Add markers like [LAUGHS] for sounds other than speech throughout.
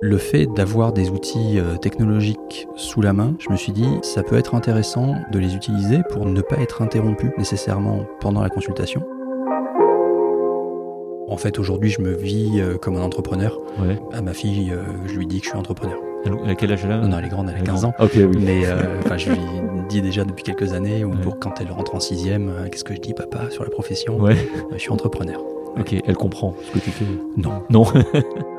Le fait d'avoir des outils euh, technologiques sous la main, je me suis dit, ça peut être intéressant de les utiliser pour ne pas être interrompu nécessairement pendant la consultation. En fait, aujourd'hui, je me vis euh, comme un entrepreneur. Ouais. À ma fille, euh, je lui dis que je suis entrepreneur. A quel âge elle a Non, non, elle est grande, elle a Elle est 15 ans. grande. Ok, oui. Mais euh, [LAUGHS] enfin, je lui dis déjà depuis quelques années, ou Ouais. pour quand elle rentre en sixième, qu'est-ce que je dis, papa, sur la profession? Ouais, Je suis entrepreneur. ok, elle comprend ce que tu fais. Non. Non. [LAUGHS]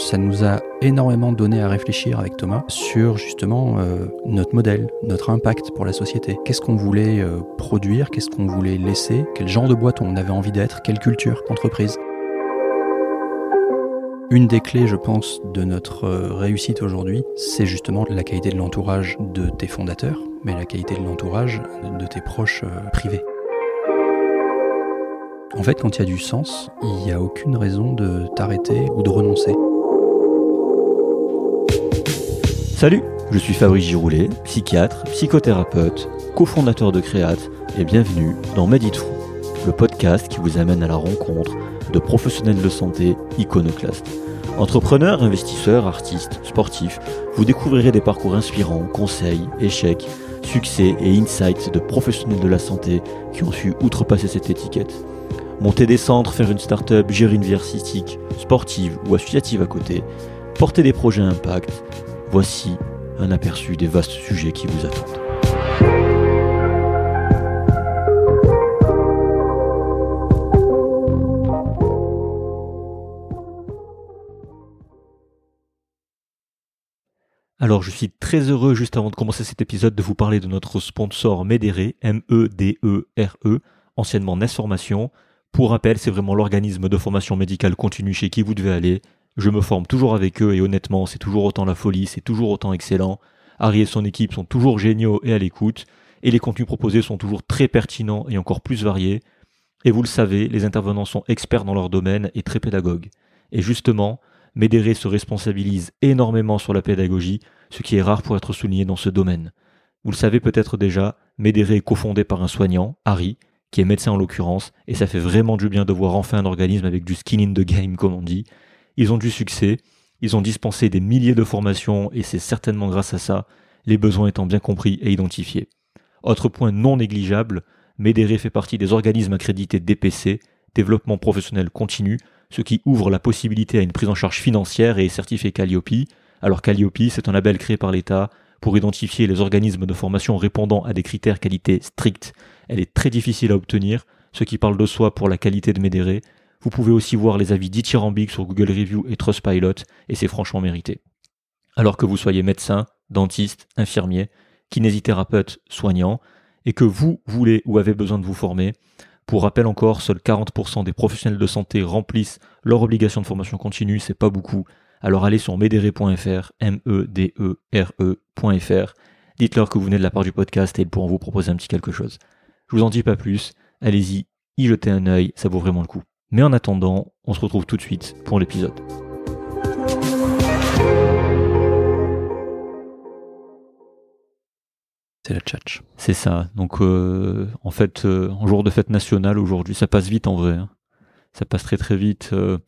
Ça nous a énormément donné à réfléchir avec Thomas sur justement euh, notre modèle, notre impact pour la société. Qu'est-ce qu'on voulait euh, produire, qu'est-ce qu'on voulait laisser, quel genre de boîte on avait envie d'être, quelle culture d'entreprise? Une des clés, je pense, de notre euh, réussite aujourd'hui, c'est justement la qualité de l'entourage de tes fondateurs, mais la qualité de l'entourage de tes proches privés. En fait, quand il y a du sens, il n'y a aucune raison de t'arrêter ou de renoncer. Salut, je suis Fabrice Giroulet, psychiatre, psychothérapeute, cofondateur de Créate, et bienvenue dans Meditfou, le podcast qui vous amène à la rencontre de professionnels de santé iconoclastes. Entrepreneurs, investisseurs, artistes, sportifs, vous découvrirez des parcours inspirants, conseils, échecs, succès et insights de professionnels de la santé qui ont su outrepasser cette étiquette. Monter des centres, faire une start-up, gérer une vie artistique, sportive ou associative à côté, porter des projets à impact, voici un aperçu des vastes sujets qui vous attendent. Alors, je suis très heureux, juste avant de commencer cet épisode, de vous parler de notre sponsor Medere, M-E-D-E-R-E, anciennement NES Formation. Pour rappel, c'est vraiment l'organisme de formation médicale continue chez qui vous devez aller. Je me forme toujours avec eux et honnêtement, c'est toujours autant la folie, c'est toujours autant excellent. Harry et son équipe sont toujours géniaux et à l'écoute, et les contenus proposés sont toujours très pertinents et encore plus variés. Et vous le savez, les intervenants sont experts dans leur domaine et très pédagogues. Et justement, Médéré se responsabilise énormément sur la pédagogie, ce qui est rare pour être souligné dans ce domaine. Vous le savez peut-être déjà, Médéré est cofondé par un soignant, Harry, qui est médecin en l'occurrence, et ça fait vraiment du bien de voir enfin un organisme avec du skin in the game, comme on dit. Ils ont du succès, ils ont dispensé des milliers de formations, et c'est certainement grâce à ça, les besoins étant bien compris et identifiés. Autre point non négligeable, Médéré fait partie des organismes accrédités DPC, développement professionnel continu, ce qui ouvre la possibilité à une prise en charge financière et est certifié Calliope. Alors Calliope, c'est un label créé par l'État pour identifier les organismes de formation répondant à des critères qualité stricts. Elle est très difficile à obtenir, ce qui parle de soi pour la qualité de Médéré. Vous pouvez aussi voir les avis dithyrambiques sur Google Review et Trustpilot, et c'est franchement mérité. Alors que vous soyez médecin, dentiste, infirmier, kinésithérapeute, soignant, et que vous voulez ou avez besoin de vous former, pour rappel encore, seuls 40% des professionnels de santé remplissent leur obligation de formation continue, c'est pas beaucoup. Alors allez sur medere.fr, M-E-D-E-R-E.fr, dites-leur que vous venez de la part du podcast et ils pourront vous proposer un petit quelque chose. Je vous en dis pas plus, allez-y, y jetez un œil, ça vaut vraiment le coup. Mais en attendant, on se retrouve tout de suite pour l'épisode. C'est la tchatch. C'est ça. Donc, euh, en fait, euh, en jour de fête nationale aujourd'hui, ça passe vite en vrai. hein. Ça passe très très vite. euh.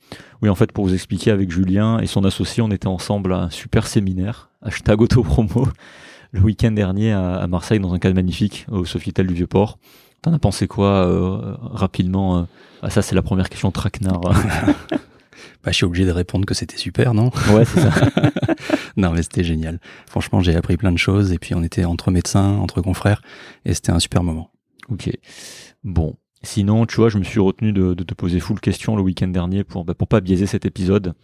Oui, en fait, pour vous expliquer, avec Julien et son associé, on était ensemble à un super séminaire, hashtag autopromo, le week-end dernier à, à Marseille, dans un cadre magnifique, au Sofitel du Vieux-Port. T'en as pensé quoi rapidement Ah, ça, c'est la première question traquenard. [LAUGHS] Bah, je suis obligé de répondre que c'était super, non? Ouais, c'est ça. [LAUGHS] Non, mais c'était génial. Franchement, j'ai appris plein de choses et puis on était entre médecins, entre confrères et c'était un super moment. Ok. Bon. Sinon, tu vois, je me suis retenu de, de te poser full question le week-end dernier pour, bah, pour pas biaiser cet épisode.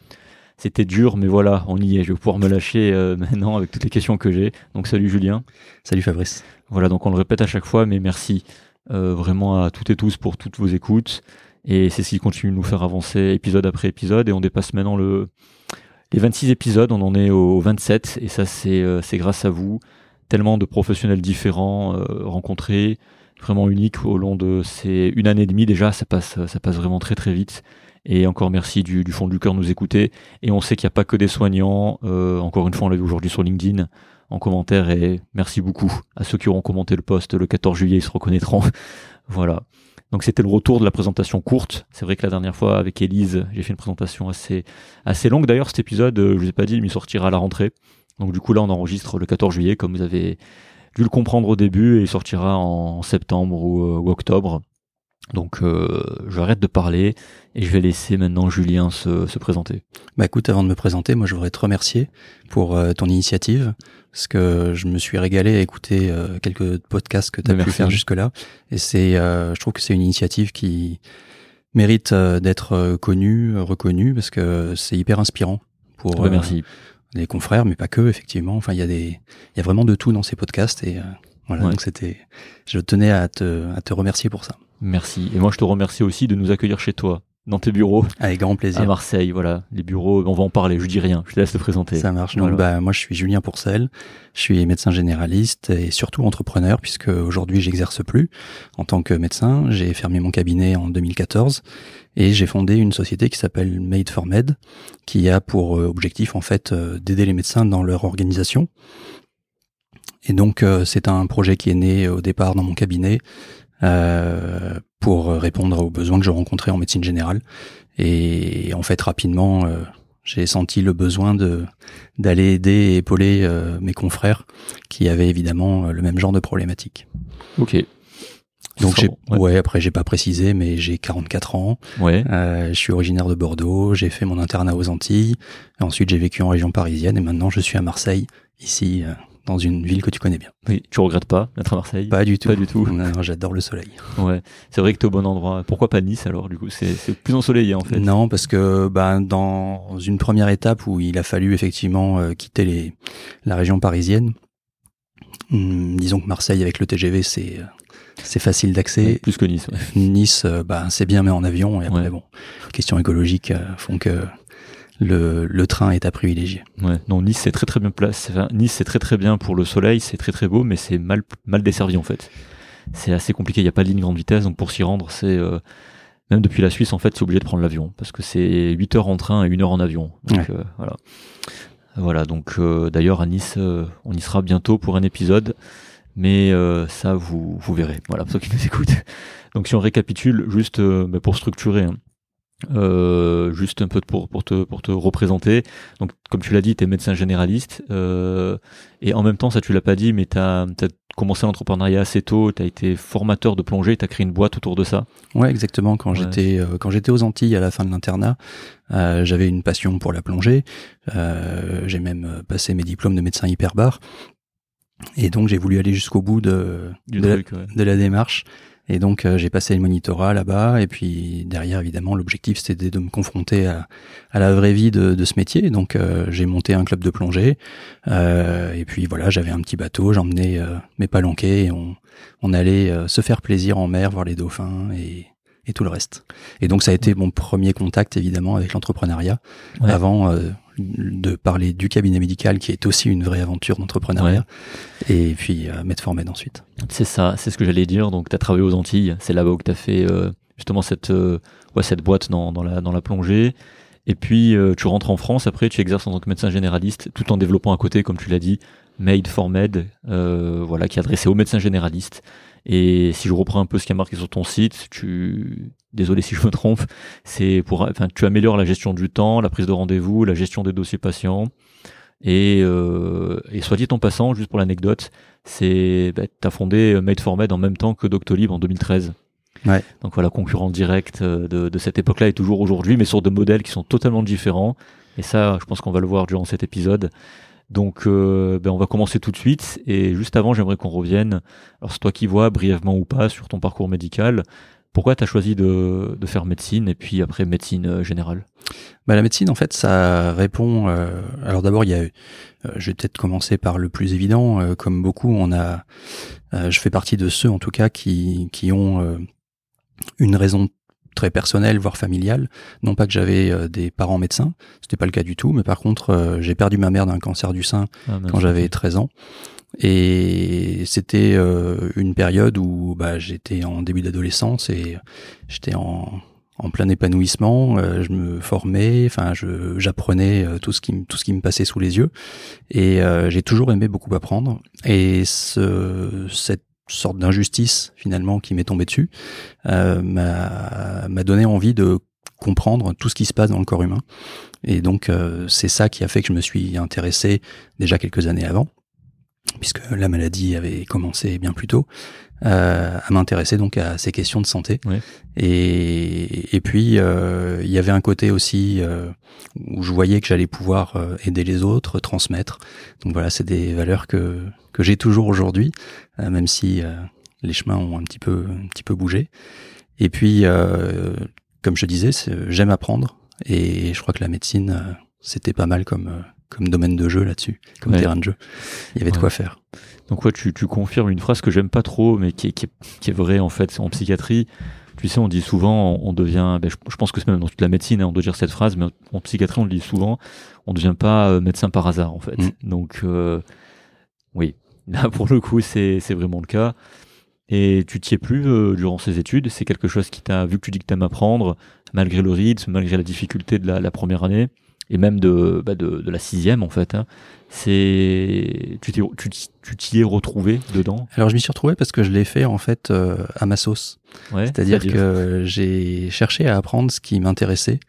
C'était dur, mais voilà, on y est. Je vais pouvoir me lâcher euh, [LAUGHS] maintenant avec toutes les questions que j'ai. Donc, salut Julien. Salut Fabrice. Voilà, donc on le répète à chaque fois, mais merci euh, vraiment à toutes et tous pour toutes vos écoutes. Et c'est ce qui continue de nous faire avancer épisode après épisode. Et on dépasse maintenant le, les 26 épisodes, on en est au 27. Et ça, c'est euh, c'est grâce à vous. Tellement de professionnels différents euh, rencontrés, vraiment uniques au long de ces une année et demie déjà. Ça passe, ça passe vraiment très très vite. Et encore merci du, du fond du cœur de nous écouter. Et on sait qu'il n'y a pas que des soignants. Euh, encore une fois, on l'a vu aujourd'hui sur LinkedIn en commentaire. Et merci beaucoup à ceux qui auront commenté le post le 14 juillet. Ils se reconnaîtront. [LAUGHS] voilà. Donc c'était le retour de la présentation courte. C'est vrai que la dernière fois avec Elise, j'ai fait une présentation assez assez longue. D'ailleurs, cet épisode, euh, je vous ai pas dit, il sortira à la rentrée. Donc du coup là, on enregistre le 14 juillet, comme vous avez dû le comprendre au début, et il sortira en septembre ou, ou octobre. Donc euh, j'arrête de parler et je vais laisser maintenant Julien se, se, présenter. Bah écoute, avant de me présenter, moi je voudrais te remercier pour euh, ton initiative parce que je me suis régalé à écouter euh, quelques podcasts que tu as bah, pu faire jusque-là et c'est euh, je trouve que c'est une initiative qui mérite d'être connue, reconnue parce que c'est hyper inspirant pour bah, merci. les confrères mais pas que effectivement. Enfin il y a des il y a vraiment de tout dans ces podcasts et voilà, donc c'était je tenais à te à te remercier pour ça. Merci. Et moi, je te remercie aussi de nous accueillir chez toi, dans tes bureaux. Avec grand plaisir. À Marseille, voilà. Les bureaux, on va en parler. Je dis rien. Je te laisse te présenter. Ça marche. Donc, bah, moi, je suis Julien Pourcel. Je suis médecin généraliste et surtout entrepreneur puisque aujourd'hui, j'exerce plus en tant que médecin. J'ai fermé mon cabinet en 2014 et j'ai fondé une société qui s'appelle Made for Med qui a pour euh, objectif, en fait, euh, d'aider les médecins dans leur organisation. Et donc, euh, c'est un projet qui est né au départ dans mon cabinet euh, pour répondre aux besoins que je rencontrais en médecine générale. Et en fait, rapidement, euh, j'ai senti le besoin de d'aller aider et épauler euh, mes confrères qui avaient évidemment le même genre de problématique. Ok. Donc j'ai ouais. après j'ai pas précisé mais j'ai 44 ans. Ouais. Euh, je suis originaire de Bordeaux, j'ai fait mon internat aux Antilles, ensuite j'ai vécu en région parisienne et maintenant je suis à Marseille ici dans une ville que tu connais bien. Oui, tu regrettes pas d'être à Marseille? Pas du tout. Pas du tout. J'adore le soleil. Ouais, c'est vrai que tu es au bon endroit. Pourquoi pas Nice alors du coup? C'est plus ensoleillé en fait. Non, parce que bah, dans une première étape où il a fallu effectivement euh, quitter les, la région parisienne, hum, disons que Marseille avec le TGV c'est euh, c'est facile d'accès. plus que Nice. Ouais. Nice, euh, bah, c'est bien mais en avion et après bon, questions écologiques font que le, le, train est à privilégier. Ouais, non, Nice c'est très très bien place. nice c'est très très bien pour le soleil, c'est très très beau, mais c'est mal mal desservi en fait. C'est assez compliqué, il n'y a pas de ligne grande vitesse, donc pour s'y rendre, c'est euh, même depuis la Suisse en fait, c'est obligé de prendre l'avion parce que c'est 8 heures en train et 1 heure en avion. Donc euh, voilà. Voilà, donc euh, d'ailleurs à Nice, on y sera bientôt pour un épisode, mais ça vous vous verrez. Voilà, pour ceux qui nous [LAUGHS] écoutent. Donc si on récapitule, juste bah, pour structurer. Hein, euh, juste un peu pour, pour, te, pour te représenter. Donc, comme tu l'as dit, tu es médecin généraliste. Euh, et en même temps, ça tu l'as pas dit, mais tu as, commencé l'entrepreneuriat assez tôt. Tu as été formateur de plongée. Tu as créé une boîte autour de ça. Ouais, exactement. Quand j'étais euh, quand j'étais aux Antilles à la fin de l'internat, euh, j'avais une passion pour la plongée. Euh, j'ai même passé mes diplômes de médecin hyperbar. Et donc, j'ai voulu aller jusqu'au bout de, de, de la démarche. Et donc euh, j'ai passé le monitorat là-bas, et puis derrière évidemment l'objectif c'était de me confronter à, à, la vraie vie de, de ce métier. Donc euh, j'ai monté un club de plongée, euh, et puis voilà j'avais un petit bateau, j'emmenais euh, mes palanquets, et on, on allait se faire plaisir en mer, voir les dauphins et, et tout le reste. Et donc ça a été mon premier contact évidemment avec l'entrepreneuriat. Avant de parler du cabinet médical qui est aussi une vraie aventure d'entrepreneuriat et puis euh, formé ensuite. C'est ça, c'est ce que j'allais dire. Donc tu as travaillé aux Antilles, c'est là-bas où tu as fait euh, justement cette, euh, ouais, cette boîte dans, dans, la, dans la plongée. Et puis euh, tu rentres en France, après tu exerces en tant que médecin généraliste tout en développant à côté, comme tu l'as dit, Made for Med, voilà, qui est adressé aux médecins généralistes. Et si je reprends un peu ce qui a marqué sur ton site, tu, désolé si je me trompe, c'est pour, enfin, tu améliores la gestion du temps, la prise de rendez-vous, la gestion des dossiers patients. Et, euh, et soit dit en passant, juste pour l'anecdote, c'est, bah, t'as fondé Made for Med en même temps que Doctolib en 2013. Ouais. Donc voilà, concurrent direct de, de cette époque-là et toujours aujourd'hui, mais sur deux modèles qui sont totalement différents. Et ça, je pense qu'on va le voir durant cet épisode. Donc, euh, ben on va commencer tout de suite. Et juste avant, j'aimerais qu'on revienne. Alors, c'est toi qui vois, brièvement ou pas, sur ton parcours médical. Pourquoi tu as choisi de, de, faire médecine et puis après médecine euh, générale? Bah, La médecine, en fait, ça répond. Euh, alors d'abord, il y a. Euh, je vais peut-être commencer par le plus évident. Euh, comme beaucoup, on a. je fais partie de ceux, en tout cas, qui, qui ont une raison très personnelle, voire familiale. Non pas que j'avais des parents médecins, c'était pas le cas du tout, mais par contre, j'ai perdu ma mère d'un cancer du sein ah, quand j'avais 13 ans. Et c'était euh, une période où bah, j'étais en début d'adolescence et j'étais en, en plein épanouissement. Euh, je me formais, enfin, j'apprenais euh, tout ce qui tout ce qui me passait sous les yeux. Et j'ai toujours aimé beaucoup apprendre. Et ce, cette sorte d'injustice finalement qui m'est tombée dessus euh, m'a donné envie de comprendre tout ce qui se passe dans le corps humain. Et donc euh, c'est ça qui a fait que je me suis intéressé déjà quelques années avant, puisque la maladie avait commencé bien plus tôt, euh, à m'intéresser donc à ces questions de santé. Et, et puis euh, il y avait un côté aussi euh, où je voyais que j'allais pouvoir euh, aider les autres, transmettre. Donc voilà, c'est des valeurs que que j'ai toujours aujourd'hui, euh, même si les chemins ont un petit peu un petit peu bougé. Et puis comme je disais, j'aime apprendre et je crois que la médecine c'était pas mal comme comme domaine de jeu là-dessus, comme terrain de jeu. Il y avait de quoi faire. Donc ouais, tu, tu confirmes une phrase que j'aime pas trop, mais qui est, qui, est, qui est vraie en fait en psychiatrie. Tu sais, on dit souvent, on devient, ben, je, pense que c'est même dans toute la médecine, hein, on doit dire cette phrase, mais en psychiatrie, on le dit souvent, on devient pas euh, médecin par hasard en fait. Mm. Donc euh, oui, [LAUGHS] là pour le coup, c'est vraiment le cas. Et tu t'y es plus euh, durant ces études? C'est quelque chose qui t'a, vu que tu dis que t'aimes apprendre, malgré le rythme, malgré la difficulté de la, la première année, et même de, bah de, de, la sixième en fait. Hein. C'est tu t'y tu, t'y es retrouvé dedans? Alors je m'y suis retrouvé parce que je l'ai fait en fait euh, à ma sauce. Ouais, C'est-à-dire? que j'ai cherché à apprendre ce qui m'intéressait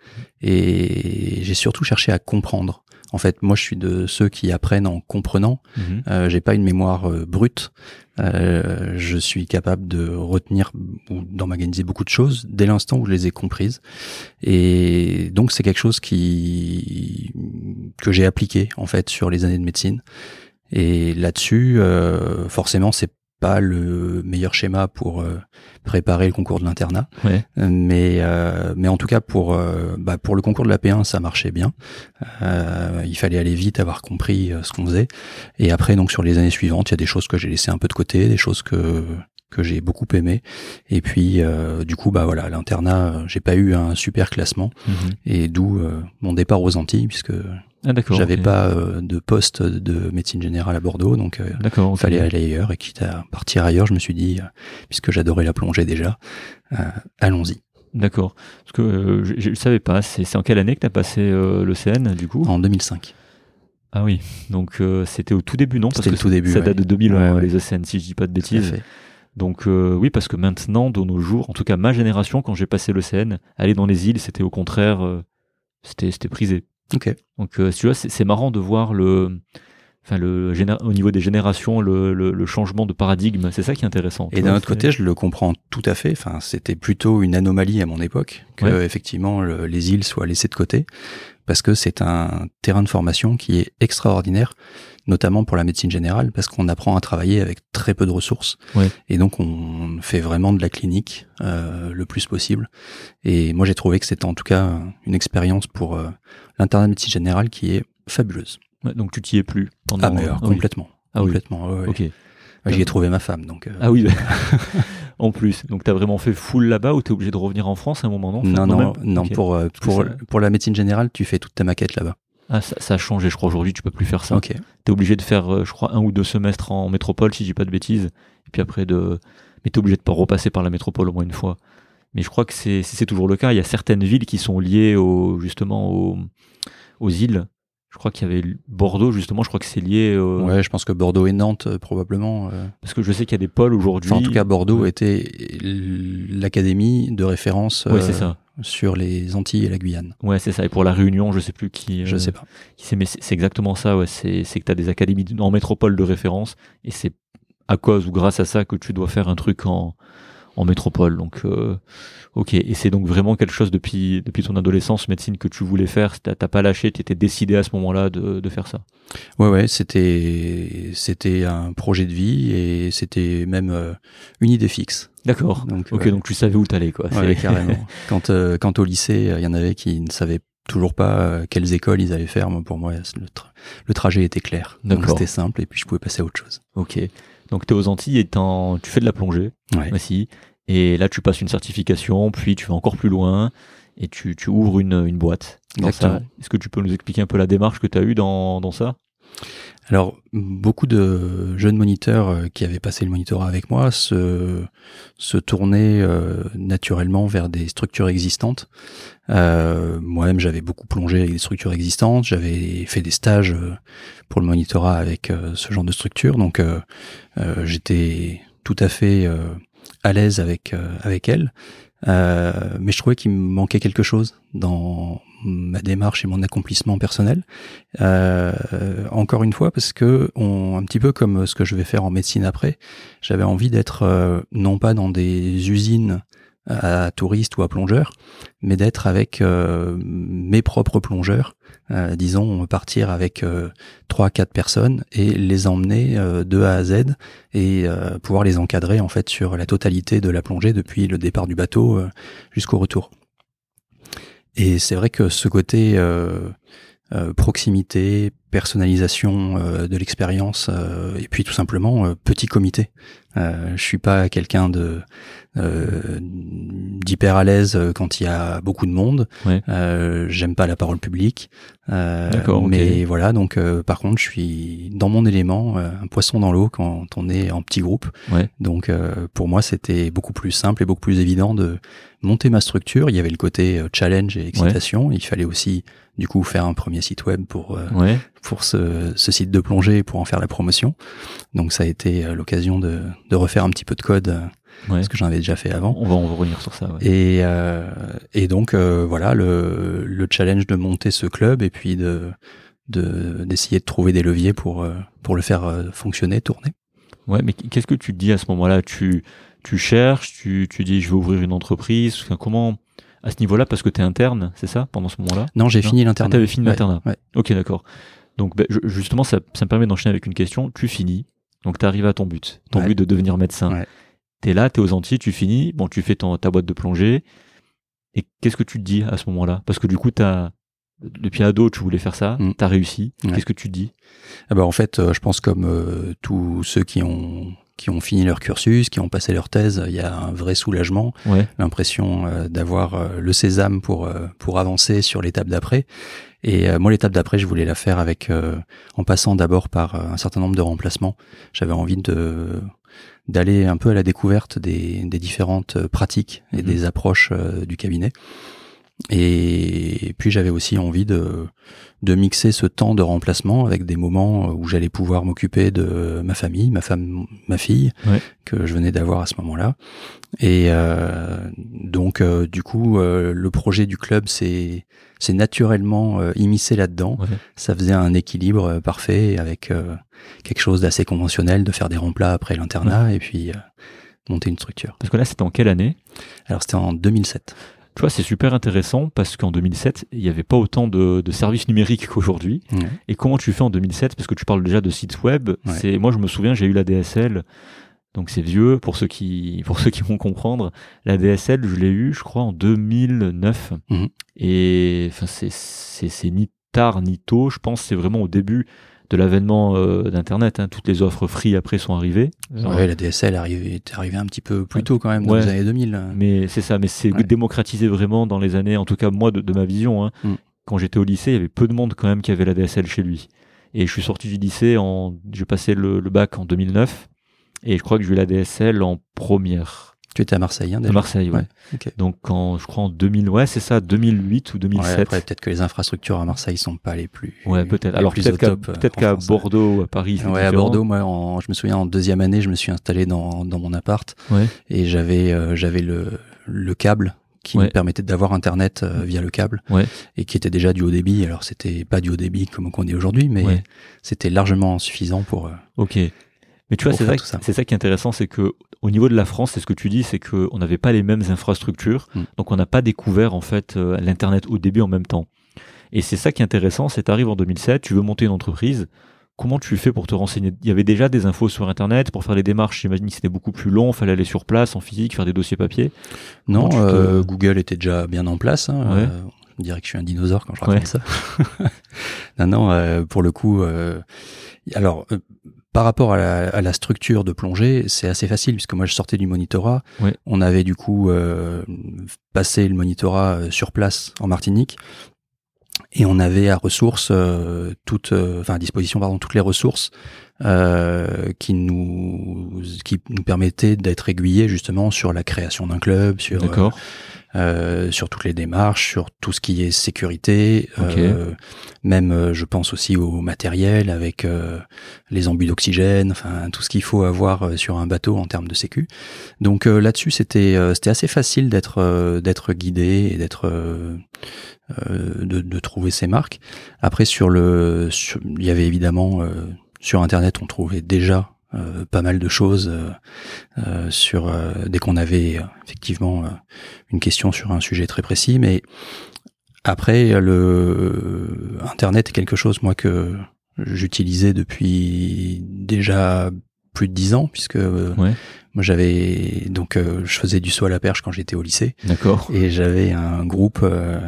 et j'ai surtout cherché à comprendre. En fait, moi, je suis de ceux qui apprennent en comprenant. Mhm. Euh, j'ai pas une mémoire euh, brute. Euh, je suis capable de retenir ou d'emmaganiser beaucoup de choses dès l'instant où je les ai comprises. Et donc, c'est quelque chose qui que j'ai appliqué en fait sur les années de médecine. Et là-dessus, euh, forcément, c'est pas le meilleur schéma pour euh, préparer le concours de l'internat, ouais. mais euh, mais en tout cas pour euh, bah, pour le concours de la P1 ça marchait bien. il fallait aller vite, avoir compris ce qu'on faisait, et après donc sur les années suivantes il y a des choses que j'ai laissées un peu de côté, des choses que que j'ai beaucoup aimé et puis du coup bah voilà l'internat j'ai pas eu un super classement mhm. et d'où mon départ aux Antilles puisque ah, J'avais pas euh, de poste de médecine générale à Bordeaux, donc euh, il fallait aller ailleurs. Et quitte à partir ailleurs, je me suis dit, euh, puisque j'adorais la plongée déjà, allons-y. D'accord. Parce que je ne savais pas, c'est en quelle année que tu as passé le CN du coup? En 2005. Ah oui, donc c'était au tout début, non? C'était le tout début. Ça date de 2000, les ECN, si je dis pas de bêtises. Donc oui, parce que maintenant, de nos jours, en tout cas ma génération, quand j'ai passé le CN, aller dans les îles, c'était au contraire, c'était prisé. Ok. Donc, euh, tu vois, c'est marrant de voir le, enfin le au niveau des générations, le, le, changement de paradigme. C'est ça qui est intéressant. Et d'un autre côté, je le comprends tout à fait. Enfin, c'était plutôt une anomalie à mon époque que effectivement les îles soient laissées de côté, parce que c'est un terrain de formation qui est extraordinaire notamment pour la médecine générale, parce qu'on apprend à travailler avec très peu de ressources. Et donc, on fait vraiment de la clinique euh, le plus possible. Et moi, j'ai trouvé que c'était en tout cas une expérience pour euh, l'internat de médecine générale qui est fabuleuse. donc, tu t'y es plus pendant... Ah, mais alors, complètement. Ah, complètement. Ok. J'y ai trouvé ma femme, donc. Euh. Ah oui. [LAUGHS] [LAUGHS] en plus, donc tu as vraiment fait full là-bas ou t'es obligé de revenir en France à un moment non? Non, non, non. Pour pour pour la médecine générale, tu fais toute ta maquette là-bas. Ah, ça, a changé, je crois. Aujourd'hui, tu peux plus faire ça. Ok. T'es obligé de faire, euh, je crois, un ou deux semestres en métropole, si je dis pas de bêtises. Et puis après, de. Mais t'es obligé de pas repasser par la métropole au moins une fois. Mais je crois que c'est, c'est toujours le cas. Il y a certaines villes qui sont liées au, justement aux, aux îles. Je crois qu'il y avait Bordeaux, justement, je crois que c'est lié. Ouais, je pense que Bordeaux et Nantes, euh, probablement. Euh. Parce que je sais qu'il y a des pôles aujourd'hui. en tout cas, Bordeaux était l'académie de référence. Ouais, c'est ça sur les Antilles et la Guyane. Ouais, c'est ça. Et pour la Réunion, je sais plus qui. Je sais pas. Qui mais c'est exactement ça. Ouais, c'est que tu as des académies en métropole de référence et c'est à cause ou grâce à ça que tu dois faire un truc en, en métropole. Donc, euh, ok. Et c'est donc vraiment quelque chose depuis, depuis ton adolescence, médecine, que tu voulais faire. T'as pas lâché, tu étais décidé à ce moment-là de, de, faire ça. Ouais, ouais. C'était, c'était un projet de vie et c'était même euh, une idée fixe. D'accord. Donc, ok, donc tu savais où t'allais, quoi. Ouais, carrément. [LAUGHS] quand, euh, quand au lycée, il y en avait qui ne savaient toujours pas quelles écoles ils allaient faire. Moi, pour moi, le, le trajet était clair. Donc c'était simple et puis je pouvais passer à autre chose. Ok. Donc tu es aux Antilles et tu fais de la plongée ouais. aussi. Et là, tu passes une certification, puis tu vas encore plus loin et tu, tu ouvres une, une boîte. Est-ce que tu peux nous expliquer un peu la démarche que tu as eue dans, dans ça? Alors, beaucoup de jeunes moniteurs euh, qui avaient passé le monitorat avec moi se, se tournaient euh, naturellement vers des structures existantes. Euh, Moi-même, j'avais beaucoup plongé avec des structures existantes. J'avais fait des stages euh, pour le monitorat avec ce genre de structure. Donc, j'étais tout à fait à l'aise avec avec elle. mais je trouvais qu'il me manquait quelque chose dans ma démarche et mon accomplissement personnel. encore une fois, parce que un petit peu comme ce que je vais faire en médecine après, j'avais envie d'être non pas dans des usines à touristes ou à plongeurs, mais d'être avec euh, mes propres plongeurs. Euh, disons, partir avec euh, trois, quatre personnes et les emmener de A à Z et pouvoir les encadrer en fait sur la totalité de la plongée depuis le départ du bateau jusqu'au retour. Et c'est vrai que ce côté proximité, personnalisation de l'expérience et puis tout simplement petit comité. je suis pas quelqu'un de euh, d'hyper à l'aise euh, quand il y a beaucoup de monde. Euh, J'aime pas la parole publique. Euh, mais voilà, donc euh, par contre, je suis dans mon élément, un poisson dans l'eau quand on est en petit groupe. Donc pour moi, c'était beaucoup plus simple et beaucoup plus évident de monter ma structure. Il y avait le côté challenge et excitation. Il fallait aussi du coup faire un premier site web pour pour ce, ce, site de plongée pour en faire la promotion. Donc ça a été l'occasion de, de refaire un petit peu de code parce que j'en avais déjà fait avant. On va, on va revenir sur ça. Ouais. Et, euh, et donc euh, voilà le, le challenge de monter ce club et puis de d'essayer de, trouver des leviers pour euh, pour le faire euh, fonctionner, tourner. Ouais, mais qu'est-ce que tu te dis à ce moment-là? Tu tu cherches, tu tu dis je vais ouvrir une entreprise. comment à ce niveau-là? Parce que tu es interne, c'est ça pendant ce moment-là? Non, j'ai fini l'internat. Ah, t'avais fini l'internat. Ouais. Ok, d'accord. Donc ben, justement, ça, ça me permet d'enchaîner avec une question. Tu finis, donc tu arrives à ton but, ton but de devenir médecin. T'es là, t'es aux Antilles, tu finis, bon, tu fais ton, ta boîte de plongée. Et qu'est-ce que tu te dis à ce moment-là? Parce que du coup, t'as, depuis ado, tu voulais faire ça, mm. t'as réussi. Qu'est-ce que tu te dis? Ah bah En fait, euh, je pense comme euh, tous ceux qui ont qui ont fini leur cursus, qui ont passé leur thèse, il y a un vrai soulagement, l'impression euh, d'avoir le sésame pour pour avancer sur l'étape d'après. Et moi, l'étape d'après, je voulais la faire avec en passant d'abord par un certain nombre de remplacements. J'avais envie de d'aller un peu à la découverte des, des différentes euh, pratiques et mhm. des approches euh, du cabinet. Et puis j'avais aussi envie de, de mixer ce temps de remplacement avec des moments où j'allais pouvoir m'occuper de ma famille, ma femme, ma fille, que je venais d'avoir à ce moment-là. Et euh, donc du coup, le projet du club s'est c'est naturellement immiscé là-dedans. Ça faisait un équilibre parfait avec quelque chose d'assez conventionnel, de faire des remplats après l'internat et puis euh, monter une structure. Parce que là, c'était en quelle année? Alors, c'était en 2007. Tu vois, c'est super intéressant parce qu'en 2007, il n'y avait pas autant de, services numériques [LAUGHS] qu'aujourd'hui. Et comment tu fais en 2007 Parce que tu parles déjà de sites web. C'est moi, je me souviens, j'ai eu la DSL. Donc c'est vieux pour ceux qui [LAUGHS] pour ceux qui vont comprendre. La DSL, je l'ai eu, je crois, en 2009. Mhm. Et enfin, c'est c'est ni tard ni tôt. Je pense c'est vraiment au début de l'avènement euh, d'Internet. Hein. Toutes les offres free après sont arrivées. Ouais, la DSL est arrivée un petit peu plus tôt quand même, dans les années 2000. Mais c'est ça, mais c'est démocratisé vraiment dans les années, en tout cas moi de, ma vision. Hein. Mm. Quand j'étais au lycée, il y avait peu de monde quand même qui avait la DSL chez lui. Et je suis sorti du lycée, en, j'ai passé le, le bac en 2009, et je crois que j'ai eu la DSL en première. Tu étais à Marseille, hein, déjà. À Marseille, ouais. Donc, en, je crois en 2000, ouais, c'est ça, 2008 ou 2007. Ouais, après, peut-être que les infrastructures à Marseille sont pas les plus. Ouais, peut-être. Alors, peut-être qu'à, peut-être qu'à Bordeaux, à Paris. Ouais, à Bordeaux, moi, en, je me souviens, en deuxième année, je me suis installé dans, dans mon appart. Ouais. Et j'avais, euh, j'avais le, le câble qui me permettait d'avoir internet euh, via le câble ouais. et qui était déjà du haut débit. Alors c'était pas du haut débit comme on dit aujourd'hui, mais c'était largement suffisant pour. Euh, ok. Mais tu vois, c'est ça, c'est ça qui est intéressant, c'est que au niveau de la France, c'est ce que tu dis, c'est qu'on n'avait pas les mêmes infrastructures, mm. donc on n'a pas découvert en fait euh, l'internet au début en même temps. Et c'est ça qui est intéressant, c'est t'arrives en 2007, tu veux monter une entreprise, comment tu fais pour te renseigner? Il y avait déjà des infos sur internet pour faire les démarches. J'imagine que c'était beaucoup plus long, fallait aller sur place en physique, faire des dossiers papier. Non, euh, Google était déjà bien en place. Hein, ouais. euh, on dirait que je suis un dinosaure quand je raconte ça. [LAUGHS] non, non, euh, pour le coup, alors par rapport à la, structure de plongée, c'est assez facile puisque moi je sortais du monitorat. On avait du coup euh, passé le monitorat euh, sur place en Martinique et on avait à ressources euh, toutes, enfin à disposition pardon toutes les ressources euh, qui nous qui nous permettait d'être aiguillés justement sur la création d'un club, sur D'accord. Euh, sur toutes les démarches, sur tout ce qui est sécurité, euh, même euh, je pense aussi au matériel avec euh, les embus d'oxygène, enfin tout ce qu'il faut avoir sur un bateau en termes de sécu. Donc là-dessus c'était euh, c'était assez facile d'être euh, d'être guidé et d'être euh, euh, de, de trouver ses marques. Après sur le sur- il y avait évidemment euh, sur internet on trouvait déjà euh, pas mal de choses euh, euh, sur euh, dès qu'on avait effectivement euh, une question sur un sujet très précis mais après le internet est quelque chose moi que j'utilisais depuis déjà plus de dix ans puisque Ouais. moi j'avais donc euh, je faisais du saut à la perche quand j'étais au lycée D'accord. et j'avais un groupe euh,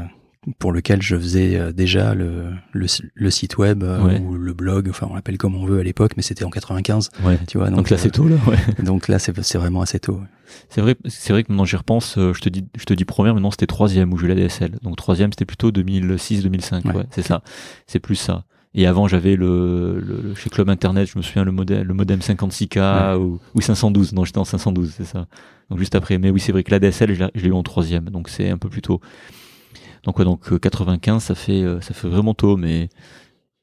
pour lequel je faisais euh, déjà le, le, le site web euh, Ouais. ou le blog, enfin on l'appelle comme on veut à l'époque, mais c'était en 95, Ouais. tu vois. Donc, là, euh, c'est tôt, là. Ouais. [LAUGHS] donc là, c'est c'est vraiment assez tôt. C'est vrai, c'est vrai que maintenant j'y repense, euh, je te dis, je te dis première, maintenant c'était troisième où j'ai eu la DSL. Donc troisième, c'était plutôt 2006-2005. Ouais, Ouais. c'est ça. C'est plus ça. Et avant, j'avais le, le- chez Club Internet, je me souviens le modem, le modem 56K ou, ou 512. Non, j'étais en 512, c'est ça. Donc juste après. Mais oui, c'est vrai que la DSL, je l'ai eu en troisième, donc c'est un peu plus tôt. Donc ouais, donc euh, 95, ça fait, euh, ça fait vraiment tôt, mais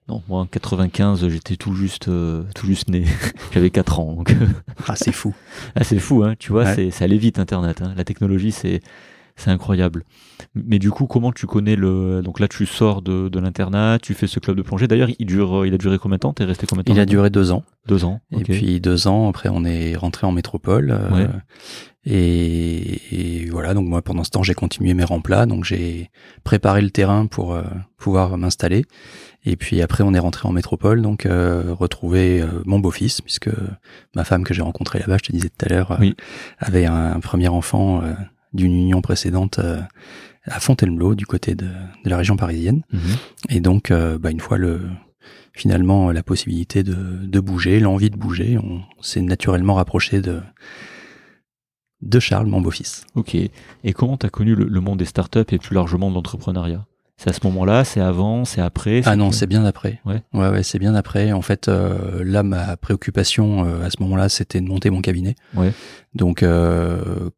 non, moi en 95, j'étais tout juste, euh, tout juste né. [LAUGHS] J'avais 4 ans, donc. Ah, c'est fou. Ah, c'est fou, hein, tu vois, Ouais. c'est, ça allait vite Internet. Hein. La technologie, c'est, c'est incroyable. Mais du coup, comment tu connais le. Donc là, tu sors de, de l'internat, tu fais ce club de plongée. D'ailleurs, il, dure, il a duré combien de temps? T'es resté combien de temps Il a duré deux ans. Deux ans. Et puis deux ans après, on est rentré en métropole. euh, Ouais. et, et voilà, donc moi pendant ce temps, j'ai continué mes remplats, donc j'ai préparé le terrain pour euh, pouvoir m'installer. Et puis après, on est rentré en métropole, donc euh, retrouver euh, mon beau-fils, puisque ma femme que j'ai rencontrée là-bas, je te disais tout à l'heure, euh, Oui. avait un, un premier enfant euh, d'une union précédente euh, à Fontainebleau, du côté de, de la région parisienne. Mhm. Et donc, euh, bah, une fois le finalement la possibilité de, de bouger, l'envie de bouger, on s'est naturellement rapproché de de Charles, mon beau-fils. Ok. Et comment t'as connu le, le monde des startups et plus largement de l'entrepreneuriat? C'est à ce moment-là C'est avant C'est après Ah non, c'est bien après. Ouais. ouais, ouais, c'est bien après. En fait, euh, là, ma préoccupation euh, à ce moment-là, c'était de monter mon cabinet. Ouais. Donc, euh,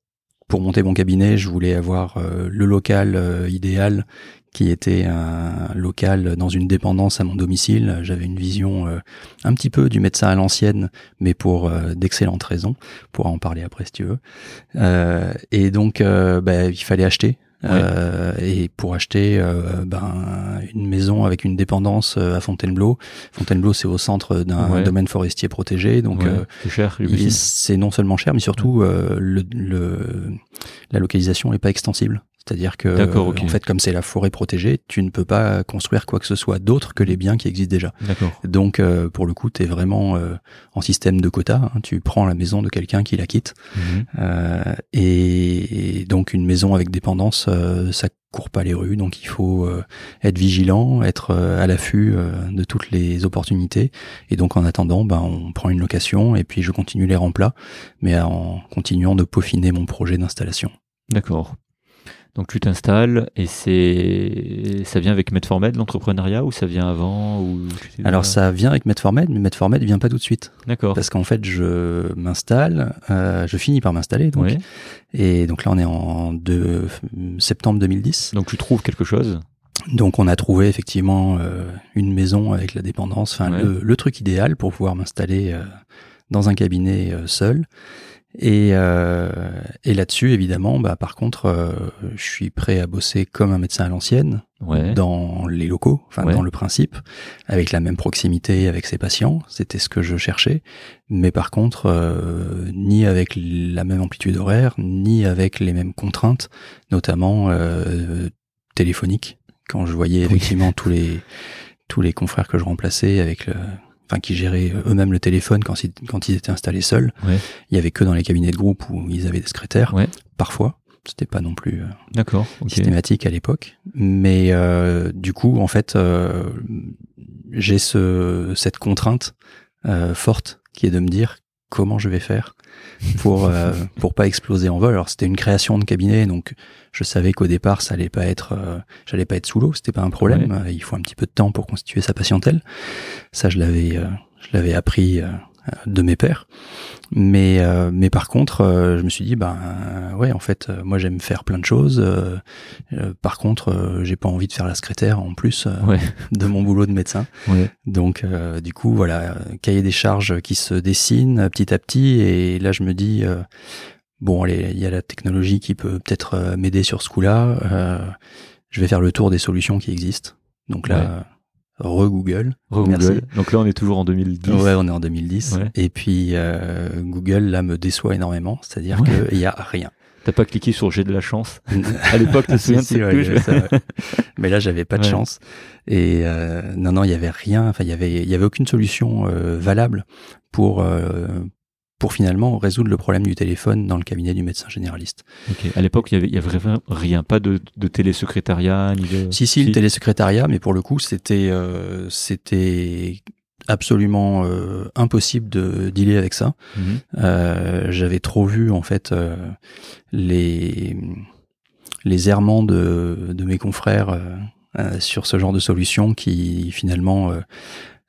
pour monter mon cabinet, je voulais avoir euh, le local euh, idéal, qui était un local dans une dépendance à mon domicile. J'avais une vision euh, un petit peu du médecin à l'ancienne, mais pour euh, d'excellentes raisons. On pourra en parler après si tu veux. Euh, et donc, euh, bah, il fallait acheter. Euh, et pour acheter euh, ben, une maison avec une dépendance euh, à Fontainebleau, Fontainebleau c'est au centre d'un Ouais. domaine forestier protégé, donc Ouais, euh, c'est cher. c'est non seulement cher, mais surtout euh, le, le, la localisation n'est pas extensible. C'est-à-dire que, ok. en fait, comme c'est la forêt protégée, tu ne peux pas construire quoi que ce soit d'autre que les biens qui existent déjà. Donc, euh, pour le coup, tu es vraiment euh, en système de quota. hein. Tu prends la maison de quelqu'un qui la quitte. Mhm. Euh, et, et donc, une maison avec dépendance, euh, ça court pas les rues. Donc, il faut euh, être vigilant, être euh, à l'affût euh, de toutes les opportunités. Et donc, en attendant, ben, on prend une location et puis je continue les remplats, mais en continuant de peaufiner mon projet d'installation. D'accord. Donc tu t'installes et c'est ça vient avec Medformed l'entrepreneuriat ou ça vient avant ou Alors, ça vient avec Medformed, mais Medformed vient pas tout de suite. D'accord. Parce qu'en fait, je m'installe, euh, je finis par m'installer, donc. Et donc là, on est en de, septembre 2010. Donc tu trouves quelque chose. Donc on a trouvé effectivement euh, une maison avec la dépendance, enfin Ouais. le, le truc idéal pour pouvoir m'installer euh, dans un cabinet seul. Et, euh, et là-dessus, évidemment, bah, par contre, euh, je suis prêt à bosser comme un médecin à l'ancienne, Ouais. dans les locaux, enfin Ouais. dans le principe, avec la même proximité avec ses patients. C'était ce que je cherchais. Mais par contre, euh, ni avec la même amplitude horaire, ni avec les mêmes contraintes, notamment euh, téléphoniques. Quand je voyais effectivement [LAUGHS] tous les tous les confrères que je remplaçais avec le enfin qui géraient eux-mêmes le téléphone quand ils, quand ils étaient installés seuls. Ouais. Il y avait que dans les cabinets de groupe où ils avaient des secrétaires. Ouais. Parfois, c'était pas non plus euh, D'accord. Systématique à l'époque. Mais euh, du coup, en fait, euh, j'ai ce, cette contrainte euh, forte qui est de me dire comment je vais faire pour euh, pour pas exploser en vol. Alors c'était une création de cabinet, donc je savais qu'au départ ça allait pas être, euh, j'allais pas être sous l'eau, c'était pas un problème. Euh, Il faut un petit peu de temps pour constituer sa patientèle. Ça je l'avais euh, je l'avais appris de mes pères. Mais euh, mais par contre, euh, je me suis dit ben ouais en fait euh, moi j'aime faire plein de choses. par contre, j'ai pas envie de faire la secrétaire en plus de mon boulot de médecin. Donc du coup voilà cahier des charges qui se dessine petit à petit et là je me dis bon allez il y a la technologie qui peut peut-être m'aider sur ce coup-là. je vais faire le tour des solutions qui existent. Donc là re-Google. Re-Google. Donc là, on est toujours en 2010. Ouais, on est en 2010. Et puis, euh, Google, là, me déçoit énormément. C'est-à-dire qu'il n'y a rien. T'as pas cliqué sur j'ai de la chance [LAUGHS] À l'époque, tu te [LAUGHS] souviens de cette Mais là, j'avais pas de chance. Et euh, non, non, il y avait rien. Enfin, il y avait, il y avait aucune solution euh, valable pour pour finalement résoudre le problème du téléphone dans le cabinet du médecin généraliste. Ok. À l'époque, il y avait, avait rien, pas de, de télésecrétariat ni de. Si, si, le télésecrétariat, mais pour le coup, c'était, euh, c'était absolument euh, impossible de dealer avec ça. Mhm. Euh, j'avais trop vu en fait les les errements de, de mes confrères sur ce genre de solution qui finalement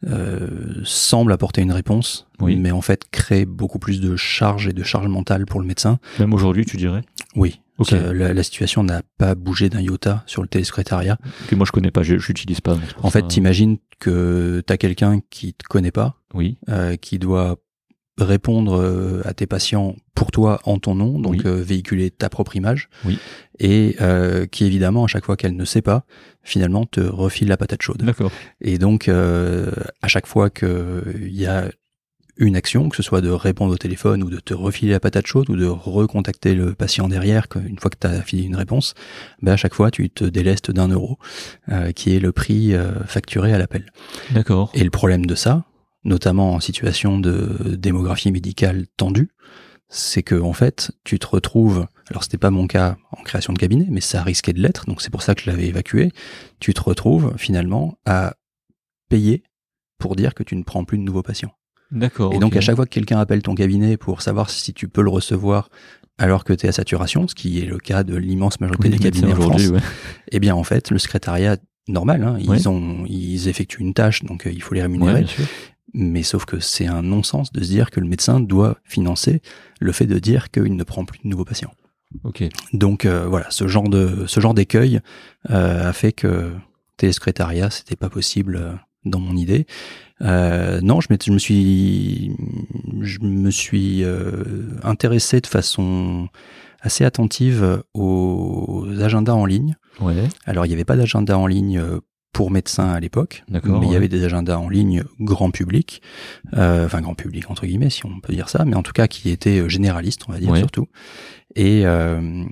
euh, semble apporter une réponse, mais en fait crée beaucoup plus de charges et de charges mentales pour le médecin. Même aujourd'hui, tu dirais? Oui. La, la, situation n'a pas bougé d'un iota sur le télésecrétariat. Que moi je connais pas, j'utilise pas. En fait, t'imagines que t'as quelqu'un qui te connaît pas, oui, euh, qui doit répondre euh, à tes patients pour toi en ton nom, donc euh, véhiculer ta propre image, oui. et euh, qui évidemment à chaque fois qu'elle ne sait pas, finalement te refile la patate chaude. D'accord. Et donc à chaque fois qu'il y a une action, que ce soit de répondre au téléphone ou de te refiler la patate chaude ou de recontacter le patient derrière une fois que tu as fini une réponse, ben à chaque fois tu te délestes d'un euro, qui est le prix facturé à l'appel. D'accord. Et le problème de ça, notamment en situation de démographie médicale tendue, c'est que en fait, tu te retrouves, alors c'était pas mon cas en création de cabinet, mais ça risquait de l'être, donc c'est pour ça que je l'avais évacué, tu te retrouves finalement à payer pour dire que tu ne prends plus de nouveaux patients. D'accord. Et donc à chaque fois que quelqu'un appelle ton cabinet pour savoir si tu peux le recevoir alors que tu es à saturation, ce qui est le cas de l'immense majorité des cabinets en France, eh bien en fait, le secrétariat normal, hein, ils ont ils effectuent une tâche, donc euh, il faut les rémunérer. Mais sauf que c'est un non-sens de se dire que le médecin doit financer le fait de dire qu'il ne prend plus de nouveaux patients. Ok. Donc euh, voilà, ce genre de ce genre d'écueil euh, a fait que télésecrétariat c'était pas possible euh, dans mon idée. Non, je, je, me suis je me suis intéressé de façon assez attentive aux agendas en ligne. Ouais. Alors il n'y avait pas d'agenda en ligne pour médecins à l'époque, mais il y avait des agendas en ligne grand public, euh, enfin grand public entre guillemets si on peut dire ça, mais en tout cas qui étaient euh, généralistes on va dire surtout, et euh,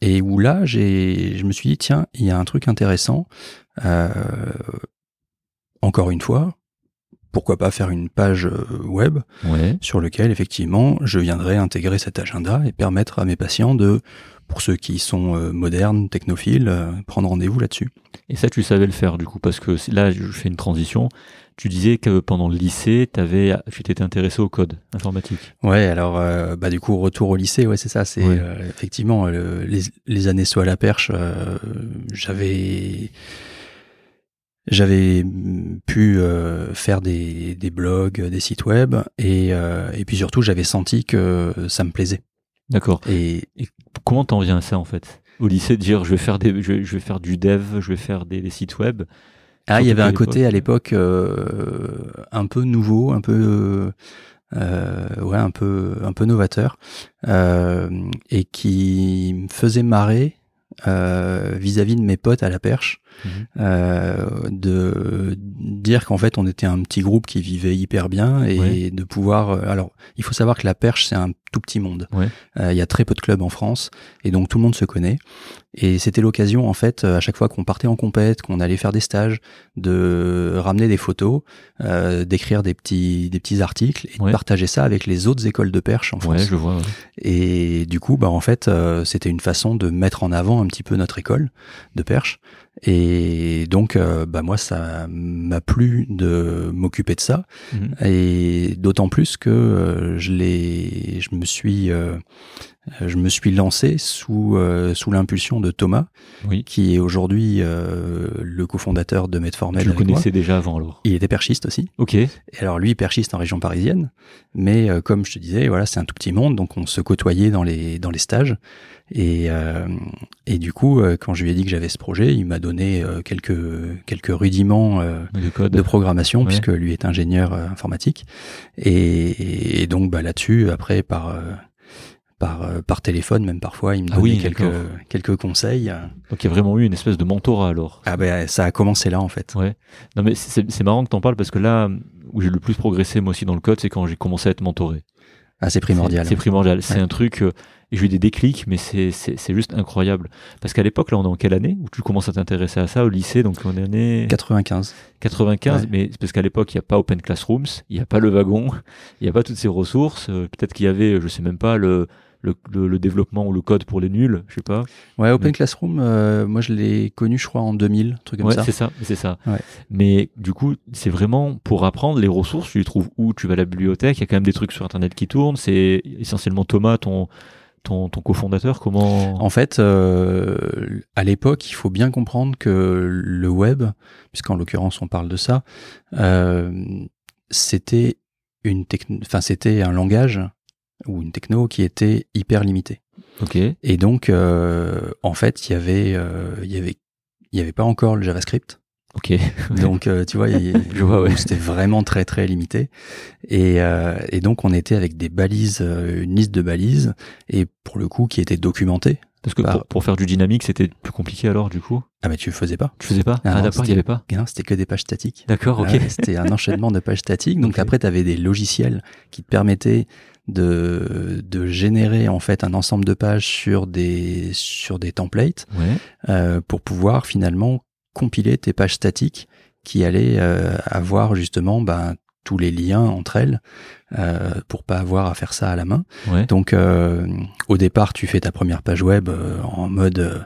et où là j'ai je me suis dit tiens il y a un truc intéressant, euh, encore une fois pourquoi pas faire une page euh, web sur lequel effectivement je viendrais intégrer cet agenda et permettre à mes patients de pour ceux qui sont euh, modernes, technophiles, euh, prendre rendez-vous là-dessus. Et ça, tu savais le faire du coup, parce que là, je fais une transition. Tu disais que pendant le lycée, avais, tu t'étais intéressé au code informatique. Ouais, alors euh, bah du coup retour au lycée, ouais c'est ça, c'est effectivement les, les, années soit à la perche, j'avais j'avais pu faire des, des, blogs, des sites web, et, et puis surtout j'avais senti que ça me plaisait. D'accord. Et, comment t'en viens à ça en fait? Au lycée, de dire je vais faire des, je vais, faire du dev, je vais faire des, sites web. Ah, il y avait un côté à l'époque euh, un peu nouveau, un peu euh, ouais, un peu un peu novateur euh, et qui me faisait marrer vis-à-vis de mes potes à la perche, euh, de dire qu'en fait on était un petit groupe qui vivait hyper bien et de pouvoir. alors, il faut savoir que la perche c'est un tout petit monde. Euh, il y a très peu de clubs en France et donc tout le monde se connaît. Et c'était l'occasion en fait à chaque fois qu'on partait en compète, qu'on allait faire des stages, de ramener des photos, euh, d'écrire des petits des petits articles et de partager ça avec les autres écoles de perche en France. je vois. Et du coup, bah en fait, euh, c'était une façon de mettre en avant un petit peu notre école de perche et donc, euh, bah moi, ça m'a plu de m'occuper de ça, mhm. et d'autant plus que euh, je l'ai, je me suis, euh, je me suis lancé sous, sous l'impulsion de Thomas, Oui. qui est aujourd'hui le cofondateur de Medformed. Tu le moi. connaissais déjà avant alors. Il était perchiste aussi. Ok. Et alors lui, perchiste en région parisienne, mais euh, comme je te disais, voilà, c'est un tout petit monde, donc on se côtoyait dans les dans les stages. Et euh, et du coup, euh, quand je lui ai dit que j'avais ce projet, il m'a donné euh, quelques quelques rudiments euh, Le code. de programmation Ouais. puisque lui est ingénieur euh, informatique. Et, et donc bah là-dessus, après par euh, par euh, par téléphone, même parfois, il me Ah donnait oui, quelques quelques conseils. Donc il y a vraiment eu une espèce de mentorat alors. Ah ben ça a commencé là en fait. Ouais. Non mais c'est marrant que t'en parles parce que là où j'ai le plus progressé moi aussi dans le code, c'est quand j'ai commencé à être mentoré. Ah c'est primordial. C'est primordial. C'est Ouais. un truc. euh, j'ai eu des déclics, mais c'est juste incroyable. Parce qu'à l'époque, là, on est en quelle année où tu commences à t'intéresser à ça au lycée Donc on est année 95. 95, Ouais. mais c'est parce qu'à l'époque, il n'y a pas Open Classrooms, il n'y a pas le wagon, [LAUGHS] il n'y a pas toutes ces ressources. Euh, Peut-être qu'il y avait, je sais même pas, le, le, le, le développement ou le code pour les nuls, je sais pas. Ouais, Open Classroom, euh, moi je l'ai connu, je crois, en 2000, un truc comme ouais, ça. c'est ça, c'est ça. Ouais. Mais du coup, c'est vraiment pour apprendre les ressources, tu les trouves où? Tu vas à la bibliothèque, il y a quand même des trucs sur Internet qui tournent. C'est essentiellement Thomas, ton, ton, ton cofondateur. Comment? En fait, euh, à l'époque, il faut bien comprendre que le web, puisqu'en l'occurrence on parle de ça, euh, c'était une techn- enfin c'était un langage ou une techno qui était hyper limité. Ok. Et donc, euh, en fait, il y avait, euh, il y avait, il y avait pas encore le JavaScript. Ok. [LAUGHS] Donc, euh, tu vois, [LAUGHS] ouais. c'était vraiment très très limité. Et, euh, et donc, on était avec des balises, euh, une liste de balises, et pour le coup, qui était documentée. Parce que pour, pour faire du dynamique, c'était plus compliqué alors, du coup? Ah, mais tu faisais pas. Tu faisais pas? Ah Ah, d'accord, il n'y avait pas c'était que des pages statiques. D'accord, ok. Ah ouais, c'était un enchaînement de pages statiques. Donc [LAUGHS] Ok. après, tu avais des logiciels qui te permettaient de, de générer en fait un ensemble de pages sur des, sur des templates Ouais. euh, pour pouvoir finalement compiler tes pages statiques qui allaient euh, avoir justement ben, tous les liens entre elles euh, pour pas avoir à faire ça à la main. Ouais. Donc euh, au départ, tu fais ta première page web euh, en mode euh,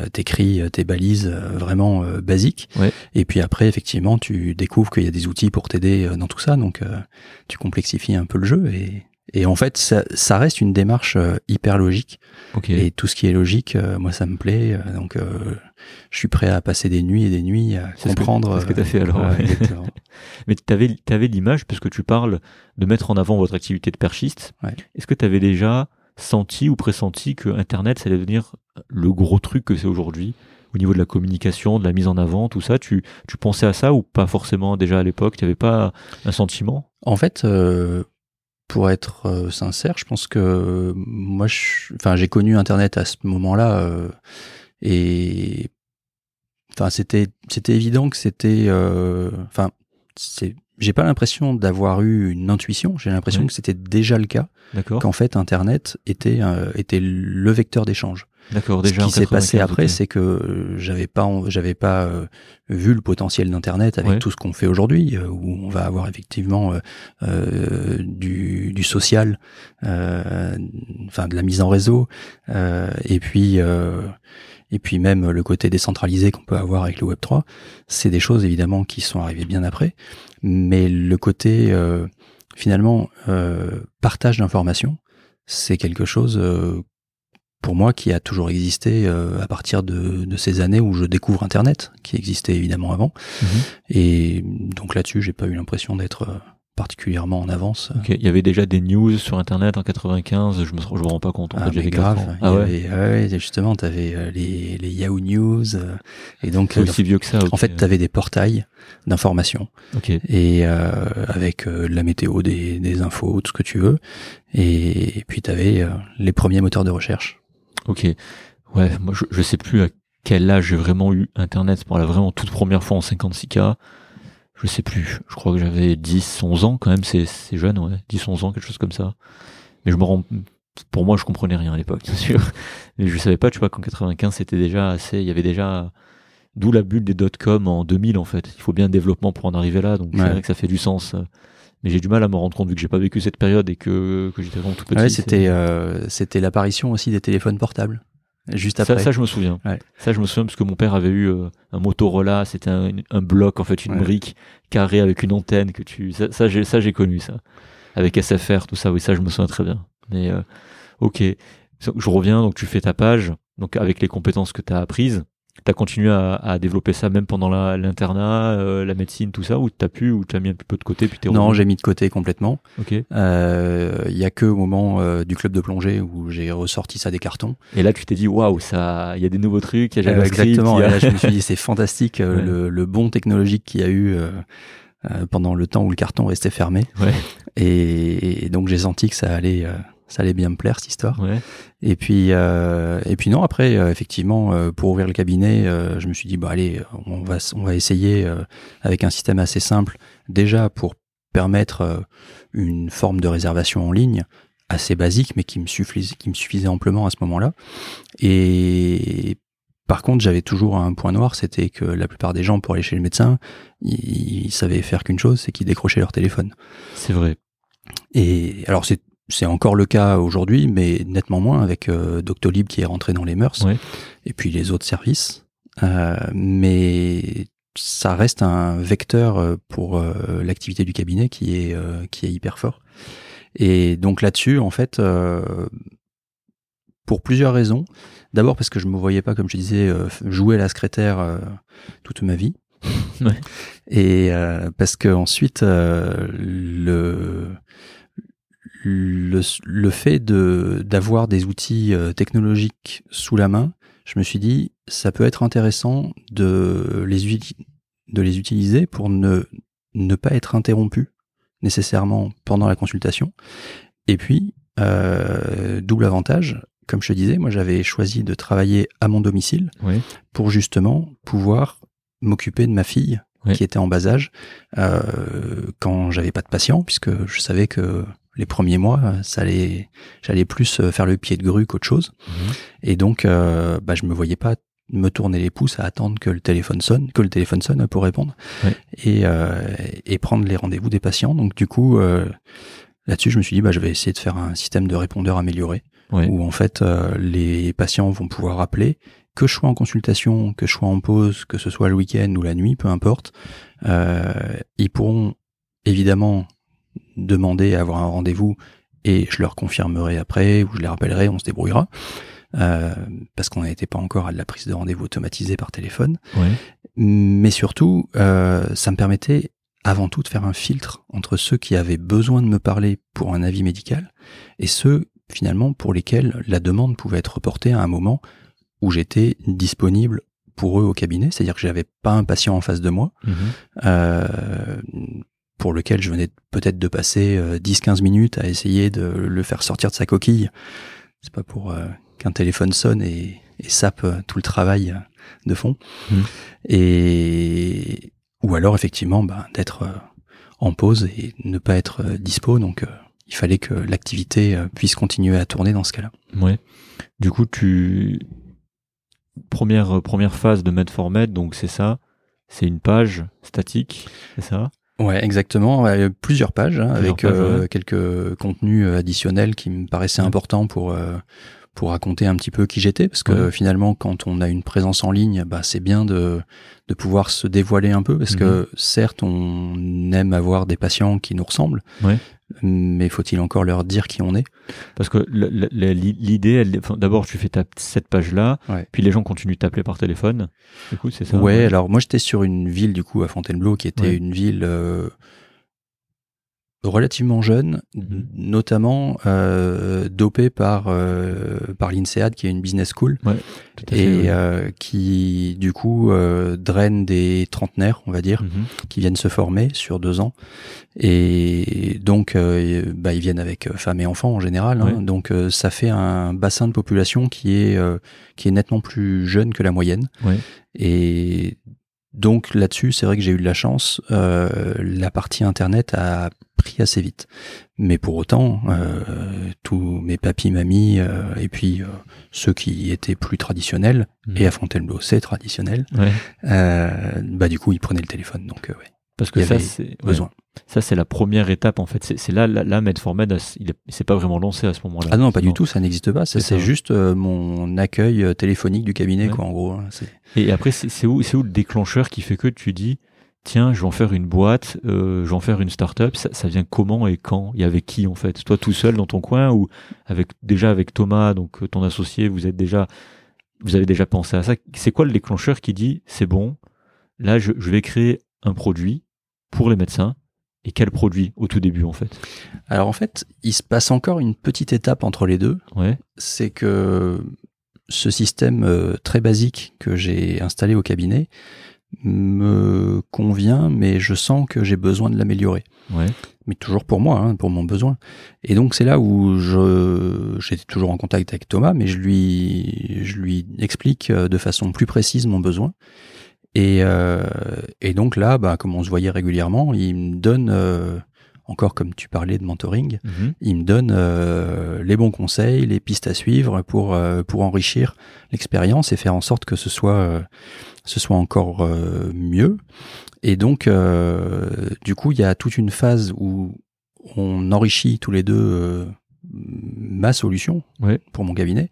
euh, t'écris euh, tes balises vraiment basiques. Ouais. Et puis après, effectivement, tu découvres qu'il y a des outils pour t'aider dans tout ça. Donc euh, tu complexifies un peu le jeu et et en fait, ça, ça reste une démarche euh, hyper logique. Ok. Et tout ce qui est logique, euh, moi, ça me plaît. Euh, donc, je suis prêt à passer des nuits et des nuits à que- comprendre. ce que t'as euh, fait alors, ouais. [LAUGHS] Mais tu avais, l'image, puisque tu parles de mettre en avant votre activité de perchiste. Ouais. Est-ce que tu avais déjà senti ou pressenti que Internet, ça allait devenir le gros truc que c'est aujourd'hui au niveau de la communication, de la mise en avant, tout ça? Tu, tu pensais à ça ou pas forcément déjà à l'époque? Tu n'avais pas un sentiment? En fait, euh, pour être euh, sincère, je pense que euh, moi, je- enfin, j'ai connu Internet à ce moment-là euh, et enfin, c'était c'était évident que c'était, euh, enfin, c'est, j'ai pas l'impression d'avoir eu une intuition. J'ai l'impression que c'était déjà le cas, D'accord qu'en fait, Internet était euh, était le vecteur d'échange. D'accord, Ce déjà. en qui s'est passé 95, après, c'est que euh, j'avais pas, j'avais pas euh, vu le potentiel d'Internet avec Ouais. tout ce qu'on fait aujourd'hui, euh, où on va avoir effectivement euh, euh, du, du social, euh, enfin de la mise en réseau, euh, et puis euh, et puis même le côté décentralisé qu'on peut avoir avec le Web 3. C'est des choses évidemment qui sont arrivées bien après, mais le côté euh, finalement euh, partage d'informations, c'est quelque chose euh, pour moi qui a toujours existé euh, à partir de, de ces années où je découvre Internet, qui existait évidemment avant. Mhm. Et donc là-dessus, j'ai pas eu l'impression d'être euh, particulièrement en avance. Il y avait déjà des news sur Internet en 95, je me, je me rends pas compte. En Ah, fait, mais grave. 4 ans. Il y Ah ouais, avait- ouais, justement, tu avais les, les Yahoo News. euh, et donc, c'est euh, aussi vieux que ça. ok. en fait, tu avais des portails d'informations Ok. et euh, avec euh, de la météo, des, des infos, tout ce que tu veux. Et, et puis, tu avais les premiers moteurs de recherche. Ok. Ouais, moi je, je sais plus à quel âge j'ai vraiment eu Internet pour la vraiment toute première fois en 56K. Je sais plus. Je crois que j'avais 10, 11 ans quand même. C'est, c'est jeune, ouais. 10, 11 ans, quelque chose comme ça. Mais je me rends, pour moi, je comprenais rien à l'époque, [LAUGHS] bien sûr. Mais je savais pas, tu vois, qu'en 95, c'était déjà assez, il y avait déjà, d'où la bulle des dot-com en 2000, en fait. Il faut bien un développement pour en arriver là. Donc, c'est vrai que ça fait du sens. Mais j'ai du mal à me rendre compte vu que j'ai pas vécu cette période et que, que j'étais vraiment tout petit. Ouais, c'était euh, c'était l'apparition aussi des téléphones portables. Juste Ça, après. ça, je me souviens. Ouais. Ça, je me souviens parce que mon père avait eu euh, un Motorola. C'était un, un bloc, en fait, une Ouais. brique carrée avec une antenne que tu. Ça, ça, j'ai, ça, j'ai connu ça. Avec SFR, tout ça. Oui, ça, je me souviens très bien. Mais euh, ok. je reviens, donc tu fais ta page, donc avec les compétences que tu as apprises, tu as continué à, à, développer ça même pendant l'internat, euh, la, médecine, tout ça, ou tu as pu, ou tu as mis un petit peu de côté puis Non, j'ai mis de côté complètement. Il euh, y a que au moment euh, du club de plongée où j'ai ressorti ça des cartons. Et là, tu t'es dit, waouh, ça, il y a des nouveaux trucs, il y a JavaScript. exactement. là, je me suis [LAUGHS] dit, c'est fantastique le, le, bon technologique qu'il y a eu. pendant le temps où le carton restait fermé. Ouais. Et, et, donc j'ai senti que ça allait, ça allait bien me plaire cette histoire. Et puis euh, et puis non après euh, effectivement euh, pour ouvrir le cabinet, je me suis dit bah allez on va on va essayer avec un système assez simple déjà pour permettre une forme de réservation en ligne assez basique mais qui me suffisait qui me suffisait amplement à ce moment-là. Et par contre, j'avais toujours un point noir, c'était que la plupart des gens, pour aller chez le médecin, ils, ils savaient faire qu'une chose, c'est qu'ils décrochaient leur téléphone. C'est vrai. Et alors c'est c'est encore le cas aujourd'hui, mais nettement moins avec euh, Doctolib qui est rentré dans les mœurs, et puis les autres services. Euh, mais ça reste un vecteur euh, pour euh, l'activité du cabinet qui est qui est hyper fort. Et donc là-dessus, en fait, pour plusieurs raisons. D'abord parce que je me voyais pas, comme je disais, jouer à la secrétaire toute ma vie. [LAUGHS] Ouais. Et parce que ensuite, le le, le fait de d'avoir des outils euh, technologiques sous la main, je me suis dit ça peut être intéressant de les de les utiliser pour ne ne pas être interrompu nécessairement pendant la consultation. Et puis euh, double avantage, comme je te disais, moi j'avais choisi de travailler à mon domicile pour justement pouvoir m'occuper de ma fille qui était en bas âge euh, quand j'avais pas de patient puisque je savais que les premiers mois, ça allait, j'allais plus euh, faire le pied de grue qu'autre chose. Mhm. Et donc, euh, bah, je me voyais pas me tourner les pouces à attendre que le téléphone sonne, que le téléphone sonne pour répondre et, euh, et prendre les rendez-vous des patients. Donc du coup, euh, là-dessus, je me suis dit, bah, je vais essayer de faire un système de répondeur amélioré où en fait euh, les patients vont pouvoir appeler, que je sois en consultation, que je sois en pause, que ce soit le week-end ou la nuit, peu importe. ils pourront évidemment demander à avoir un rendez-vous et je leur confirmerai après ou je les rappellerai, on se débrouillera. Euh, parce qu'on n'était pas encore à de la prise de rendez-vous automatisée par téléphone. Mais surtout, euh, ça me permettait avant tout de faire un filtre entre ceux qui avaient besoin de me parler pour un avis médical et ceux finalement pour lesquels la demande pouvait être reportée à un moment où j'étais disponible pour eux au cabinet, c'est-à-dire que j'avais pas un patient en face de moi, mhm. euh, pour lequel je venais peut-être de passer 10-15 euh, minutes à essayer de le faire sortir de sa coquille. C'est pas pour euh, qu'un téléphone sonne et, et, sape euh, tout le travail de fond. Mmh. Et ou alors effectivement bah, d'être en pause et ne pas être dispo. Donc il fallait que l'activité puisse continuer à tourner dans ce cas-là. Ouais. Du coup, tu première première phase de Med4Med, donc c'est ça. C'est une page statique, c'est ça? Ouais, exactement. plusieurs pages hein, avec euh, quelques contenus euh, additionnels qui me paraissaient importants pour euh, pour raconter un petit peu qui j'étais, parce que finalement, quand on a une présence en ligne, bah, c'est bien de, de pouvoir se dévoiler un peu, parce que mhm. certes, on aime avoir des patients qui nous ressemblent, mais faut-il encore leur dire qui on est? Parce que l'idée, d'abord, tu fais ta, cette page-là, puis les gens continuent de t'appeler par téléphone. Du coup, c'est ça Ouais, alors moi, j'étais sur une ville, du coup, à Fontainebleau, qui était une ville euh, relativement jeune, mhm. notamment euh, dopé par euh, par l'INSEAD qui est une business school et euh, qui du coup euh, draine des trentenaires, on va dire, mhm. qui viennent se former sur deux ans et donc euh, bah, ils viennent avec femmes et enfants en général, hein. donc euh, ça fait un bassin de population qui est qui est nettement plus jeune que la moyenne et donc là-dessus, c'est vrai que j'ai eu de la chance. la partie internet a pris assez vite. Mais pour autant, euh, tous mes papis, mamies, euh, et puis euh, ceux qui étaient plus traditionnels, mmh. et à Fontainebleau c'est traditionnel, bah du coup ils prenaient le téléphone. Donc ouais. Parce que ça c'est besoin. Ça, c'est la première étape, en fait. C'est là, là, là Med4Med, il s'est pas vraiment lancé à ce moment-là. Ah non, pas du tout, ça n'existe pas. C'est juste mon accueil téléphonique du cabinet, quoi, en gros. Hein, et après, c'est où, où le déclencheur qui fait que tu dis, tiens, je vais en faire une boîte, euh, je vais en faire une start-up, ça, ça vient comment et quand? Et avec qui en fait? Toi tout seul dans ton coin ou avec déjà avec Thomas, donc euh, ton associé, vous êtes déjà, vous avez déjà pensé à ça? C'est quoi le déclencheur qui dit c'est bon, là je, je vais créer un produit pour les médecins et quel produit au tout début en fait? Alors en fait, il se passe encore une petite étape entre les deux. Ouais, C'est que ce système euh, très basique que j'ai installé au cabinet me convient, mais je sens que j'ai besoin de l'améliorer. ouais, Mais toujours pour moi, hein, pour mon besoin. Et donc c'est là où je j'étais toujours en contact avec Thomas, mais je lui je lui explique euh, de façon plus précise mon besoin. Et, euh, et donc là, bah, comme on se voyait régulièrement, il me donne euh, encore comme tu parlais de mentoring, Mhm. il me donne euh, les bons conseils, les pistes à suivre pour euh, pour enrichir l'expérience et faire en sorte que ce soit euh, ce soit encore euh, mieux. Et donc euh, du coup, il y a toute une phase où on enrichit tous les deux euh, ma solution Ouais. pour mon cabinet.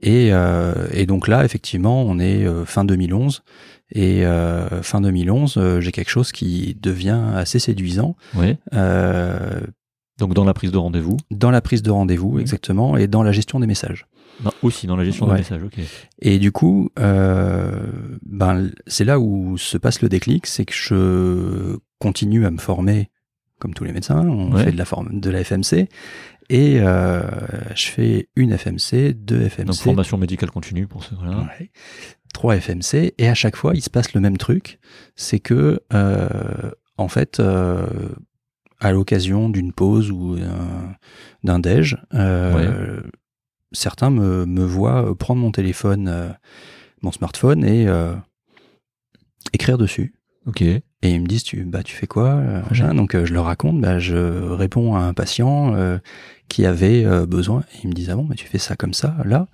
Et, euh, et donc là, effectivement, on est euh, fin 2011. Et euh, fin 2011, euh, j'ai quelque chose qui devient assez séduisant. ouais. Euh, Donc dans la prise de rendez-vous, dans la prise de rendez-vous, exactement, et dans la gestion des messages. Non, aussi dans la gestion Ouais. des messages, ok. Et du coup, euh, ben, c'est là où se passe le déclic, c'est que je continue à me former, comme tous les médecins, on Ouais. fait de la, forme, de la FMC, et euh, je fais une FMC, deux FMC, Donc formation médicale continue pour ceux là. ouais, trois FMC, et à chaque fois, il se passe le même truc, c'est que, euh, en fait, euh, à l'occasion d'une pause ou d'un- d'un déj, euh, certains me, me voient prendre mon téléphone, euh, mon smartphone et euh, écrire dessus. Ok. Et ils me disent, tu, bah, tu fais quoi euh, Donc euh, je leur raconte, bah, je réponds à un patient euh, qui avait euh, besoin. Et ils me disent, ah bon, bah, tu fais ça comme ça, là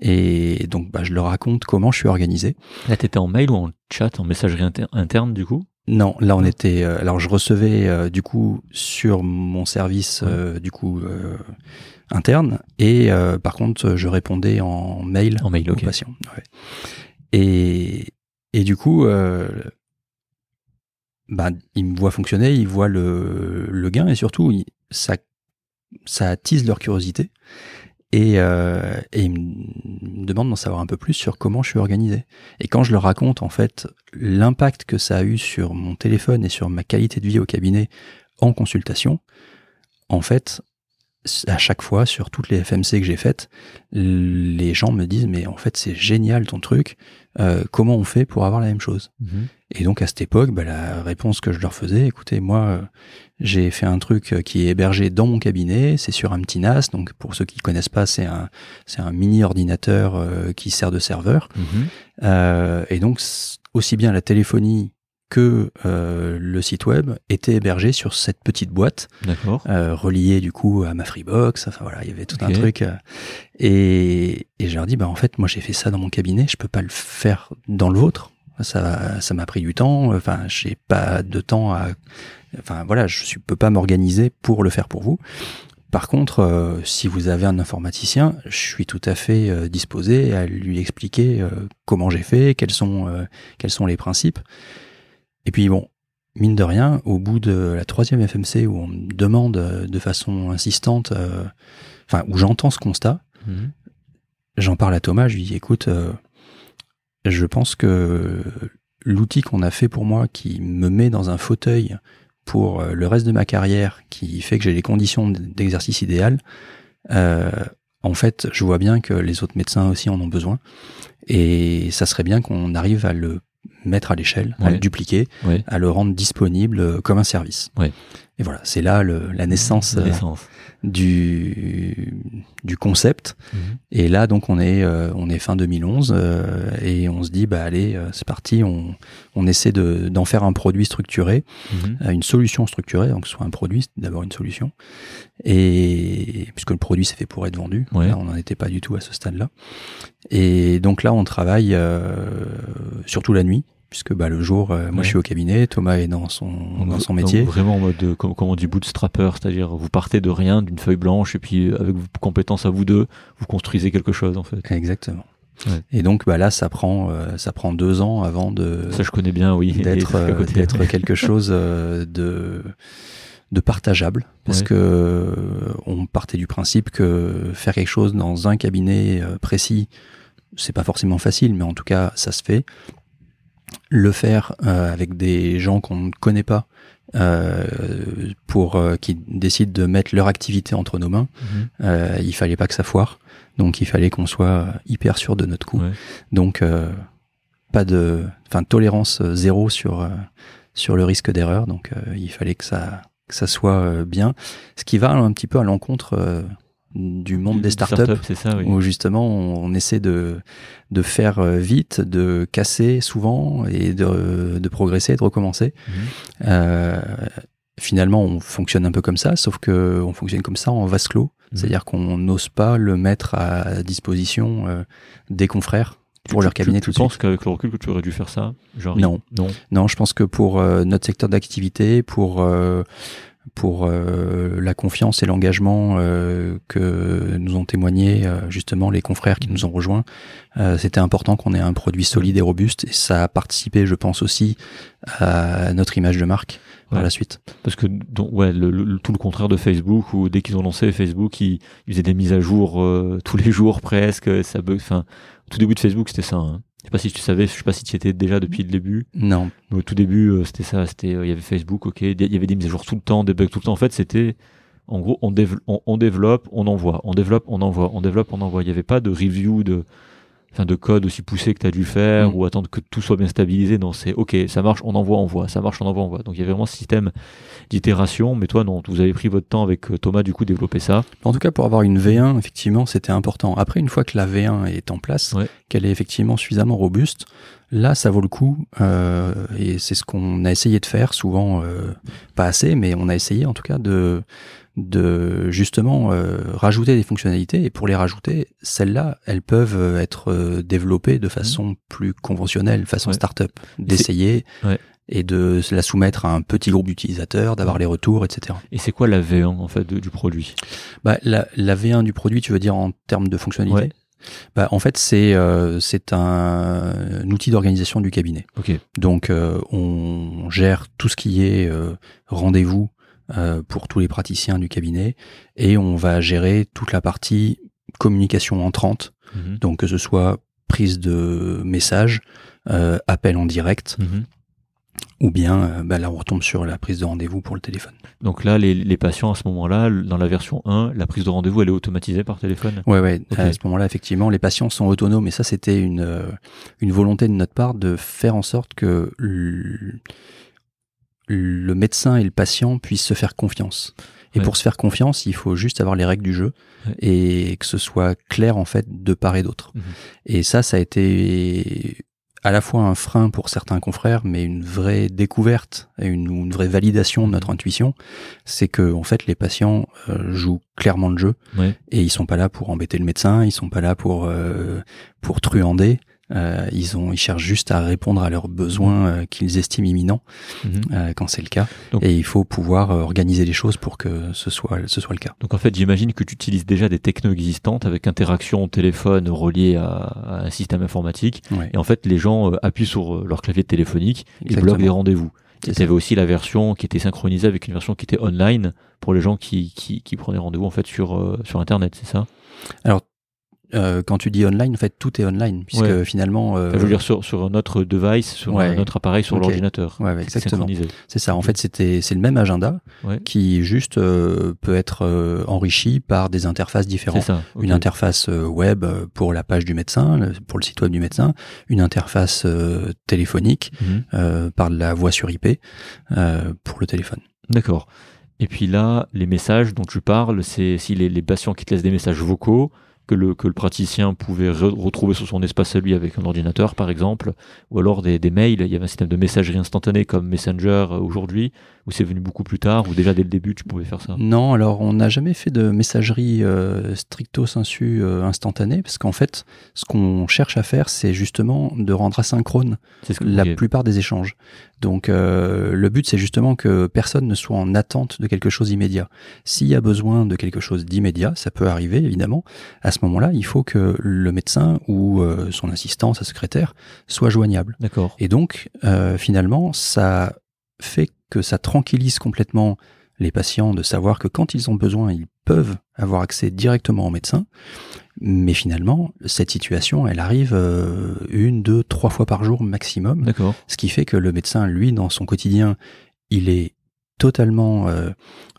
Et donc bah, je leur raconte comment je suis organisé. Là, t'étais en mail ou en chat, en messagerie inter- interne du coup? Non, là on était. euh, alors je recevais euh, du coup sur mon service euh, du coup interne et par contre je répondais en mail En mail, aux ok. patients. ouais. Et et du coup, bah, ils me voient fonctionner, ils voient le, le gain et surtout ça ça attise leur curiosité. Et, euh, et me demandent d'en savoir un peu plus sur comment je suis organisé. Et quand je leur raconte en fait l'impact que ça a eu sur mon téléphone et sur ma qualité de vie au cabinet en consultation, en fait, à chaque fois, sur toutes les FMC que j'ai faites, les gens me disent mais en fait c'est génial ton truc, euh, comment on fait pour avoir la même chose? Et donc à cette époque, bah, la réponse que je leur faisais, écoutez, moi, euh, j'ai fait un truc euh, qui est hébergé dans mon cabinet, c'est sur un petit NAS, donc pour ceux qui connaissent pas, c'est un, c'est un mini ordinateur euh, qui sert de serveur. Mhm. Et donc aussi bien la téléphonie que euh, le site web étaient hébergés sur cette petite boîte, euh, reliée du coup à ma Freebox. Enfin voilà, il y avait tout un truc. euh, et, et je leur dis, bah en fait, moi j'ai fait ça dans mon cabinet, je peux pas le faire dans le vôtre. Ça, ça m'a pris du temps. Enfin, j'ai pas de temps à. Enfin voilà, je suis, peux pas m'organiser pour le faire pour vous. Par contre, euh, si vous avez un informaticien, je suis tout à fait euh, disposé à lui expliquer euh, comment j'ai fait, quels sont quels sont les principes. Et puis bon, mine de rien, au bout de la troisième FMC où on me demande euh, de façon insistante, euh, enfin où j'entends ce constat, Mhm. j'en parle à Thomas, je lui dis écoute, euh, je pense que l'outil qu'on a fait pour moi, qui me met dans un fauteuil pour le reste de ma carrière, qui fait que j'ai les conditions d'exercice idéales, euh, en fait, je vois bien que les autres médecins aussi en ont besoin. Et ça serait bien qu'on arrive à le mettre à l'échelle, à le dupliquer, Ouais. à le rendre disponible euh, comme un service. Ouais. Et voilà, c'est là le- la naissance euh, Naissance. Du, du concept. Mhm. Et là, donc, on est, euh, on est fin 2011 euh, et on se dit, bah allez, euh, c'est parti, on, on essaie de- d'en faire un produit structuré, Mhm. euh, une solution structurée, donc que ce soit un produit, c'est d'abord une solution. Et puisque le produit c'est fait pour être vendu, Ouais. là, on n'en était pas du tout à ce stade-là. Et donc là, on travaille euh, surtout la nuit, puisque bah, le jour, euh, moi Ouais. je suis au cabinet, Thomas est dans son, Donc, dans son donc métier. vraiment en mode, euh, comme, comme on dit, bootstrapper, c'est-à-dire vous partez de rien, d'une feuille blanche, et puis euh, avec vos compétences à vous deux, vous construisez quelque chose en fait. Exactement. Ouais. Et donc bah là, ça prend euh, ça prend deux ans avant de Ça, je connais bien, oui. [LAUGHS] d'être [LAUGHS] euh, quelque chose de de partageable parce Ouais. que euh, on partait du principe que faire quelque chose dans un cabinet précis c'est pas forcément facile mais en tout cas ça se fait le faire euh, avec des gens qu'on ne connaît pas euh, pour euh, qui décident de mettre leur activité entre nos mains. Mhm. euh, il fallait pas que ça foire. Donc il fallait qu'on soit hyper sûr de notre coup Ouais. donc euh, pas de enfin tolérance zéro sur euh, sur le risque d'erreur. Donc euh, il fallait que ça que ça soit bien. Ce qui va un petit peu à l'encontre euh, du monde des startups c'est ça, oui. où justement on, on essaie de de faire euh, vite de casser souvent et de de progresser et de recommencer Mhm. euh, finalement on fonctionne un peu comme ça sauf que on fonctionne comme ça en vase clos Mhm. c'est-à-dire qu'on n'ose pas le mettre à disposition euh, des confrères pour Tu- leur tu- cabinet tu, tout de penses suite. qu'avec le recul que tu aurais dû faire ça Genre, Non. Non. Non, je pense que pour euh, notre secteur d'activité, pour euh, pour euh, la confiance et l'engagement euh, que nous ont témoigné euh, justement les confrères qui nous ont rejoints, euh, c'était important qu'on ait un produit solide et robuste et ça a participé, je pense aussi, à notre image de marque par la suite. Parce que donc, ouais, le, le- tout le contraire de Facebook, où dès qu'ils ont lancé Facebook, ils, ils faisaient des mises à jour euh, tous les jours presque. Ça bug. Enfin, au tout début de Facebook, c'était ça. Hein. Je sais pas si tu savais, je sais pas si tu étais déjà depuis le début. Non, Mais au tout début, euh, c'était ça. C'était, euh, il y avait Facebook, ok. Il y avait des mises à jour tout le temps, des bugs tout le temps. En fait, c'était, en gros, on, dév- on, on développe, on envoie, on développe, on envoie, on développe, on envoie. Il n'y avait pas de review de, enfin, de code aussi poussé que tu as dû faire Mm. ou attendre que tout soit bien stabilisé. Non, c'est ok, ça marche, on envoie, on envoie, ça marche, on envoie, on envoie. Donc il y avait vraiment ce système d'itération. Mais toi, non, vous avez pris votre temps avec euh, Thomas, du coup, développer ça. En tout cas, pour avoir une V1, effectivement, c'était important. Après, une fois que la V1 est en place, Ouais. qu'elle est effectivement suffisamment robuste, là, ça vaut le coup. euh, et c'est ce qu'on a essayé de faire, souvent euh, pas assez, mais on a essayé en tout cas de de justement euh, rajouter des fonctionnalités. Et pour les rajouter, celles-là, elles peuvent euh, être euh, développées de façon plus conventionnelle, façon Ouais. startup, d'essayer. Ouais. Et de la soumettre à un petit groupe d'utilisateurs, d'avoir les retours, etc. Et c'est quoi la V1 en fait de- du produit? Bah, la, la V1 du produit, tu veux dire en termes de fonctionnalité Ouais. bah, En fait, c'est euh, c'est un, un outil d'organisation du cabinet. Donc, euh, on gère tout ce qui est rendez-vous euh, pour tous les praticiens du cabinet et on va gérer toute la partie communication entrante, Mhm. donc que ce soit prise de messages, euh, appel en direct, Mhm. ou bien euh, bah, là on retombe sur la prise de rendez-vous pour le téléphone. Donc là, les, les patients à ce moment-là, dans la version 1, la prise de rendez-vous, elle est automatisée par téléphone? Ouais, ouais. À ce moment-là, effectivement, les patients sont autonomes. Et ça, c'était une, une volonté de notre part de faire en sorte que le, médecin et le patient puissent se faire confiance. Et Ouais. pour se faire confiance, il faut juste avoir les règles du jeu Ouais. et que ce soit clair, en fait, de part et d'autre. Mhm. Et ça, ça a été à la fois un frein pour certains confrères, mais une vraie découverte et une, une vraie validation de notre intuition, c'est que en fait les patients euh, jouent clairement le jeu Ouais. et ils sont pas là pour embêter le médecin, ils sont pas là pour euh, pour truander. Euh, ils ont, ils cherchent juste à répondre à leurs besoins euh, qu'ils estiment imminents euh, quand c'est le cas. Donc- et il faut pouvoir euh, organiser les choses pour que ce soit ce soit le cas. Donc en fait, j'imagine que tu utilises déjà des technos existantes avec interaction au téléphone reliée à, à un système informatique. Ouais, Et en fait, les gens euh, appuient sur leur clavier téléphonique et exactement. bloquent des rendez-vous. Et tu avais aussi la version qui était synchronisée avec une version qui était online pour les gens qui, qui, qui prenaient rendez-vous en fait sur, euh, sur Internet, c'est ça? Euh, quand tu dis online, en fait, tout est online puisque Ouais. finalement, euh, Enfin, Je veux dire sur, sur un autre device, sur Ouais. autre appareil, sur l'ordinateur. Ouais, exactement. C'est ça. En fait, c'était c'est le même agenda qui juste euh, peut être euh, enrichi par des interfaces différentes. ça. Une interface web pour la page du médecin, pour le site web du médecin, une interface téléphonique Mhm. par la voix sur IP pour le téléphone. D'accord. Et puis là, les messages dont tu parles, c'est si les, les patients qui te laissent des messages vocaux que le, que le praticien pouvait re- retrouver sur son espace à lui avec un ordinateur, par exemple, ou alors des, des mails. Il y avait un système de messagerie instantanée comme Messenger euh, aujourd'hui, où c'est venu beaucoup plus tard, ou déjà dès le début tu pouvais faire ça. Non, alors on n'a jamais fait de messagerie euh, stricto sensu euh, instantanée parce qu'en fait, ce qu'on cherche à faire, c'est justement de rendre asynchrone C'est ce que la plupart des échanges. Donc euh, le but c'est justement que personne ne soit en attente de quelque chose immédiat. S'il y a besoin de quelque chose d'immédiat, ça peut arriver évidemment. À ce moment-là, il faut que le médecin ou son assistant, sa secrétaire, soit joignable. D'accord. Et donc finalement, ça fait que ça tranquillise complètement les patients de savoir que quand ils ont besoin, ils peuvent avoir accès directement au médecin. Mais finalement, cette situation, elle arrive euh, une, deux, trois fois par jour maximum. D'accord. Ce qui fait que le médecin, lui, dans son quotidien, il est totalement euh,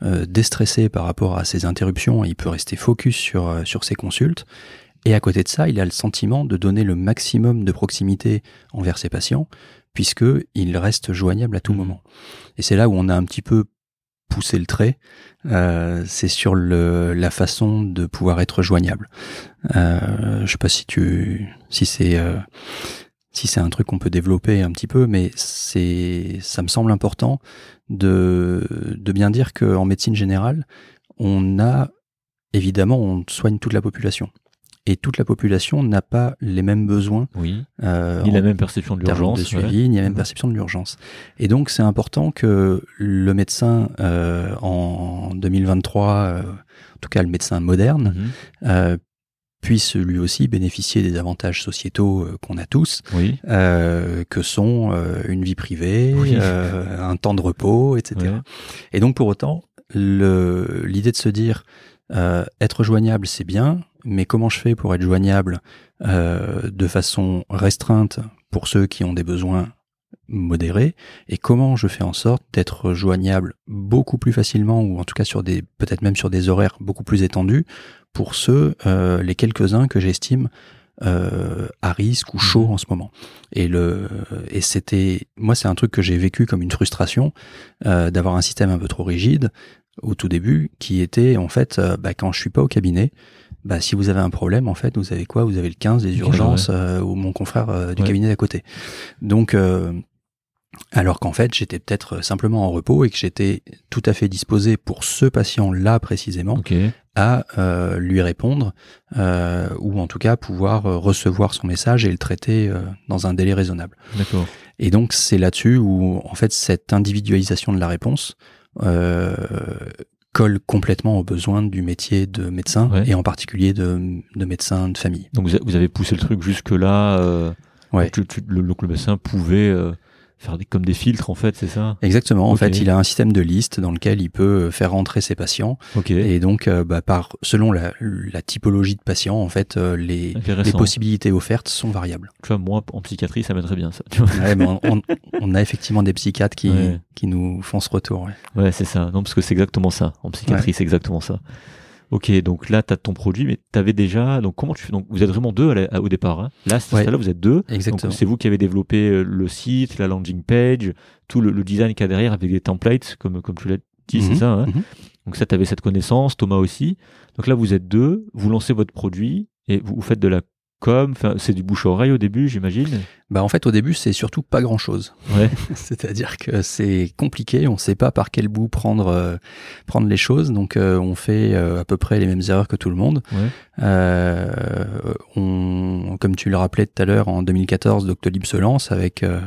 euh, déstressé par rapport à ces interruptions. Il peut rester focus sur, sur ses consultes. Et à côté de ça, il a le sentiment de donner le maximum de proximité envers ses patients, puisque il reste joignable à tout moment. Et c'est là où on a un petit peu poussé le trait. Euh, c'est sur la façon de pouvoir être joignable. Euh, je sais pas si tu, si c'est, euh, si c'est un truc qu'on peut développer un petit peu, mais c'est, ça me semble important de, de bien dire qu'en médecine générale, on a évidemment, on soigne toute la population. Et toute la population n'a pas les mêmes besoins. Oui. euh, Ni la même perception de l'urgence. de ouais. suivi, ni la même perception de l'urgence. Et donc, c'est important que le médecin, euh, en 2023, euh, en tout cas le médecin moderne, euh, puisse lui aussi bénéficier des avantages sociétaux qu'on a tous, Oui. que sont une vie privée, Oui. un temps de repos, etc. Ouais. Et donc, pour autant, l'idée de se dire être joignable, c'est bien, mais comment je fais pour être joignable euh, de façon restreinte pour ceux qui ont des besoins modérés? Et comment je fais en sorte d'être joignable beaucoup plus facilement ou en tout cas sur des peut-être même sur des horaires beaucoup plus étendus pour ceux euh, les quelques-uns que j'estime euh, à risque ou chaud en ce moment? Et le et c'était moi c'est un truc que j'ai vécu comme une frustration euh, d'avoir un système un peu trop rigide au tout début qui était en fait euh, bah, quand je suis pas au cabinet bah, si vous avez un problème en fait vous avez quoi? Vous avez le 15 des urgences euh, ou mon confrère euh, du Ouais. cabinet d'à côté donc euh, alors qu'en fait j'étais peut-être simplement en repos et que j'étais tout à fait disposé pour ce patient là précisément Ok. à euh, lui répondre euh, ou en tout cas pouvoir euh, recevoir son message et le traiter euh, dans un délai raisonnable. D'accord. Et donc c'est là-dessus où en fait cette individualisation de la réponse euh, colle complètement aux besoins du métier de médecin Ouais. et en particulier de, de médecin de famille. Donc vous avez poussé le truc jusque là. Euh, Ouais. donc tu- tu- le, donc le médecin pouvait euh, faire des, comme des filtres en fait, c'est ça? Exactement. En fait, il a un système de liste dans lequel il peut faire rentrer ses patients Ok. et donc euh, bah, par selon la, la typologie de patients, en fait, euh, les, les possibilités offertes sont variables. Tu vois, moi en psychiatrie, ça m'aiderait bien ça. Tu vois Ouais, mais [LAUGHS] on, on- on a effectivement des psychiatres qui, Ouais. qui nous font ce retour. ouais. Ouais, c'est ça. Non, parce que c'est exactement ça. En psychiatrie, c'est exactement ça. Ok, donc là, tu as ton produit, mais tu avais déjà. Donc, comment tu fais Donc, vous êtes vraiment deux à la- à- au départ. hein là, Ouais. stade-là, vous êtes deux. Exactement. Donc, c'est vous qui avez développé euh, le site, la landing page, tout le, le design qu'il y a derrière avec des templates, comme, comme tu l'as dit, Mhm, c'est ça. Hein mhm. donc, ça, tu avais cette connaissance, Thomas aussi. Donc, là, vous êtes deux, vous lancez votre produit et vous, vous faites de la c'est du bouche-oreille au début, j'imagine. Bah en fait au début c'est surtout pas grand chose. Ouais. [LAUGHS] C'est-à-dire que c'est compliqué, on sait pas par quel bout prendre euh, prendre les choses, donc euh, on fait euh, à peu près les mêmes erreurs que tout le monde. Ouais. Euh, on, comme tu le rappelais tout à l'heure, en 2014, Doctolib se lance avec euh,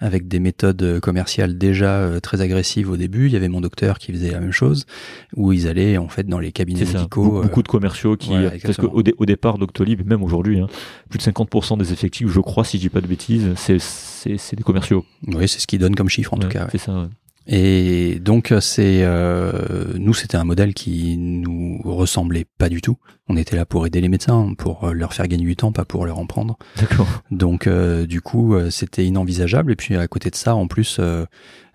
avec des méthodes commerciales déjà euh, très agressives au début. Il y avait mon docteur qui faisait la même chose, où ils allaient en fait dans les cabinets médicaux. Beaucoup, euh, beaucoup de commerciaux qui. voilà, parce qu'au dé- au départ, Doctolib, même aujourd'hui, hein, plus de 50% des effectifs, je crois, si je dis pas de bêtises, c'est, c'est, des commerciaux. Oui, c'est ce qu'ils donnent comme chiffre en tout cas. ouais. C'est ça. ouais. Et donc c'est euh, nous c'était un modèle qui nous ressemblait pas du tout. On était là pour aider les médecins, pour euh, leur faire gagner du temps, pas pour leur en prendre. D'accord. Donc euh, du coup euh, c'était inenvisageable. Et puis à côté de ça, en plus, euh,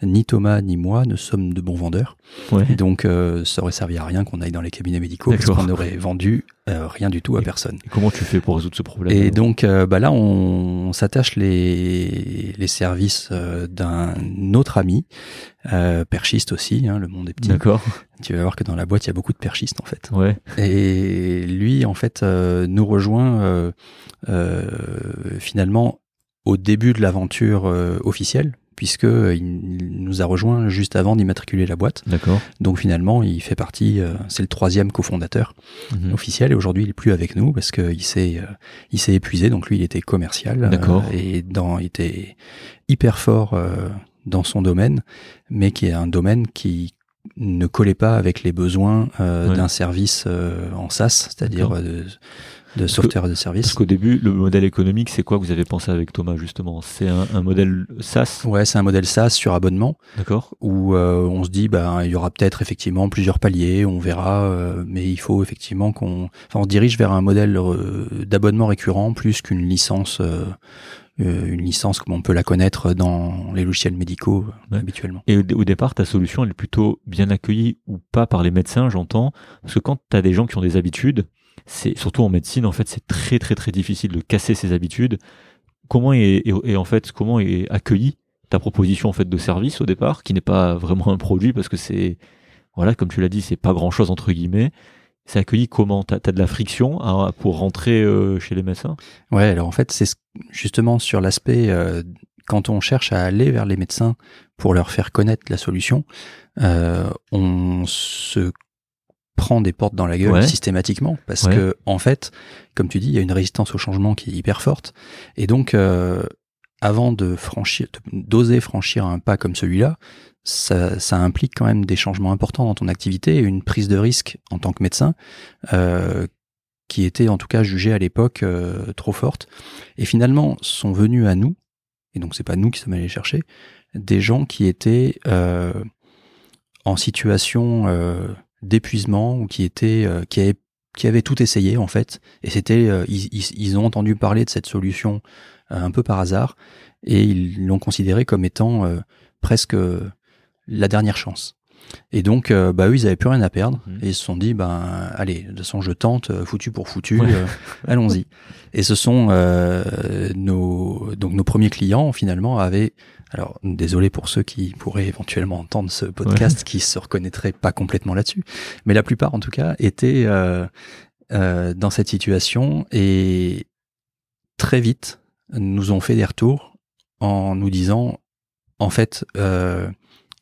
ni Thomas ni moi ne sommes de bons vendeurs. Ouais. Et donc euh, ça aurait servi à rien qu'on aille dans les cabinets médicaux parce qu'on aurait vendu euh, rien du tout à Et- personne. Et comment tu fais pour résoudre ce problème Et donc bah là, on, on s'attache les, les services d'un autre ami, euh, perchiste aussi, hein, le monde est petit. D'accord. Tu vas voir que dans la boîte, il y a beaucoup de perchistes en fait. Ouais. Et lui, en fait, euh, nous rejoint euh, euh, finalement au début de l'aventure officielle, puisque il nous a rejoint juste avant d'immatriculer la boîte. D'accord. Donc finalement, il fait partie, euh, c'est le troisième cofondateur Mhm. officiel et aujourd'hui il est plus avec nous parce qu'il s'est euh, il s'est épuisé donc lui il était commercial euh, D'accord. et dans il était hyper fort dans son domaine, mais qui est un domaine qui ne collait pas avec les besoins euh, d'un service euh, en SaaS, c'est-à-dire de, de software de service. Parce qu'au début, le modèle économique, c'est quoi que vous avez pensé avec Thomas justement? C'est un, un, modèle SaaS? Ouais, c'est un modèle SaaS sur abonnement. D'accord. Où euh, on se dit, bah, il y aura peut-être effectivement plusieurs paliers, on verra, euh, mais il faut effectivement qu'on, enfin, on se dirige vers un modèle euh, d'abonnement récurrent plus qu'une licence une licence comme on peut la connaître dans les logiciels médicaux ouais. habituellement. Et au, départ, ta solution, elle est plutôt bien accueillie ou pas par les médecins, j'entends Parce que quand tu as des gens qui ont des habitudes, c'est surtout en médecine, en fait, c'est très très très difficile de casser ces habitudes. Comment est, est, en fait comment est accueillie ta proposition en fait de service au départ, qui n'est pas vraiment un produit parce que c'est voilà, comme tu l'as dit, c'est pas grand chose entre guillemets. C'est accueilli comment? T'as as de la friction à, pour rentrer euh, chez les médecins? Ouais, alors en fait, c'est justement sur l'aspect euh, quand on cherche à aller vers les médecins pour leur faire connaître la solution, euh, on se prend des portes dans la gueule Ouais. systématiquement parce Ouais. que en fait, comme tu dis, il y a une résistance au changement qui est hyper forte et donc avant de franchir, d'oser franchir un pas comme celui-là, ça, ça implique quand même des changements importants dans ton activité et une prise de risque en tant que médecin euh, qui était en tout cas jugée à l'époque euh, trop forte. Et finalement, sont venus à nous, et donc c'est pas nous qui sommes allés chercher, des gens qui étaient euh, en situation euh, d'épuisement ou qui étaient euh, qui avaient qui avaient tout essayé en fait et c'était euh, ils, ils, ils ont entendu parler de cette solution un peu par hasard et ils l'ont considéré comme étant presque la dernière chance et donc euh, bah eux ils avaient plus rien à perdre Mhm. et ils se sont dit ben allez de toute façon je tente euh, foutu pour foutu Ouais. euh, allons-y [LAUGHS] et ce sont euh, nos donc nos premiers clients finalement avaient alors désolé pour ceux qui pourraient éventuellement entendre ce podcast qui se reconnaîtraient pas complètement là-dessus mais la plupart en tout cas étaient euh, euh, dans cette situation et très vite nous ont fait des retours en nous disant en fait euh,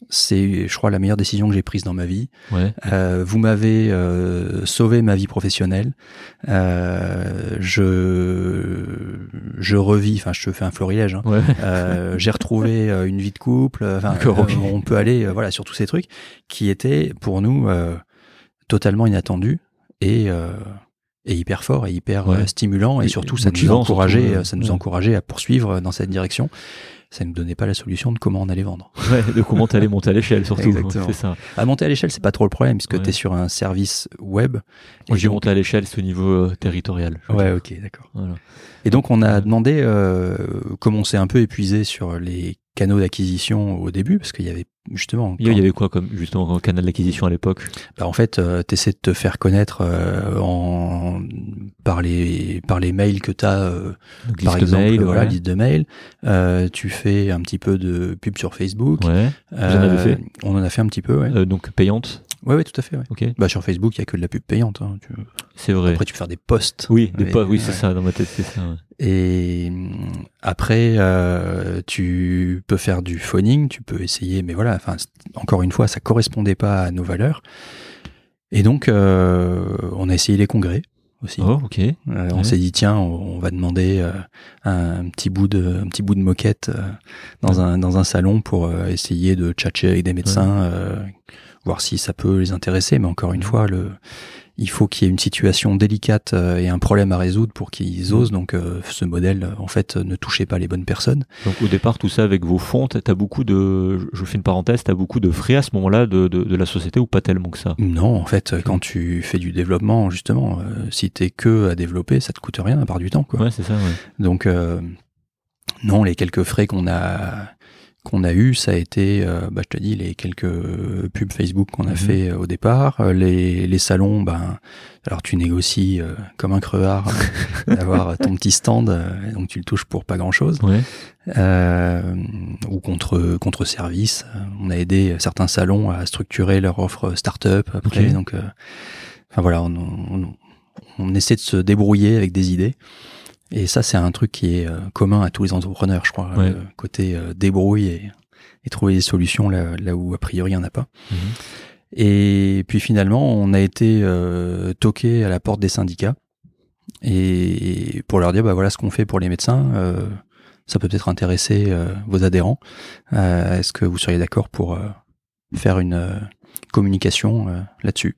c'est je crois la meilleure décision que j'ai prise dans ma vie Ouais. euh, vous m'avez euh, sauvé ma vie professionnelle. Euh, je je revis, enfin je te fais un florilège. hein. Ouais. J'ai retrouvé [LAUGHS] une vie de couple. On peut aller voilà sur tous ces trucs qui étaient pour nous totalement inattendus et et hyper fort et hyper Ouais. stimulant et, Et surtout ça nous encourageait ça nous encourageait à poursuivre dans cette direction. Ça ne nous donnait pas la solution de comment on allait vendre. [LAUGHS] Ouais, de comment t'allais monter à l'échelle surtout. Exactement. C'est ça. À monter à l'échelle, c'est pas trop le problème puisque Ouais. tu es sur un service web. Moi, j'ai monté à l'échelle, c'est au niveau euh, territorial. Ouais, ok, d'accord. Voilà. Et donc on a demandé, euh, comme on s'est un peu épuisé sur les canaux d'acquisition au début, parce qu'il y avait justement, Il y quand- avait quoi comme justement comme canal d'acquisition à l'époque? Bah, en fait, euh, t'essaies de te faire connaître euh, en par les par les mails que t'as, euh, Donc, par exemple, mail, voilà, ouais. liste de mails. Euh, tu fais un petit peu de pub sur Facebook. Ouais. en avez Euh, fait? On en a fait un petit peu, ouais. Euh, donc payante? Ouais, ouais, tout à fait. Ouais. Ok. Bah sur Facebook, il y a que de la pub payante. hein. Tu- C'est vrai. Après, tu peux faire des posts. oui, des Mais, pas. Oui, c'est ouais. ça. Dans ma tête, c'est ça. ouais. Et hum, après, euh, tu peux faire du phoning, tu peux essayer, mais voilà, enfin, encore une fois, ça correspondait pas à nos valeurs. Et donc, euh, on a essayé les congrès aussi. Oh, ok. Euh, on s'est dit tiens, on, on va demander euh, un, petit bout de, un petit bout de moquette euh, dans un dans un salon pour euh, essayer de tchatcher avec des médecins, euh, voir si ça peut les intéresser. Mais encore une Mhm. fois, le il faut qu'il y ait une situation délicate euh, et un problème à résoudre pour qu'ils osent. Donc, euh, ce modèle, en fait, ne touchait pas les bonnes personnes. Donc au départ, tout ça avec vos fonds, t'as beaucoup de. Je fais une parenthèse. T'as beaucoup de frais à ce moment-là de, de, de la société ou pas tellement que ça? Non, en fait, quand tu fais du développement, justement, euh, si t'es que à développer, ça te coûte rien à part du temps, quoi. Ouais, c'est ça. Ouais. Donc euh, non, les quelques frais qu'on a qu'on a eu, ça a été, euh, bah, je te dis, les quelques pubs Facebook qu'on a Mhm. fait euh, au départ, Euh, les, les salons, ben, alors tu négocies euh, comme un crevard [LAUGHS] d'avoir ton petit stand, euh, donc tu le touches pour pas grand chose, Ouais. euh, ou contre contre service. On a aidé certains salons à structurer leur offre start-up après, donc, enfin voilà, on, on, on essaie de se débrouiller avec des idées. Et ça, c'est un truc qui est euh, commun à tous les entrepreneurs, je crois. Ouais. Le côté euh, débrouille et, et trouver des solutions là, là où a priori il n'y en a pas. Mhm. Et puis finalement, on a été euh, toqué à la porte des syndicats et pour leur dire, bah voilà ce qu'on fait pour les médecins. euh, ça peut peut-être intéresser vos adhérents. Est-ce que vous seriez d'accord pour faire une communication là-dessus.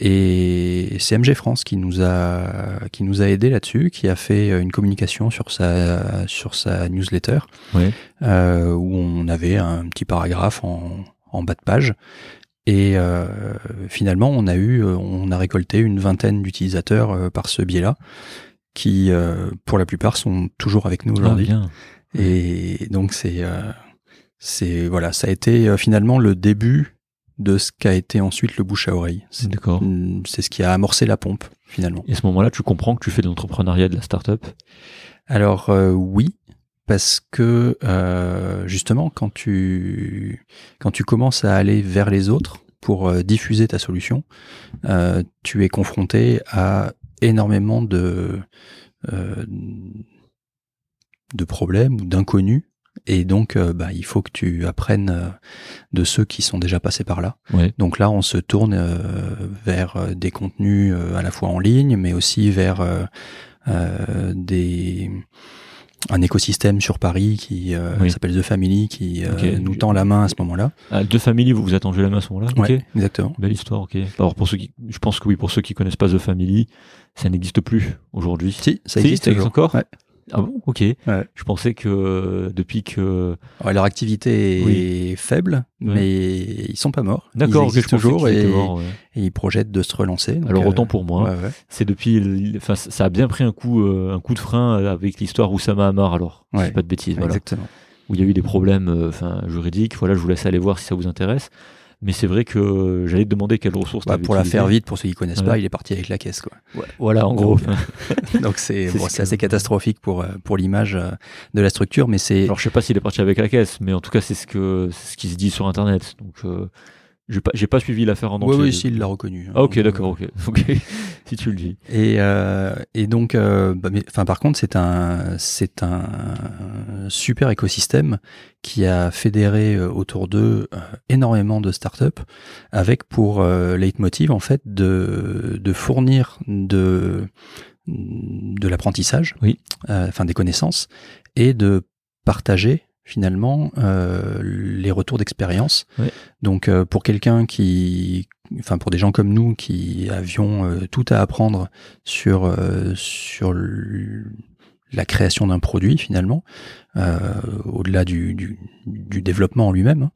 Et c'est MG France qui nous a qui nous a aidé là-dessus, qui a fait une communication sur sa sur sa newsletter où on avait un petit paragraphe en en bas de page. Et euh, finalement, on a eu, euh, on a récolté une vingtaine d'utilisateurs euh, par ce biais-là, qui, pour la plupart, sont toujours avec nous aujourd'hui. Ah, et donc c'est, c'est voilà, ça a été finalement le début de ce qu'a été ensuite le bouche à oreille. C'est, D'accord. C'est ce qui a amorcé la pompe finalement. Et à ce moment-là, tu comprends que tu fais de l'entrepreneuriat de la startup? Alors oui, parce que euh, justement quand tu quand tu commences à aller vers les autres pour euh, diffuser ta solution, euh, tu es confronté à énormément de de problèmes ou d'inconnus et donc bah, il faut que tu apprennes de ceux qui sont déjà passés par là. Donc là on se tourne vers des contenus à la fois en ligne mais aussi vers des un écosystème sur Paris qui euh, s'appelle The Family qui euh, nous tend la main à ce moment-là. Ah, The Family, vous vous tendu la main à ce moment-là Oui, exactement. Belle histoire, ok. Alors pour ceux qui, je pense que oui, pour ceux qui connaissent pas The Family, ça n'existe plus aujourd'hui. Si, ça existe, encore. Ah bon Ok. Je pensais que depuis que leur activité est faible, mais ils sont pas morts. D'accord. Ils existent toujours et, ils projettent de se relancer. Alors autant pour moi, c'est depuis, enfin ça a bien pris un coup, euh, un coup de frein avec l'histoire Oussama Hamar. Alors, c'est pas de bêtises. Voilà. Exactement. Où il y a eu des problèmes, euh, enfin juridiques. Voilà, je vous laisse aller voir si ça vous intéresse. Mais c'est vrai que j'allais te demander quelles ressources bah, Pour la faire vite, pour ceux qui connaissent pas, il est parti avec la caisse. Quoi. voilà, en gros. Donc [LAUGHS] c'est bon, assez catastrophique pour, euh, pour l'image euh, de la structure. mais c'est Alors je sais pas s'il est parti avec la caisse, mais en tout cas c'est ce, que, ce qui se dit sur Internet. Donc euh, j'ai pas, pas suivi l'affaire en entier. Oui, oui, s'il l'a reconnu. Hein. Ah, ok, d'accord, ok. [LAUGHS] ok. si tu le dis. Et, euh, et donc, euh, bah, mais, par contre, c'est un, c'est un super écosystème qui a fédéré euh, autour d'eux euh, énormément de startups avec pour euh, leitmotiv, en fait, de, de fournir de, de l'apprentissage, oui. enfin, des connaissances et de partager finalement euh, les retours d'expérience. Donc euh, pour quelqu'un qui, enfin pour des gens comme nous qui avions euh, tout à apprendre sur sur la création d'un produit finalement, au-delà du, du, du, développement en lui-même.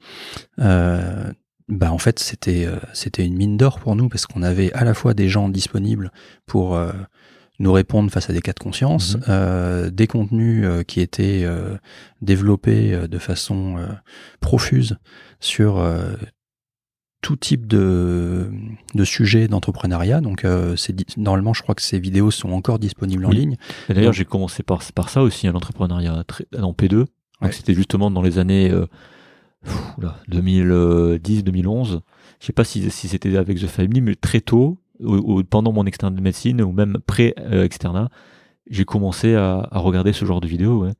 bah en fait c'était c'était une mine d'or pour nous parce qu'on avait à la fois des gens disponibles pour nous répondre face à des cas de conscience, mhm. euh, des contenus euh, qui étaient euh, développés euh, de façon profuse sur tout type de, de sujets d'entrepreneuriat. Donc, c'est normalement, je crois que ces vidéos sont encore disponibles en ligne. D'ailleurs, j'ai commencé par, par ça aussi, l'entrepreneuriat en P2. C'était justement dans les années 2010-2011. Je sais pas si, si c'était avec The Family, mais très tôt, ou, pendant mon externe de médecine ou même pré-externat, j'ai commencé à, à, regarder ce genre de vidéos ouais.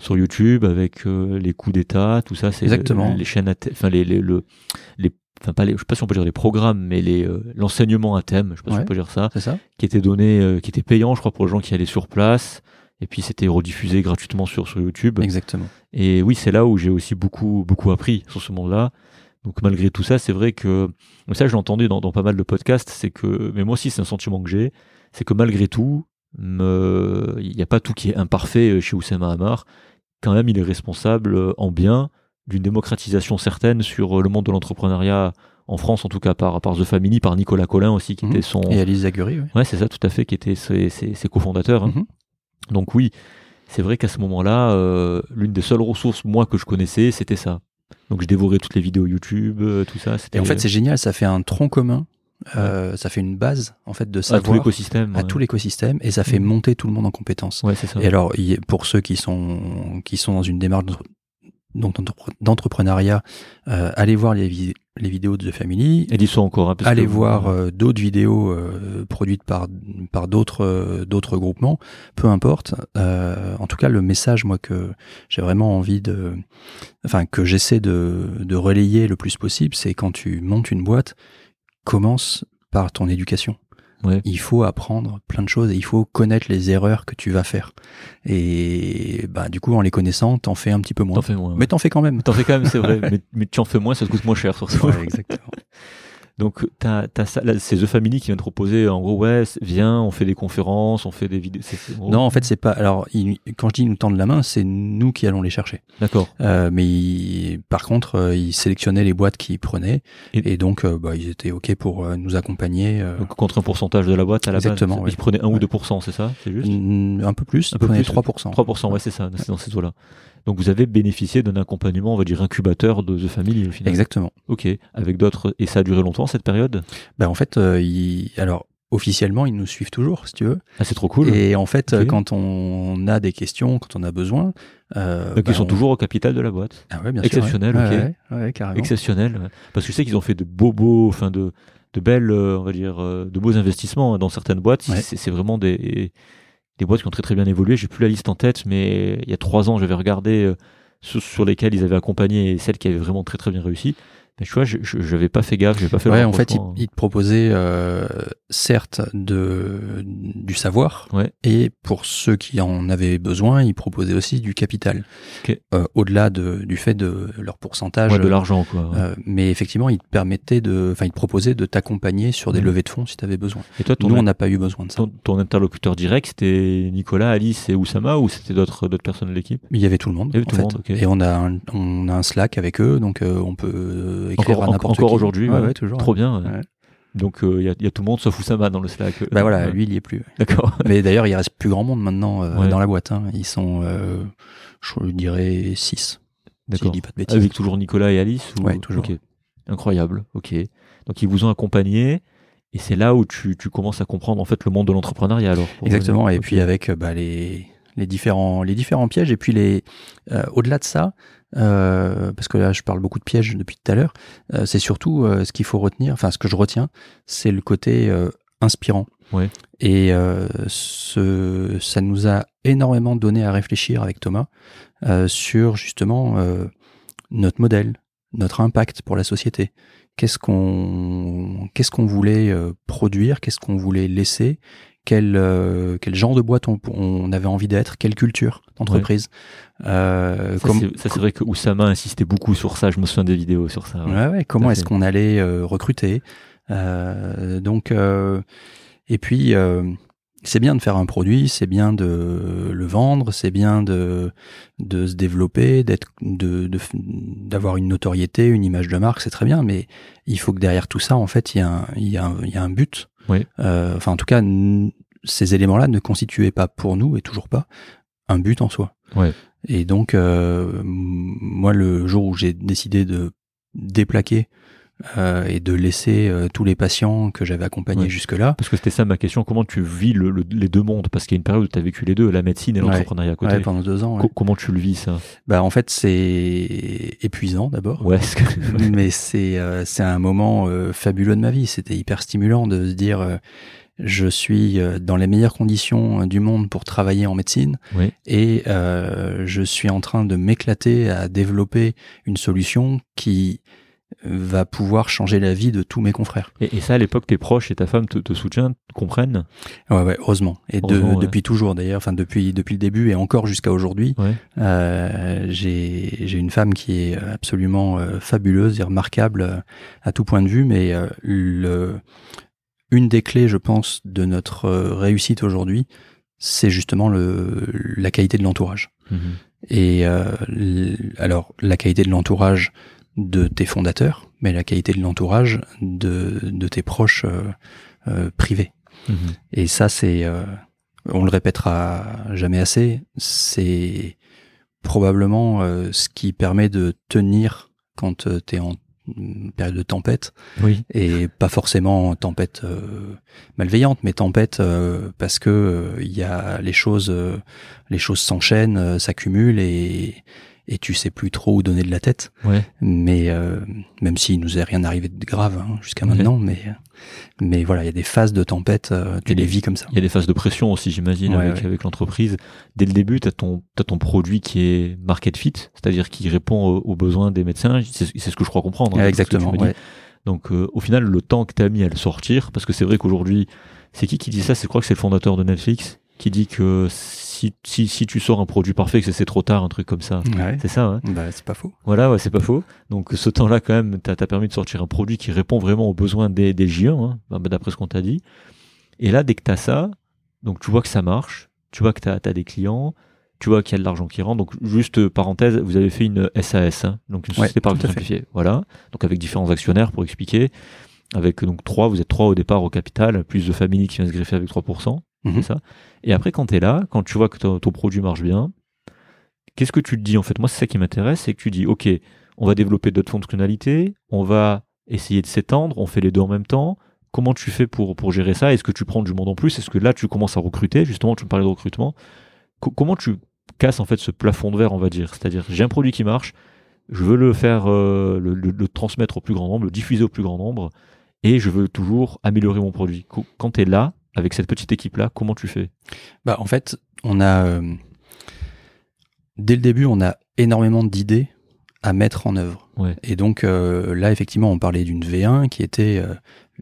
sur YouTube avec euh, les coups d'état, tout ça. C'est Exactement. Les chaînes, enfin les, les, le, les, enfin pas les, je sais pas si on peut dire les programmes, mais les euh, l'enseignement à thème, je sais pas si on peut dire ça, ça, qui était donné, euh, qui était payant, je crois, pour les gens qui allaient sur place. Et puis c'était rediffusé gratuitement sur, sur YouTube. Exactement. Et oui, c'est là où j'ai aussi beaucoup beaucoup appris sur ce monde-là. Donc malgré tout ça, c'est vrai que ça je l'ai entendu dans, pas mal de podcasts, c'est que mais moi aussi c'est un sentiment que j'ai, c'est que malgré tout, il n'y a pas tout qui est imparfait euh, chez Oussama Hamar. Quand même, il est responsable euh, en bien d'une démocratisation certaine sur euh, le monde de l'entrepreneuriat en France, en tout cas par, par The Family, par Nicolas Collin aussi, qui mhm. était son. Et Alice Zaguri, oui. Ouais, c'est ça, tout à fait, qui était ses, ses, cofondateurs. Hein. Mhm. Donc oui, c'est vrai qu'à ce moment-là, l'une des seules ressources, moi, que je connaissais, c'était ça. Donc je dévorais toutes les vidéos YouTube, euh, tout ça. Et en fait, c'est génial, ça fait un tronc commun. Euh, ça fait une base en fait de savoir à tout l'écosystème, à tout l'écosystème, et ça fait mm. monter tout le monde en compétences. Ouais, ça. Et alors, pour ceux qui sont qui sont dans une démarche d'entrepreneuriat, euh, allez voir les, les, vidéos de The Family. Et sont encore. Hein, allez voir euh, d'autres vidéos euh, produites par par d'autres d'autres groupements. Peu importe. en tout cas, le message, moi, que j'ai vraiment envie de, enfin, que j'essaie de, de relayer le plus possible, c'est quand tu montes une boîte, commence par ton éducation. Ouais. il faut apprendre plein de choses et il faut connaître les erreurs que tu vas faire. Et bah du coup, en les connaissant, t'en fais un petit peu moins. T'en fais moins. Mais t'en fais quand même. T'en fais quand même, c'est vrai. [LAUGHS] mais, mais tu en fais moins, ça te coûte moins cher sur ça. Ouais, exactement. Donc, t'as, t'as ça, là, c'est The Family qui vient te proposer, en gros, ouais, viens, on fait des conférences, on fait des vidéos. Non, en fait, c'est pas. Alors, il- quand je dis ils nous tendent la main, c'est nous qui allons les chercher. D'accord. Euh, mais il- par contre, euh, ils sélectionnaient les boîtes qu'ils prenaient Et- et, donc, euh, bah, ils étaient ok pour nous accompagner. Donc, contre un pourcentage de la boîte à la Exactement, base. oui. Ils prenaient 1 ou Ouais. 2%, c'est ça? C'est juste? Un peu plus. Un Ils peu prenaient plus, 3%. 3%, ouais, c'est ça, c'est dans ces eaux-là. Donc, vous avez bénéficié d'un accompagnement, on va dire, incubateur de The Family, au final. Exactement. Ok. Avec d'autres, et ça a duré longtemps, cette période? Bah, en fait, euh, alors officiellement, ils nous suivent toujours, si tu veux. Ah, c'est trop cool. Et en fait, quand on a des questions, quand on a besoin, euh, Donc, bah, ils sont on- toujours au capital de la boîte. Ah ouais, bien exceptionnel, sûr, ouais. ok. Ouais, ouais, ouais, carrément. exceptionnel parce que je sais qu'ils ont fait de beaux beaux enfin de de belles euh, on va dire de beaux investissements hein, dans certaines boîtes c'est vraiment des des boîtes qui ont très très bien évolué. J'ai plus la liste en tête mais il y a trois ans j'avais regardé euh, sur, lesquelles ils avaient accompagné et celles qui avaient vraiment très très bien réussi mais tu vois je je- j'avais pas fait gaffe j'avais pas fait le Ouais, en fait, ils te proposaient euh, certes de, du savoir, Ouais. et pour ceux qui en avaient besoin, ils proposaient aussi du capital. Ok. Euh, Au-delà de, du fait de leur pourcentage. Ouais, de l'argent quoi euh, mais effectivement, ils te permettaient de, enfin, ils te proposaient de t'accompagner sur des levées de fonds si tu avais besoin. et toi ton, Nous, on n'a pas eu besoin de ça. ton, ton interlocuteur direct c'était Nicolas Alice et Oussama ou c'était d'autres d'autres personnes de l'équipe? Il y avait tout le monde. Il y avait tout le monde. Et on a un, on a un Slack avec eux, donc on peut écrire encore à n'importe encore aujourd'hui Ouais, ouais. ouais, toujours. trop bien donc il y, a, y a tout le monde sauf Oussama dans le Slack Bah voilà, Ouais. lui, il y est plus. d'accord [LAUGHS] Mais d'ailleurs, il reste plus grand monde maintenant euh, Ouais. dans la boîte. Hein. Ils sont, euh, je dirais, 6. Si je D'accord. dis pas de bêtises. Avec toujours Nicolas et Alice ou... Ouais, toujours. Incroyable. Ok. Donc ils vous ont accompagné et c'est là où tu, tu commences à comprendre en fait le monde de l'entrepreneuriat alors. Exactement. Et puis avec euh, bah, les, les, différents, les différents pièges. Et puis les, euh, au-delà de ça, euh, parce que là, je parle beaucoup de pièges depuis tout à l'heure, euh, c'est surtout ce qu'il faut retenir, enfin, ce que je retiens, c'est le côté inspirant. Ouais. Et ce, ça nous a énormément donné à réfléchir avec Thomas sur justement notre modèle, notre impact pour la société. Qu'est-ce qu'on qu'est-ce qu'on voulait produire, qu'est-ce qu'on voulait laisser, quel euh, quel genre de boîte on, on avait envie d'être, quelle culture d'entreprise. Euh, Ça, comme- c'est- vrai que Oussama insistait beaucoup sur ça. Je me souviens des vidéos sur ça. ouais. Ouais, ouais, comment est-ce qu'on allait euh, recruter Donc, et puis, c'est bien de faire un produit, c'est bien de le vendre, c'est bien de, de se développer, d'être, de, d'avoir une notoriété, une image de marque, c'est très bien, mais il faut que derrière tout ça, en fait, il y a un, il y a un, il y a un but. Oui. Euh, enfin, en tout cas, ces éléments-là ne constituaient pas pour nous, et toujours pas, un but en soi. Ouais. Et donc, euh, moi, le jour où j'ai décidé de déplaquer euh, et de laisser euh, tous les patients que j'avais accompagnés Ouais. jusque-là, Parce que c'était ça ma question. Comment tu vis le- le- les deux mondes? Parce qu'il y a une période où tu as vécu les deux, la médecine et Ouais. l'entrepreneuriat à côté. ouais, pendant deux ans. Co- comment tu le vis ça? Bah en fait c'est épuisant d'abord, Ouais. que- [LAUGHS] mais c'est euh, c'est un moment euh, fabuleux de ma vie. C'était hyper stimulant de se dire euh, je suis euh, dans les meilleures conditions euh, du monde pour travailler en médecine Oui. et euh, je suis en train de m'éclater à développer une solution qui va pouvoir changer la vie de tous mes confrères. Et, et ça, à l'époque, tes proches et ta femme te, te soutiennent, te comprennent? Ouais, ouais, heureusement. Et de- ouais. depuis toujours d'ailleurs, enfin depuis depuis le début et encore jusqu'à aujourd'hui, Ouais. euh, j'ai j'ai une femme qui est absolument euh, fabuleuse et remarquable euh, à tout point de vue, mais euh, le une des clés, je pense, de notre euh, réussite aujourd'hui, c'est justement le la qualité de l'entourage. Mhm. Et euh, alors la qualité de l'entourage de tes fondateurs, mais la qualité de l'entourage de de tes proches euh, euh, privés. Mhm. Et ça, c'est, on le répétera jamais assez, c'est probablement ce qui permet de tenir quand tu es en mm, période de tempête, Oui. et pas forcément tempête euh, malveillante, mais tempête euh, parce que euh, il y a les choses, euh, les choses s'enchaînent, s'accumulent et et tu sais plus trop où donner de la tête. Ouais. Mais euh, même s'il nous est rien arrivé de grave hein, jusqu'à maintenant, mais mais voilà, il y a des phases de tempête, euh, tu Et les des- vis comme ça. Il y a des phases de pression aussi, j'imagine, Ouais, avec, ouais. avec l'entreprise. Dès le début, tu as ton, t'as ton produit qui est market fit, c'est-à-dire qui répond aux, aux besoins des médecins. C'est ce que je crois comprendre. hein, exactement. Donc, euh, au final, le temps que tu as mis à le sortir, parce que c'est vrai qu'aujourd'hui, C'est qui qui dit ça? C'est je crois que c'est le fondateur de Netflix qui dit que si, si, si tu sors un produit parfait, que c'est trop tard, un truc comme ça. Ouais. C'est ça, hein Bah, c'est pas faux. Voilà, ouais, c'est pas faux. Donc ce temps-là, quand même, t'as as permis de sortir un produit qui répond vraiment aux besoins des, des géants, hein, bah, d'après ce qu'on t'a dit. Et là, dès que t'as ça, donc tu vois que ça marche, tu vois que t'as as des clients, tu vois qu'il y a de l'argent qui rentre. Donc juste euh, parenthèse, vous avez fait une SAS, hein, donc une Ouais, société par à fait. simplifiée. Voilà, donc avec différents actionnaires pour expliquer. Avec donc trois, vous êtes trois au départ au capital, plus de familles qui viennent se greffer avec 3%. Mhm. Et après, quand tu es là, quand tu vois que ton, produit marche bien, qu'est-ce que tu te dis en fait? Moi, c'est ça qui m'intéresse, c'est que tu dis, ok, on va développer d'autres fonctionnalités, on va essayer de s'étendre, on fait les deux en même temps. Comment tu fais pour, gérer ça? Est-ce que tu prends du monde en plus? Est-ce que là, tu commences à recruter? Justement, tu me parlais de recrutement. Co- comment tu casses en fait ce plafond de verre, on va dire? C'est-à-dire, j'ai un produit qui marche, je veux le faire, euh, le, le- transmettre au plus grand nombre, le diffuser au plus grand nombre, et je veux toujours améliorer mon produit. Quand tu es là, avec cette petite équipe-là, comment tu fais? Bah, en fait, on a. euh, dès le début, on a énormément d'idées à mettre en œuvre. Ouais. Et donc, euh, là, effectivement, on parlait d'une V1 qui était euh,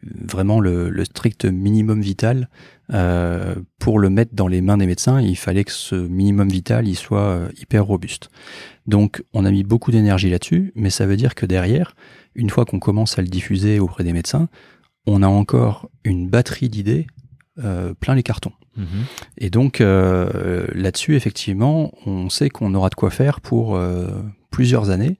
vraiment le, le strict minimum vital. Euh, pour le mettre dans les mains des médecins, il fallait que ce minimum vital il soit hyper robuste. Donc, on a mis beaucoup d'énergie là-dessus, mais ça veut dire que derrière, une fois qu'on commence à le diffuser auprès des médecins, on a encore une batterie d'idées euh, plein les cartons. Et donc euh, là-dessus, effectivement, on sait qu'on aura de quoi faire pour euh, plusieurs années.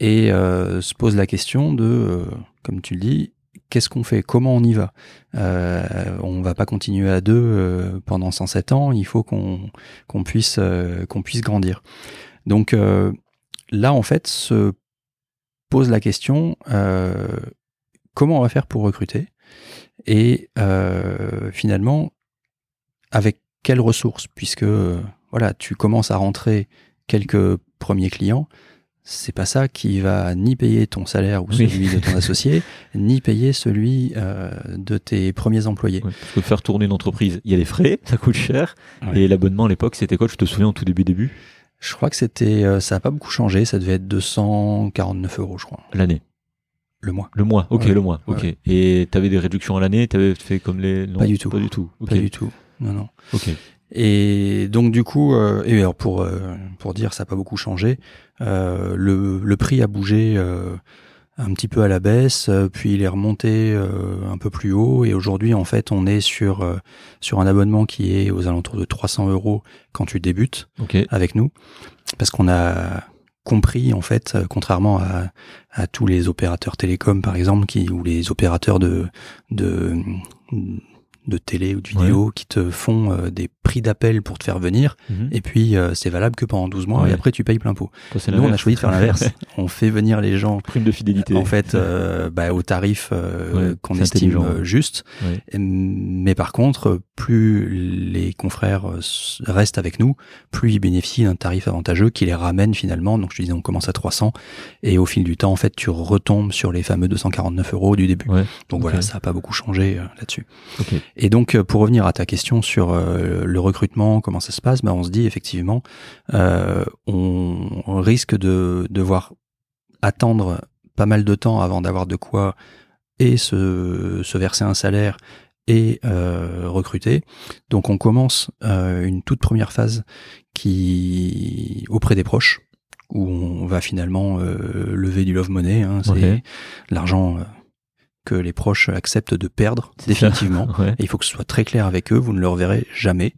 Et se pose la question de, comme tu le dis, qu'est-ce qu'on fait? Comment on y va? Euh, On va pas continuer à deux pendant 107 ans. Il faut qu'on puisse qu'on puisse grandir. Donc là, en fait, se pose la question comment on va faire pour recruter? Et euh, finalement avec quelles ressources? Puisque euh, voilà tu commences à rentrer quelques premiers clients c'est pas ça qui va ni payer ton salaire ou Oui. celui de ton [LAUGHS] associé ni payer celui euh, de tes premiers employés Ouais, parce que faire tourner une entreprise, il y a des frais, ça coûte cher. Ouais. Et l'abonnement à l'époque, c'était quoi? Je te souviens au tout début début? Je crois que c'était euh, ça a pas beaucoup changé ça devait être 249 euros je crois L'année. Le mois Le mois, ok, Ouais. le mois, ok. Ouais. Et t'avais des réductions à l'année T'avais fait comme les. Non, Pas du tout. Pas du tout. Pas du tout non non Ok. Et donc du coup, euh, et alors pour euh, pour dire ça n'a pas beaucoup changé, euh, le, le prix a bougé euh, un petit peu à la baisse, euh, puis il est remonté euh, un peu plus haut, et aujourd'hui en fait on est sur euh, sur un abonnement qui est aux alentours de 300 euros quand tu débutes Ok. avec nous, parce qu'on a compris en fait, euh, contrairement à, à tous les opérateurs télécoms par exemple, qui ou les opérateurs de de de télé ou de vidéo qui te font euh, des prix d'appel pour te faire venir Mhm. et puis euh, c'est valable que pendant 12 mois Ouais. et après tu payes plein pot. Nous on a choisi de faire l'inverse. [LAUGHS] on fait venir les gens Prime de fidélité. en fait euh, bah, au tarif euh, Ouais, qu'on c'est estime euh, juste. Ouais. Mais par contre, plus les confrères euh, restent avec nous, plus ils bénéficient d'un tarif avantageux qui les ramène finalement. Donc je te disais, on commence à 300 et au fil du temps, en fait, tu retombes sur les fameux 249 euros du début. Ouais. Donc voilà, ça n'a pas beaucoup changé là-dessus. Et donc, pour revenir à ta question sur le recrutement, comment ça se passe, bah, on se dit effectivement, on, on risque de devoir attendre pas mal de temps avant d'avoir de quoi et se, se verser un salaire et euh, recruter. Donc, on commence euh, une toute première phase qui auprès des proches où on va finalement euh, lever du love money, hein, c'est l'argent que les proches acceptent de perdre définitivement. [LAUGHS] Ouais. Et il faut que ce soit très clair avec eux, vous ne le reverrez jamais,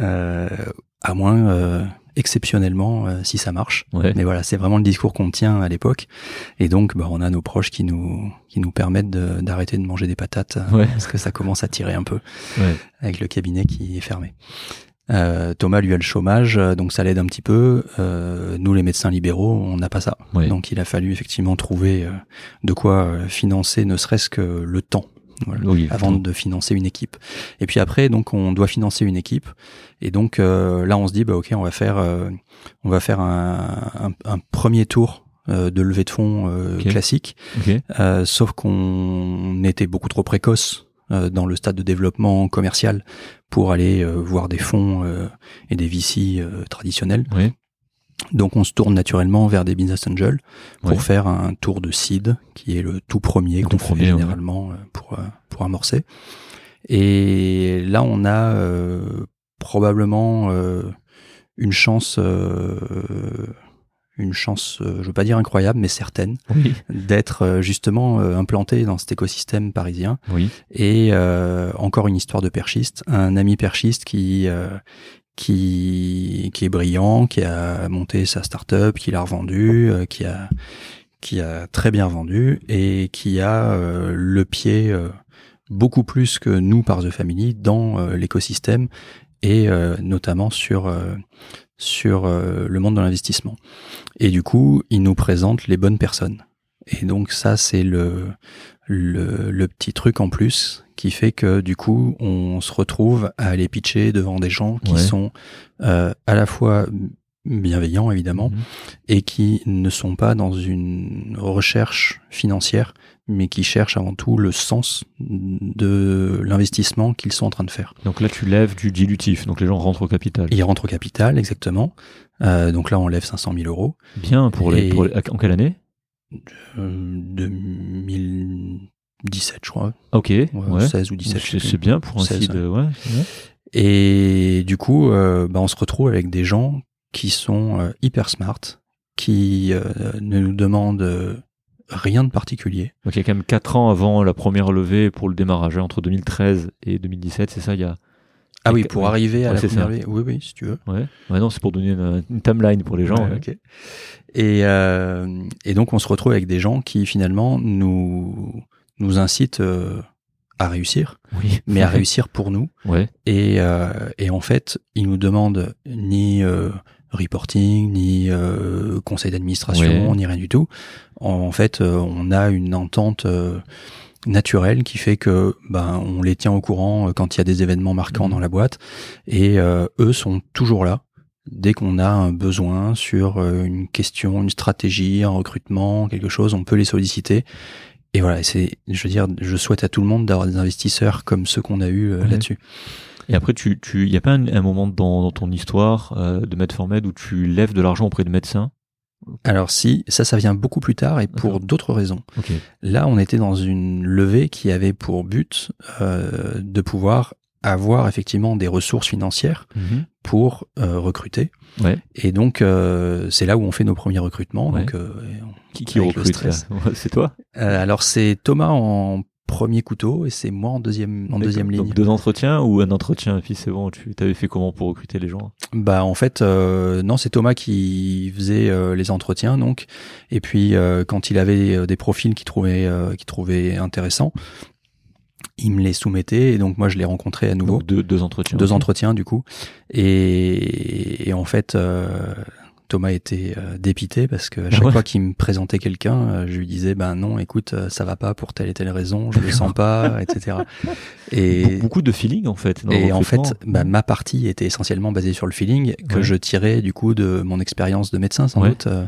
à moins exceptionnellement euh, si ça marche. Ouais. Mais voilà, c'est vraiment le discours qu'on tient à l'époque. Et donc, bah, on a nos proches qui nous qui nous permettent d'arrêter de, manger des patates euh, Ouais. parce que ça commence à tirer un peu Ouais. avec le cabinet qui est fermé. Euh, Thomas lui a le chômage, donc ça l'aide un petit peu. Euh, nous, les médecins libéraux, on n'a pas ça. Donc il a fallu effectivement trouver de quoi financer, ne serait-ce que le temps. Voilà Oui. avant de financer une équipe. Et puis après, donc on doit financer une équipe. Et donc euh, là, on se dit, bah ok, on va faire, euh, on va faire un, un, un premier tour euh, de levée de fonds classique. Sauf qu'on était beaucoup trop précoce dans le stade de développement commercial pour aller voir des fonds et des VC traditionnels. Ouais. Donc on se tourne naturellement vers des business angels pour Ouais. faire un tour de seed qui est le tout premier qu'on fait premier, généralement euh, pour euh, pour amorcer. Et là, on a euh, probablement euh, une chance, euh, une chance, je veux pas dire incroyable, mais certaine, Oui. d'être justement implanté dans cet écosystème parisien. Oui. Et encore une histoire de perchiste, un ami perchiste qui qui qui est brillant, qui a monté sa start-up, qui l'a revendue, euh, qui a qui a très bien vendu et qui a euh, le pied euh, beaucoup plus que nous par The Family dans euh, l'écosystème et notamment sur sur le monde de l'investissement. Et du coup, il nous présente les bonnes personnes. Et donc ça, c'est le, le le petit truc en plus qui fait que du coup, on se retrouve à aller pitcher devant des gens qui Ouais. sont euh, à la fois bienveillants évidemment Mhm. et qui ne sont pas dans une recherche financière, mais qui cherchent avant tout le sens de l'investissement qu'ils sont en train de faire. Donc là, tu lèves du dilutif. Donc les gens rentrent au capital. Ils rentrent au capital, exactement. Euh, donc là, on lève 500 000 euros. Bien pour les, pour les- En quelle année? 2017, je crois. Ok. Ouais, ouais. 16 ou 17. je sais C'est bien pour un 16, site. Ouais. Et du coup, euh, bah, on se retrouve avec des gens qui sont euh, hyper smart, qui euh, ne nous demandent euh, rien de particulier. Donc il y a quand même 4 ans avant la première levée pour le démarrage, hein, entre 2013 et 2017, c'est ça Il y a. Ah oui, pour arriver à Ouais, la première levée. Oui, oui, si tu veux. Ouais. Ouais, non, c'est pour donner une, une timeline pour les gens. Ouais. Et, euh, et donc on se retrouve avec des gens qui finalement nous nous incitent euh, à réussir, Oui. mais à [LAUGHS] réussir pour nous. Ouais. Et, euh, et en fait, ils nous demandent ni reporting, ni conseil d'administration, ni rien du tout. En, en fait, on a une entente naturelle qui fait que ben on les tient au courant euh, quand il y a des événements marquants Mhm. dans la boîte, et euh, eux sont toujours là dès qu'on a un besoin sur euh, une question, une stratégie, un recrutement, quelque chose, on peut les solliciter. Et voilà, c'est, je veux dire, je souhaite à tout le monde d'avoir des investisseurs comme ceux qu'on a eu euh, Ouais. là-dessus. Et après, tu, tu, y a pas un, un moment dans, dans ton histoire euh, de Medformed où tu lèves de l'argent auprès de médecins? Alors si, ça, ça vient beaucoup plus tard et pour d'autres raisons. Là, on était dans une levée qui avait pour but euh, de pouvoir avoir effectivement des ressources financières Mhm. pour euh, recruter. Ouais. Et donc, euh, c'est là où on fait nos premiers recrutements. Ouais. Donc, Qui, qui recrute [LAUGHS] C'est toi? Alors, c'est Thomas en premier couteau et c'est moi en deuxième, en deuxième ligne. Donc deux entretiens ou un entretien et puis c'est bon, tu t'avais fait comment pour recruter les gens? Bah en fait euh, non c'est Thomas qui faisait euh, les entretiens donc. Et puis euh, quand il avait euh, des profils qu'il trouvait euh, qu'il trouvait intéressants il me les soumettait et donc moi je les rencontrais à nouveau. Donc deux, deux entretiens. deux entretiens du coup. Et, et en fait euh, Thomas était euh, dépité parce que à chaque ouais. fois qu'il me présentait quelqu'un euh, je lui disais ben non écoute euh, ça va pas pour telle et telle raison je le sens pas etc [LAUGHS] et Be- Beaucoup de feeling en fait. dans et en fait, bah, ma partie était essentiellement basée sur le feeling que Ouais. je tirais du coup de mon expérience de médecin sans Ouais. doute, euh,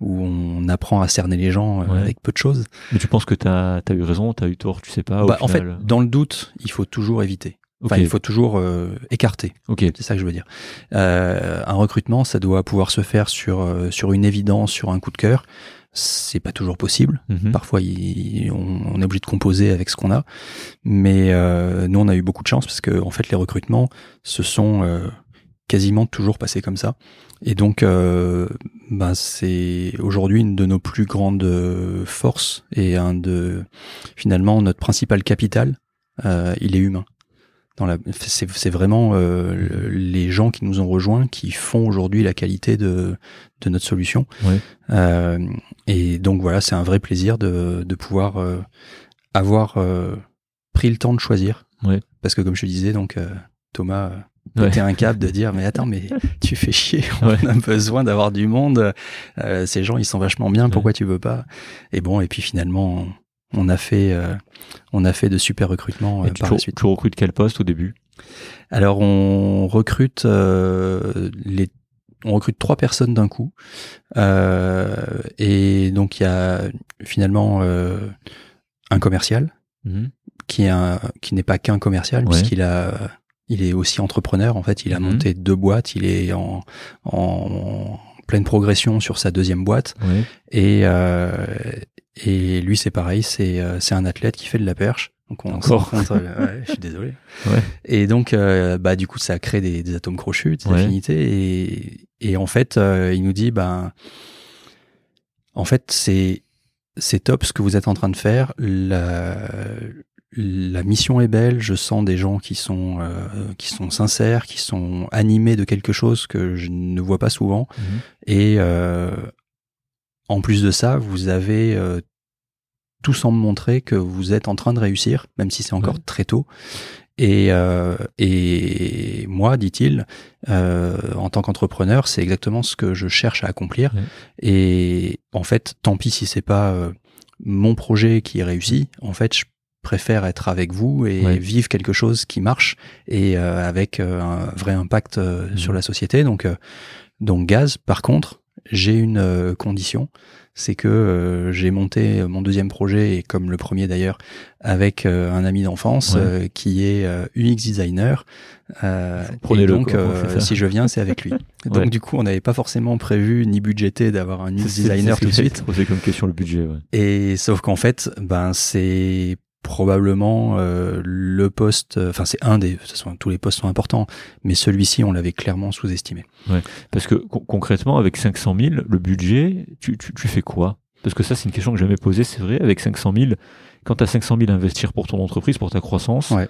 où on apprend à cerner les gens avec peu de choses. Mais tu penses que t'as as eu raison, t'as eu tort, tu sais pas. Bah, en fait, dans le doute, il faut toujours éviter. Enfin, il faut toujours euh, écarter. Ok. C'est ça que je veux dire. Euh, un recrutement, ça doit pouvoir se faire sur euh, sur une évidence, sur un coup de cœur. C'est pas toujours possible. Mhm. Parfois, il- on, on est obligé de composer avec ce qu'on a. Mais euh, nous, on a eu beaucoup de chance parce que en fait, les recrutements se sont euh, quasiment toujours passés comme ça. Et donc, euh, ben, c'est aujourd'hui une de nos plus grandes forces et un de finalement notre principal capital. euh, il est humain. Dans la, c'est, c'est vraiment euh, le- les gens qui nous ont rejoints qui font aujourd'hui la qualité de, de notre solution. Ouais. Euh, et donc voilà, c'est un vrai plaisir de, de pouvoir euh, avoir euh, pris le temps de choisir. Ouais. Parce que comme je te disais, donc euh, Thomas euh, Ouais. était incapable de dire mais attends mais [LAUGHS] tu fais chier, on Ouais. a besoin d'avoir du monde. Euh, ces gens ils sont vachement bien, pourquoi tu veux pas? Et bon et puis finalement on a fait euh, on a fait de super recrutements euh, Et tu, par la suite. tu recrutes quel poste au début? Alors on recrute euh, les on recrute trois personnes d'un coup et donc il y a finalement un commercial Mhm. qui est un, qui n'est pas qu'un commercial Ouais. puisqu'il a il est aussi entrepreneur en fait il a Mhm. monté deux boîtes il est en, en pleine progression sur sa deuxième boîte et euh, et lui c'est pareil c'est euh, c'est un athlète qui fait de la perche Donc on Encore. ouais, je suis [LAUGHS] désolé. Ouais. Et donc, euh, bah, du coup, ça crée des, des atomes crochus, des Ouais. affinités. Et, et en fait, euh, il nous dit, ben, en fait, c'est c'est top ce que vous êtes en train de faire. La, la mission est belle. Je sens des gens qui sont euh, qui sont sincères, qui sont animés de quelque chose que je ne vois pas souvent. Mhm. Et euh, en plus de ça, vous avez euh, tout semble montrer que vous êtes en train de réussir, même si c'est encore Ouais. très tôt. Et, euh, et moi, dit-il, euh, en tant qu'entrepreneur, c'est exactement ce que je cherche à accomplir. Ouais. Et en fait, tant pis si c'est pas euh, mon projet qui réussit. En fait, je préfère être avec vous et Ouais. vivre quelque chose qui marche et avec un vrai impact Mhm. sur la société. Donc, donc gaz. Par contre, j'ai une euh, condition, c'est que euh, j'ai monté mon deuxième projet et comme le premier d'ailleurs avec euh, un ami d'enfance Ouais. euh, qui est euh, UX designer. Euh, et Prenez-le, donc, euh, ça. si je viens, c'est avec lui. [LAUGHS] Donc Ouais. du coup, on n'avait pas forcément prévu ni budgété d'avoir un UX designer tout de suite. poser comme question le budget. Ouais. Et sauf qu'en fait, ben c'est probablement euh, le poste, enfin c'est un des, de toute façon tous les postes sont importants, mais celui-ci on l'avait clairement sous-estimé. Parce que con- concrètement, avec 500 000, le budget, tu, tu, tu fais quoi? Parce que ça, c'est une question que j'ai jamais posée, c'est vrai. Avec 500 000, quand tu as 500 000 à investir pour ton entreprise, pour ta croissance, Ouais.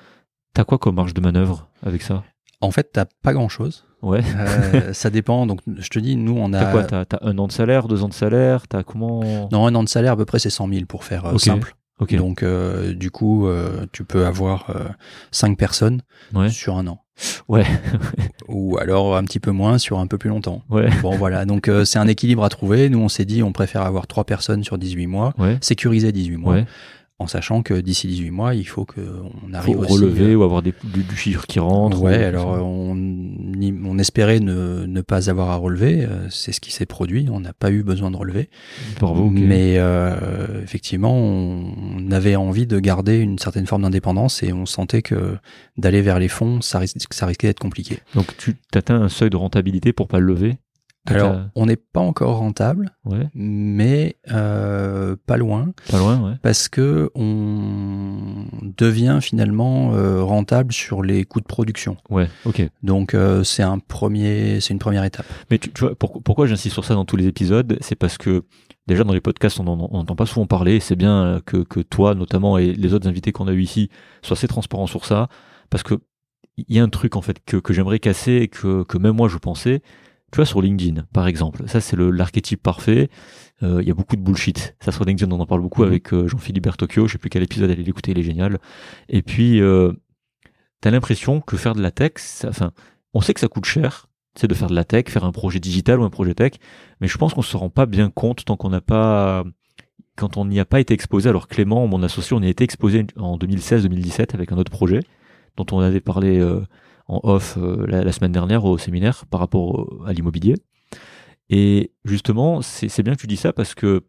t'as quoi comme marge de manœuvre avec ça? En fait, t'as pas grand-chose. Ouais. Euh, ça dépend. Donc je te dis, nous on a T'as quoi? T'as un an de salaire, deux ans de salaire? T'as comment? Non un an de salaire à peu près c'est 100 000 pour faire euh, simple. Ok. Donc euh, du coup euh, tu peux avoir euh, cinq personnes ouais. sur un an. Ouais. [LAUGHS] Ou alors un petit peu moins sur un peu plus longtemps. Ouais. Bon voilà, donc euh, c'est un équilibre à trouver. Nous on s'est dit on préfère avoir trois personnes sur 18 mois, Ouais. sécuriser 18 mois, Ouais. En sachant que d'ici 18 mois il faut qu'on arrive Faut aussi. relever euh, ou avoir des, du, du chiffre qui rentre. Ouais, ou- alors on, on espérait ne, ne pas avoir à relever, euh, c'est ce qui s'est produit, on n'a pas eu besoin de relever. Bravo. ok. Mais euh, effectivement, on, on avait envie de garder une certaine forme d'indépendance et on sentait que d'aller vers les fonds, ça, ris- ça risquait d'être compliqué. Donc tu atteins un seuil de rentabilité pour pas le lever? Alors, on n'est pas encore rentable, Ouais. mais euh, pas loin, Pas loin, ouais. parce que on devient finalement euh, rentable sur les coûts de production. Ouais. Ok. Donc euh, c'est un premier, c'est une première étape. Mais tu, tu vois, pour- pourquoi j'insiste sur ça dans tous les épisodes? C'est parce que déjà dans les podcasts, on n'entend pas souvent parler. C'est bien euh, que, que toi, notamment, et les autres invités qu'on a eu ici, soient assez transparents sur ça. Parce que il y a un truc en fait que, que j'aimerais casser et que, que même moi je pensais. Tu vois, sur LinkedIn, par exemple, ça c'est le- l'archétype parfait. Euh, Il y a beaucoup de bullshit. Ça sur LinkedIn, on en parle beaucoup Mhm. avec euh, Jean-Philippe Bertocchio. Je sais plus quel épisode allez l'écouter, il est génial. Et puis, euh, t'as l'impression que faire de la tech, ça- enfin, on sait que ça coûte cher, c'est de faire de la tech, faire un projet digital ou un projet tech, mais je pense qu'on se rend pas bien compte tant qu'on n'a pas, quand on n'y a pas été exposé. Alors Clément, mon associé, on y a été exposé en 2016-2017 avec un autre projet dont on avait parlé euh, en off euh, la, semaine dernière au séminaire par rapport à l'immobilier. Et justement, c'est bien que tu dis ça parce que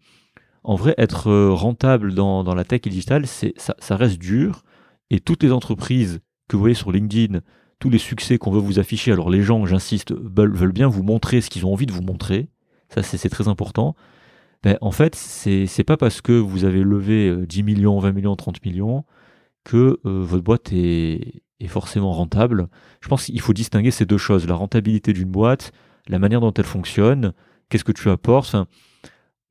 en vrai, être euh, rentable dans, dans la tech et le digital, ça, reste dur. Et toutes les entreprises que vous voyez sur LinkedIn, tous les succès qu'on veut vous afficher, alors les gens, j'insiste, veulent, bien vous montrer ce qu'ils ont envie de vous montrer. Ça, c'est très important. Ben, en fait, c'est pas parce que vous avez levé euh, 10 millions, 20 millions, 30 millions que euh, votre boîte est, est forcément rentable. Je pense qu'il faut distinguer ces deux choses, la rentabilité d'une boîte, la manière dont elle fonctionne, qu'est-ce que tu apportes.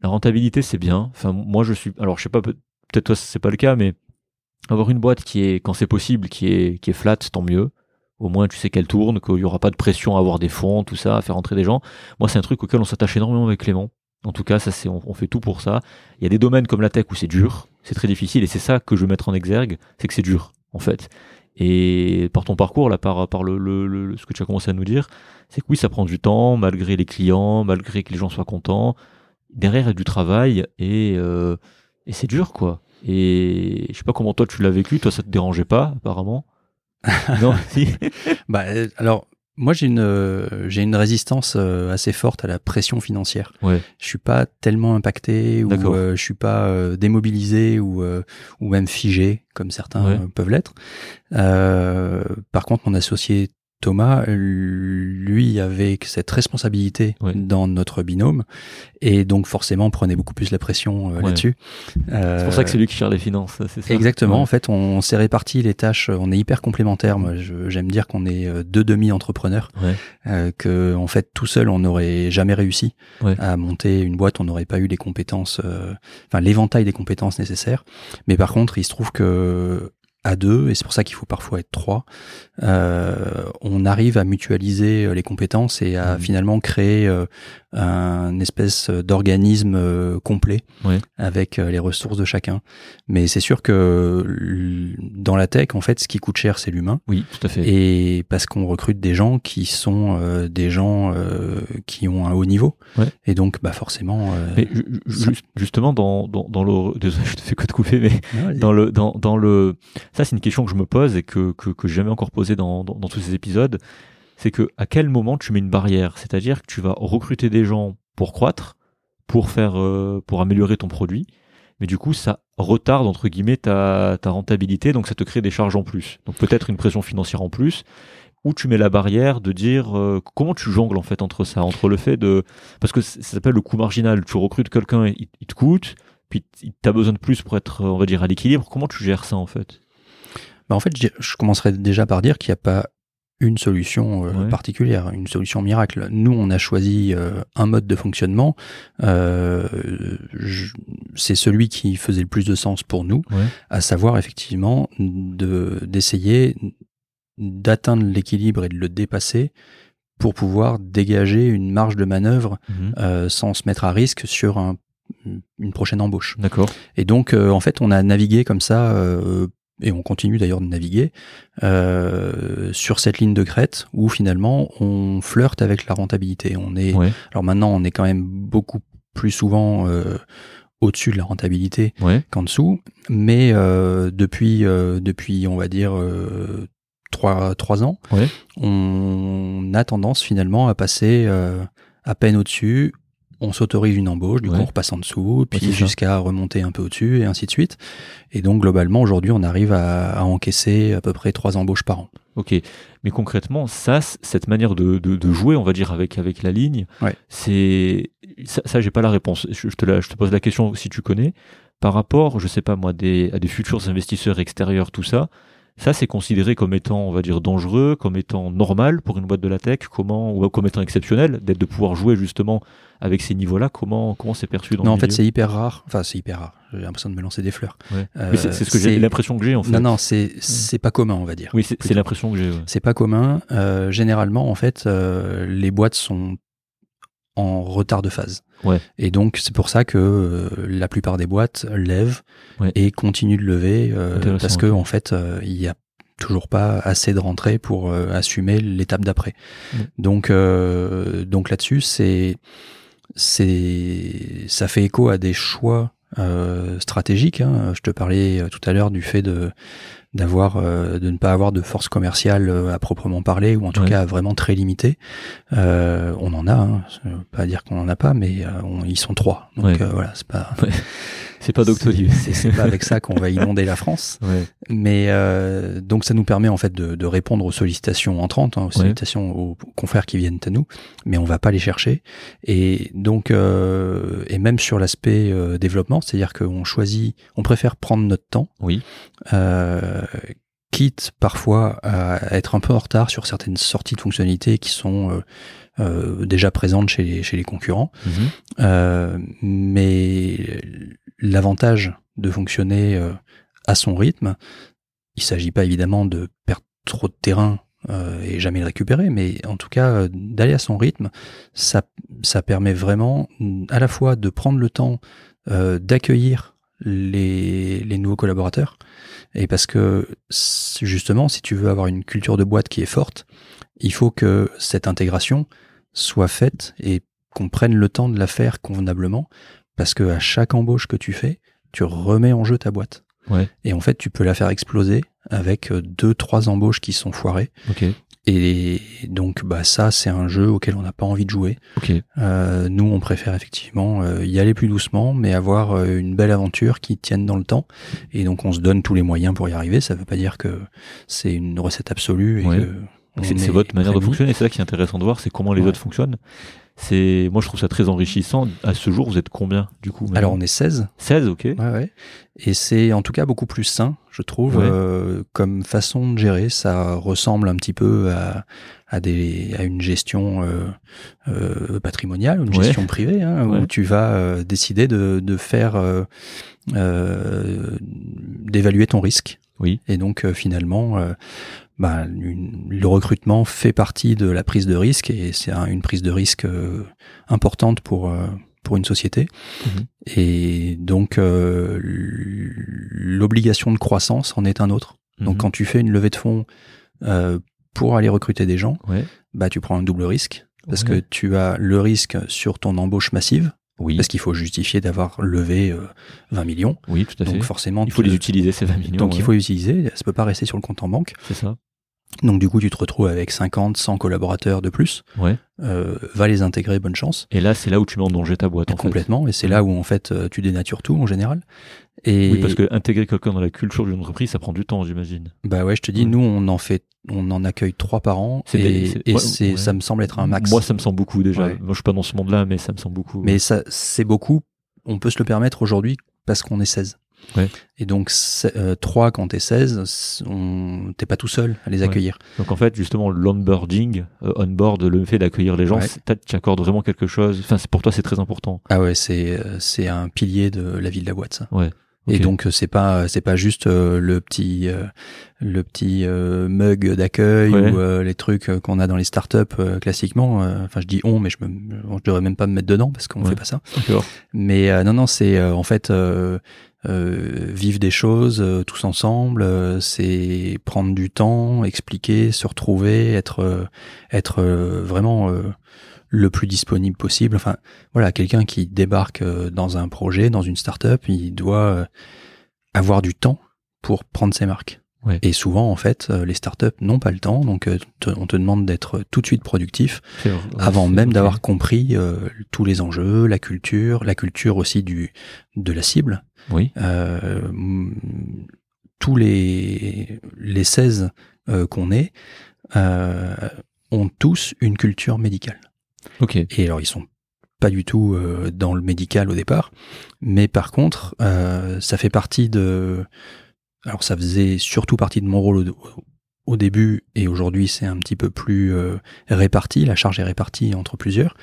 La rentabilité, c'est bien. Enfin, moi, je suis. Alors, je sais pas, peut- peut-être toi, c'est pas le cas, mais avoir une boîte qui est, quand c'est possible, qui est, qui est flat, tant mieux. Au moins, tu sais qu'elle tourne, qu'il n'y aura pas de pression à avoir des fonds, tout ça, à faire entrer des gens. Moi, c'est un truc auquel on s'attache énormément avec Clément. En tout cas, ça, c'est, on, on fait tout pour ça. Il y a des domaines comme la tech où c'est dur, c'est très difficile, et c'est ça que je veux mettre en exergue, c'est que c'est dur, en fait. Et par ton parcours, là, par, par le, le- le- ce que tu as commencé à nous dire, c'est que oui, ça prend du temps, malgré les clients, malgré que les gens soient contents. Derrière, il y a du travail, et, euh, et c'est dur, quoi. Et je sais pas comment toi tu l'as vécu, toi ça te dérangeait pas, apparemment? [LAUGHS] non, si. Bah, euh, alors, moi, j'ai une, euh, j'ai une résistance euh, assez forte à la pression financière. Ouais. Je suis pas tellement impacté ou euh, je suis pas euh, démobilisé ou, ou même figé comme certains Ouais. peuvent l'être. Par contre, mon associé Thomas, lui, avait cette responsabilité Ouais. dans notre binôme et donc forcément prenait beaucoup plus la pression euh, Ouais. là-dessus. C'est pour ça que c'est lui qui gère les finances, c'est ça? Exactement. En fait, on s'est réparti les tâches. On est hyper complémentaires. Moi, j'aime dire qu'on est euh, deux demi-entrepreneurs. Euh, que en fait, tout seul, on n'aurait jamais réussi à monter une boîte. On n'aurait pas eu les compétences, euh, enfin l'éventail des compétences nécessaires. Mais par contre, il se trouve que à deux, et c'est pour ça qu'il faut parfois être trois, euh, on arrive à mutualiser euh, les compétences et à Mhm. finalement créer euh, un espèce d'organisme euh, complet Ouais. avec les ressources de chacun. Mais c'est sûr que dans la tech, en fait, ce qui coûte cher, c'est l'humain. Oui, tout à fait. Et parce qu'on recrute des gens qui sont des gens qui ont un haut niveau. Ouais. Et donc, bah forcément. Mais ju- ju- juste- justement, dans, dans, dans le. [LAUGHS] Désolé, je te fais que de couper, mais dans le, dans, dans le. Ça, c'est une question que je me pose et que, que, j'ai jamais encore posée dans, dans, tous ces épisodes. C'est que à quel moment tu mets une barrière? C'est-à-dire que tu vas recruter des gens pour croître, pour faire, euh, pour améliorer ton produit, mais du coup, ça retarde entre guillemets ta, ta rentabilité, donc ça te crée des charges en plus. Donc peut-être une pression financière en plus. Où tu mets la barrière de dire euh, comment tu jongles entre ça, entre le fait de parce que ça s'appelle le coût marginal. Tu recrutes quelqu'un, il, il te coûte, puis tu as besoin de plus pour être, on va dire, à l'équilibre. Comment tu gères ça en fait? Bah, en fait, je, commencerai déjà par dire qu'il n'y a pas une solution euh, Ouais. particulière, une solution miracle. Nous, on a choisi euh, un mode de fonctionnement. Euh, c'est celui qui faisait le plus de sens pour nous, Ouais. à savoir effectivement de d'essayer d'atteindre l'équilibre et de le dépasser pour pouvoir dégager une marge de manœuvre Mhm. sans se mettre à risque sur un- une prochaine embauche. D'accord. Et donc, euh, en fait, on a navigué comme ça, euh, et on continue d'ailleurs de naviguer, euh, sur cette ligne de crête où finalement on flirte avec la rentabilité. On est, Ouais. alors maintenant, on est quand même beaucoup plus souvent euh, au-dessus de la rentabilité Ouais. qu'en dessous, mais euh, depuis, euh, depuis, on va dire, euh, trois, trois ans, Ouais. on a tendance finalement à passer euh, à peine au-dessus. On s'autorise une embauche, du Ouais. coup on repasse en dessous, puis jusqu'à remonter un peu au-dessus, et ainsi de suite. Et donc globalement, aujourd'hui, on arrive à, à encaisser à peu près trois embauches par an. Ok. Mais concrètement, ça, cette manière de, de, de jouer, on va dire, avec, avec la ligne, Ouais. c'est. Ça, ça j'ai pas la réponse. Je, je te la- je te pose la question si tu connais. Par rapport, je sais pas moi, des, à des futurs investisseurs extérieurs, tout ça, ça c'est considéré comme étant, on va dire, dangereux, comme étant normal pour une boîte de la tech, comment, ou comme étant exceptionnel, d'être de pouvoir jouer justement avec ces niveaux-là, comment comment c'est perçu dans non, le en fait, c'est hyper rare. Enfin, c'est hyper rare. J'ai l'impression de me lancer des fleurs. Ouais. Euh, c'est ce que j'ai l'impression que j'ai en fait. Non, non, c'est c'est pas commun, on va dire. Oui, c'est l'impression que j'ai. ouais. C'est pas commun. Euh, généralement, en fait, euh, les boîtes sont en retard de phase. Ouais. Et donc, c'est pour ça que euh, la plupart des boîtes lèvent Ouais. et continuent de lever euh, parce que, en fait, euh, il y a toujours pas assez de rentrée pour assumer l'étape d'après. Donc, donc là-dessus, c'est c'est ça fait écho à des choix euh, stratégiques. hein. Je te parlais tout à l'heure du fait de d'avoir euh, de ne pas avoir de force commerciale euh, à proprement parler ou en tout Ouais. cas vraiment très limitée. Euh, on en a, hein. Pas dire qu'on en a pas, mais euh, on- ils sont trois. Donc Ouais. euh, voilà, c'est pas C'est pas Doctolib. c'est pas avec ça qu'on va inonder la France. [LAUGHS] Ouais. Mais euh, donc ça nous permet en fait de, de répondre aux sollicitations entrantes, hein, aux Ouais. sollicitations aux confrères qui viennent à nous, mais on va pas les chercher. Et donc euh, et même sur l'aspect euh, développement, c'est-à-dire qu'on choisit, on préfère prendre notre temps, Oui. euh, quitte parfois à être un peu en retard sur certaines sorties de fonctionnalités qui sont euh, déjà présentes chez les, chez les concurrents. Mhm. Euh, mais l'avantage de fonctionner euh, à son rythme, il s'agit pas évidemment de perdre trop de terrain et jamais le récupérer, mais en tout cas d'aller à son rythme, ça, ça permet vraiment à la fois de prendre le temps d'accueillir les, les nouveaux collaborateurs, et parce que justement, si tu veux avoir une culture de boîte qui est forte, il faut que cette intégration soit faite et qu'on prenne le temps de la faire convenablement, parce que à chaque embauche que tu fais, tu remets en jeu ta boîte. Ouais. Et en fait, tu peux la faire exploser avec euh, deux, trois embauches qui sont foirées. Ok. Et donc, bah ça, c'est un jeu auquel on n'a pas envie de jouer. Ok. Euh, nous, on préfère effectivement euh, y aller plus doucement, mais avoir euh, une belle aventure qui tienne dans le temps. Et donc, on se donne tous les moyens pour y arriver. Ça veut pas dire que c'est une recette absolue et Ouais. que C'est votre manière de fonctionner. C'est ça qui est intéressant de voir, c'est comment les Ouais. autres fonctionnent. C'est, moi, je trouve ça très enrichissant. À ce jour, vous êtes combien, du coup Alors on est 16, 16, ok. ouais, ouais. et c'est en tout cas beaucoup plus sain, je trouve, Ouais. euh, comme façon de gérer. Ça ressemble un petit peu à, à, des, à une gestion euh, euh, patrimoniale, une gestion privée, hein, où tu vas euh, décider de, de faire, euh, euh, d'évaluer ton risque. Oui. Et donc euh, finalement, euh, bah, une- le recrutement fait partie de la prise de risque et c'est un- une prise de risque euh, importante pour euh, pour une société. Mhm. Et donc euh, l'obligation de croissance en est un autre. Donc Mhm. quand tu fais une levée de fonds pour aller recruter des gens, Ouais. bah tu prends un double risque parce Ouais. que tu as le risque sur ton embauche massive Oui. parce qu'il faut justifier d'avoir levé euh, 20 millions. Oui, tout à fait. Donc forcément, Il faut les utiliser, ces 20 millions. donc ouais. il faut les utiliser, ça peut pas rester sur le compte en banque. C'est ça. Donc du coup, tu te retrouves avec 50, 100 collaborateurs de plus. Ouais. Euh, va les intégrer, bonne chance. Et là, c'est là où tu mets en danger ta boîte, en fait. complètement. Et c'est là où en fait euh, tu dénatures tout en général. Et Oui, parce que intégrer quelqu'un dans la culture d'une entreprise, ça prend du temps, j'imagine. bah ouais, je te dis, Ouais. nous on en fait, on en accueille trois par an. C'est Et, des- et ouais, ça me semble être un max. Moi, ça me semble beaucoup déjà. Moi, je suis pas dans ce monde-là, mais ça me semble beaucoup. Mais ça, c'est beaucoup. On peut se le permettre aujourd'hui parce qu'on est 16. Ouais. Et donc, euh, 3 quand t'es 16, c'est- on... t'es pas tout seul à les Ouais. accueillir. Donc en fait, justement, l'onboarding, euh, onboard, le fait d'accueillir les gens, Ouais. tu accordes vraiment quelque chose. Enfin, c'est- pour toi, c'est très important. Ah ouais, c'est, euh, c'est un pilier de la vie de la boîte, ça. Ouais. Et donc euh, c'est pas c'est pas juste euh, le petit euh, le petit euh, mug d'accueil Ouais. ou euh, les trucs euh, qu'on a dans les startups euh, classiquement. euh, Enfin je dis on mais je me je devrais même pas me mettre dedans parce qu'on Ouais. fait pas ça. Mais euh, non non c'est euh, en fait euh, euh, vivre des choses euh, tous ensemble. euh, c'est prendre du temps, expliquer, se retrouver, être euh, euh, vraiment euh, le plus disponible possible. Enfin, voilà, quelqu'un qui débarque euh, dans un projet, dans une startup, il doit euh, avoir du temps pour prendre ses marques. Ouais. Et souvent, en fait, euh, les startups n'ont pas le temps, donc euh, te- on te demande d'être tout de suite productif avant même d'avoir compris euh, tous les enjeux, la culture, la culture aussi du de la cible. Oui. Euh, tous les les 16 euh, qu'on est euh, ont tous une culture médicale. Ok. Et alors, ils sont pas du tout euh, dans le médical au départ, mais par contre, euh, ça fait partie de. Alors, ça faisait surtout partie de mon rôle au, au début, et aujourd'hui, c'est un petit peu plus euh, réparti. La charge est répartie entre plusieurs.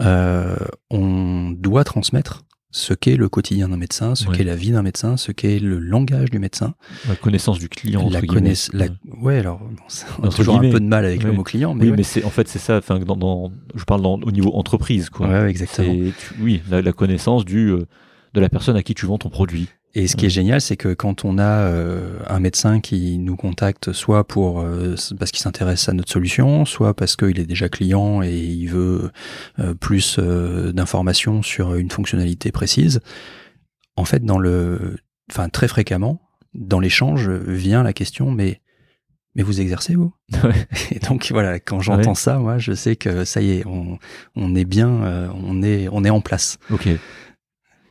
Euh, on doit transmettre ce qu'est le quotidien d'un médecin, ce Ouais. qu'est la vie d'un médecin, ce qu'est le langage du médecin, La connaissance du client. la connaisse. La... Ouais. Alors, bon, ça- on a toujours un peu de mal avec le mot client, mais Oui, ouais. mais c'est en fait c'est ça. Enfin, dans, dans- je parle dans, au niveau entreprise, quoi. Exactement. Tu- oui, la, la connaissance du euh, de la personne à qui tu vends ton produit. Et ce qui est génial, c'est que quand on a euh, un médecin qui nous contacte, soit pour euh, parce qu'il s'intéresse à notre solution, soit parce qu'il est déjà client et il veut euh, plus d'informations sur une fonctionnalité précise, en fait, dans le, enfin très fréquemment, dans l'échange vient la question, mais mais vous exercez vous? [LAUGHS] Ouais. Et donc voilà, quand j'entends Ouais. ça, moi, je sais que ça y est, on, on est bien, on est on est en place. Ok.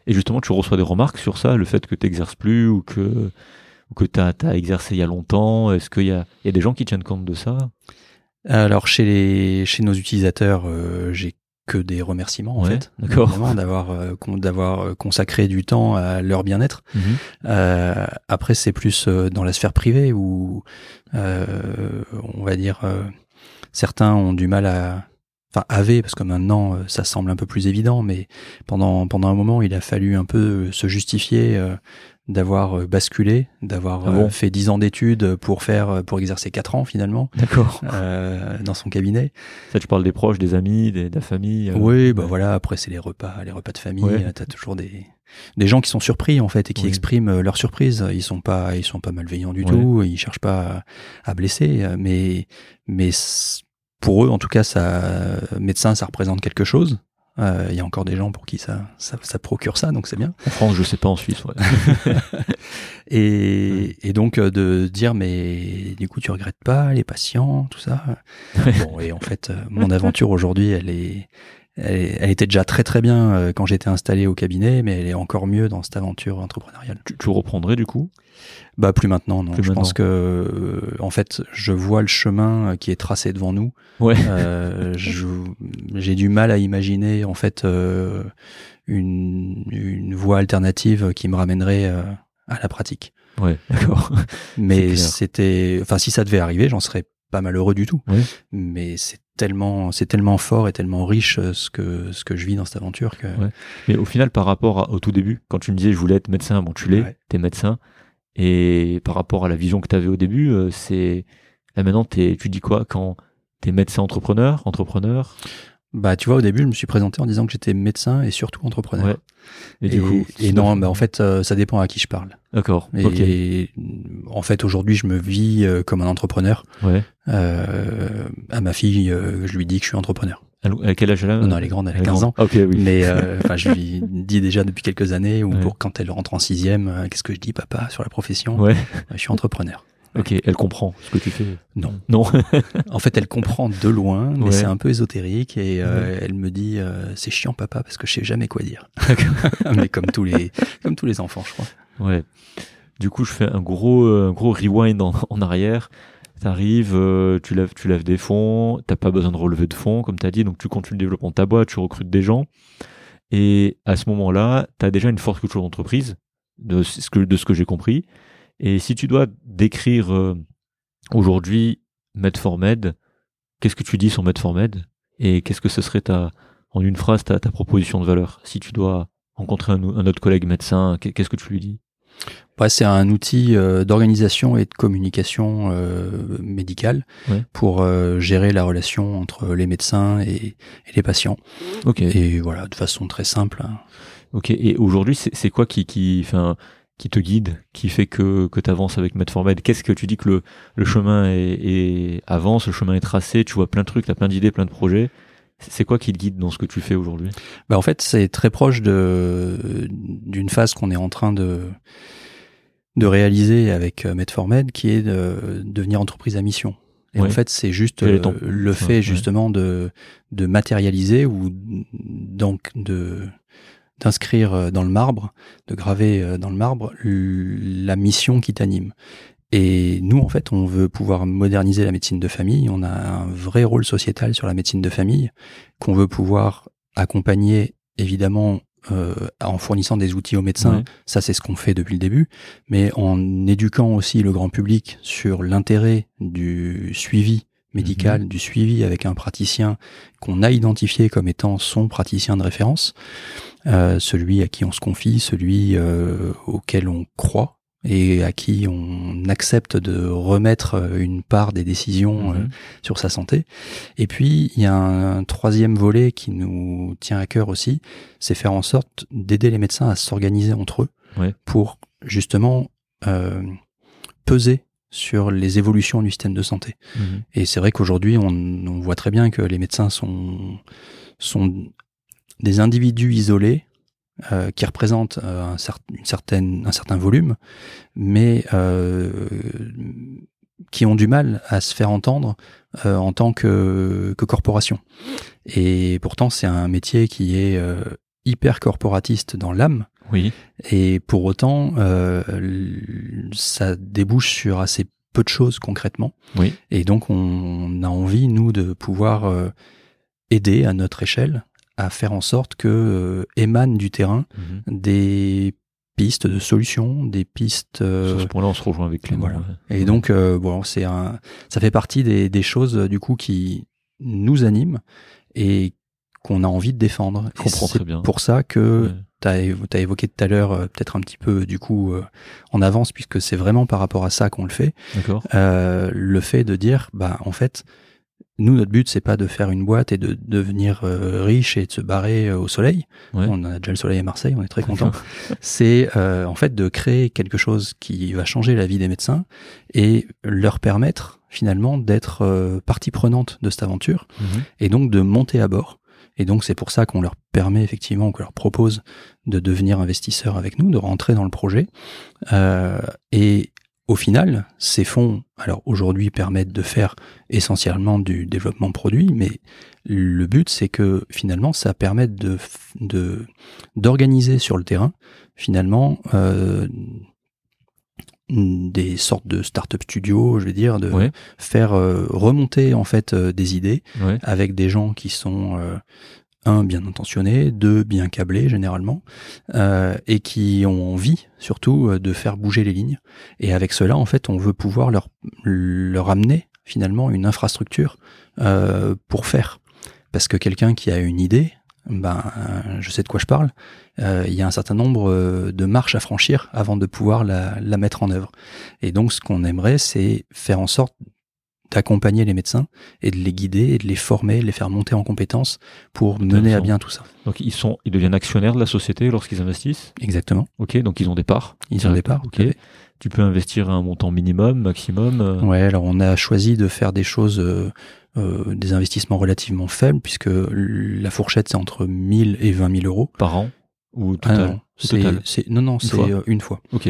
Et justement, tu reçois des remarques sur ça, le fait que tu n'exerces plus ou que, ou que tu as, exercé il y a longtemps. Est-ce qu'il y a, il y a des gens qui tiennent compte de ça? Alors chez les chez nos utilisateurs, euh, j'ai que des remerciements en Ouais, fait, d'accord. D'avoir euh, d'avoir euh, consacré du temps à leur bien-être. Euh, après, c'est plus dans la sphère privée où euh, on va dire certains ont du mal à enfin avaient parce que maintenant euh, ça semble un peu plus évident, mais pendant pendant un moment il a fallu un peu euh, se justifier euh, d'avoir euh, basculé, d'avoir Ah bon fait dix ans d'études pour faire pour exercer quatre ans finalement D'accord. euh, dans son cabinet. Ça, tu parles des proches, des amis, des, de la famille. euh, Oui, bah voilà. Après, c'est les repas, les repas de famille. Ouais. T'as toujours des des gens qui sont surpris en fait et qui Oui. expriment leur surprise. Ils sont pas, ils sont pas malveillants du Ouais. tout. Ils cherchent pas à, à blesser, mais mais pour eux, en tout cas, ça, médecin, ça représente quelque chose. Euh, Il y a encore des gens pour qui ça, ça, ça procure ça, donc c'est bien. En France, je sais pas, en Suisse, ouais. [LAUGHS] Et, et donc euh, de dire mais du coup tu regrettes pas les patients, tout ça? Bon et en fait euh, mon aventure aujourd'hui elle est elle, elle était déjà très très bien euh, quand j'étais installé au cabinet, mais elle est encore mieux dans cette aventure entrepreneuriale. Tu, tu reprendrais du coup? Bah plus maintenant, non. Plus je maintenant. pense que euh, en fait, je vois le chemin euh, qui est tracé devant nous. Ouais. Euh, J'ai du mal à imaginer en fait euh, une, une voie alternative qui me ramènerait à la pratique. Ouais, [LAUGHS] d'accord. Mais c'était, enfin, si ça devait arriver, j'en serais pas malheureux du tout. Ouais. Mais c'est tellement, c'est tellement fort et tellement riche euh, ce que ce que je vis dans cette aventure que. Ouais. Mais au final, par rapport à- au tout début, quand tu me disais je voulais être médecin, bon, tu l'es, Ouais. t'es médecin. Et par rapport à la vision que tu avais au début, euh, c'est là maintenant, t'es- tu dis quoi quand t'es médecin entrepreneur, entrepreneur? Bah, tu vois, au début, je me suis présenté en disant que j'étais médecin et surtout entrepreneur. Ouais. Et, Et, du coup, et non, bah, en fait, euh, ça dépend à qui je parle. d'accord. Et en fait, aujourd'hui, je me vis euh, comme un entrepreneur. Ouais. Euh, à ma fille, je lui dis que je suis entrepreneur. À quel age elle a? Non, non, elle est grande, elle a 15 grande. ans. Ok, oui. Mais [LAUGHS] enfin, je lui dis déjà depuis quelques années, ou Ouais. pour quand elle rentre en sixième, qu'est-ce que je dis, papa, sur la profession? Ouais. Je suis entrepreneur. Ok, elle comprend ce que tu fais. Non. Non. En fait, elle comprend de loin, mais Ouais. c'est un peu ésotérique et euh, elle me dit euh, c'est chiant papa parce que je sais jamais quoi dire. [LAUGHS] [LAUGHS] mais comme tous les comme tous les enfants, je crois. Ouais. Du coup, je fais un gros, euh, un gros rewind en, en arrière. T'arrives, euh, tu lèves, tu lèves des fonds, t'as pas besoin de relever de fonds, comme t'as dit, donc tu continues le développement de ta boîte, tu recrutes des gens. Et à ce moment-là, t'as déjà une forte culture d'entreprise, de ce que, de ce que j'ai compris. Et si tu dois décrire euh, aujourd'hui Med4Med, qu'est-ce que tu dis sur Med4Med Et qu'est-ce que ce serait ta, en une phrase ta, ta proposition de valeur Si tu dois rencontrer un, un autre collègue médecin, qu'est- qu'est-ce que tu lui dis? Ouais, c'est un outil euh, d'organisation et de communication euh, médicale Ouais. pour euh, gérer la relation entre les médecins et, et les patients. Ok. Et voilà, de façon très simple. hein. Ok. Et aujourd'hui, c'est c'est quoi qui, qui, enfin, qui te guide, qui fait que, que tu avances avec Med4Med Qu'est-ce que tu dis que le, le chemin est, est- avance, le chemin est tracé, tu vois plein de trucs, tu as plein d'idées, plein de projets. C'est quoi qui te guide dans ce que tu fais aujourd'hui? Bah, en fait, c'est très proche de d'une phase qu'on est en train de de réaliser avec euh, Med4Med, qui est de devenir entreprise à mission. Et Ouais. en fait, c'est juste euh, le fait ouais. justement de de matérialiser ou donc de d'inscrire euh, dans le marbre, de graver euh, dans le marbre la mission qui t'anime. Et nous, en fait, on veut pouvoir moderniser la médecine de famille. On a un vrai rôle sociétal sur la médecine de famille qu'on veut pouvoir accompagner, évidemment, euh, en fournissant des outils aux médecins. Ouais. Ça, c'est ce qu'on fait depuis le début. Mais en éduquant aussi le grand public sur l'intérêt du suivi médical, du suivi avec un praticien qu'on a identifié comme étant son praticien de référence, euh, celui à qui on se confie, celui euh, auquel on croit et à qui on accepte de remettre euh, une part des décisions euh, Mhm. sur sa santé. Et puis, il y a un troisième volet qui nous tient à cœur aussi, c'est faire en sorte d'aider les médecins à s'organiser entre eux Ouais. pour justement euh, peser sur les évolutions du système de santé. Mhm. Et c'est vrai qu'aujourd'hui, on, on voit très bien que les médecins sont, sont des individus isolés euh, qui représentent euh, un, cer- une certaine, un certain volume, mais euh, qui ont du mal à se faire entendre en tant que, que corporation. Et pourtant, c'est un métier qui est hyper corporatiste dans l'âme, Oui. et pour autant, euh, ça débouche sur assez peu de choses concrètement. Oui. Et donc, on a envie, nous, de pouvoir euh, aider à notre échelle à faire en sorte que euh, émanent du terrain Mhm. des pistes de solutions, des pistes. euh, Sur ce point-là, on se rejoint avec Clément. voilà. ouais. et donc, euh, bon, c'est un, ça fait partie des, des choses du coup qui nous animent et qu'on a envie de défendre. Je comprends c'est très bien. Pour ça que Ouais. Tu as, évoqué tout à l'heure, euh, peut-être un petit peu du coup euh, en avance, puisque c'est vraiment par rapport à ça qu'on le fait. Euh, le fait de dire, bah en fait, nous notre but c'est pas de faire une boîte et de devenir euh, riche et de se barrer euh, au soleil. Ouais. On a déjà le soleil à Marseille, on est très content. [LAUGHS] c'est euh, en fait de créer quelque chose qui va changer la vie des médecins et leur permettre finalement d'être euh, partie prenante de cette aventure Mhm. et donc de monter à bord. Et donc c'est pour ça qu'on leur permet effectivement, qu'on leur propose de devenir investisseurs avec nous, de rentrer dans le projet. Euh, et au final, ces fonds, alors aujourd'hui, permettent de faire essentiellement du développement produit, mais le but, c'est que finalement, ça permette de d'organiser sur le terrain, finalement, euh, des sortes de start-up studios, je veux dire, de Ouais. faire euh, remonter en fait euh, des idées Ouais. avec des gens qui sont euh, un bien intentionnés, deux bien câblés généralement, et qui ont envie surtout de faire bouger les lignes. Et avec cela, en fait, on veut pouvoir leur leur amener finalement une infrastructure pour faire. Parce que quelqu'un qui a une idée, ben, je sais de quoi je parle. euh, il y a un certain nombre euh, de marches à franchir avant de pouvoir la, la mettre en œuvre. Et donc, ce qu'on aimerait, c'est faire en sorte d'accompagner les médecins et de les guider et de les former, de les faire monter en compétences pour mener à bien tout ça. Donc ils sont, ils deviennent actionnaires de la société lorsqu'ils investissent? Exactement. Ok, donc ils ont des parts. Ils ont des parts. Ok. Tu peux investir à un montant minimum, maximum. euh, Ouais, alors on a choisi de faire des choses, euh, euh, des investissements relativement faibles, puisque la fourchette c'est entre 1000 et 20 000 euros. par an ou Ah total? non, c'est, non, non, c'est euh, une fois. Ok.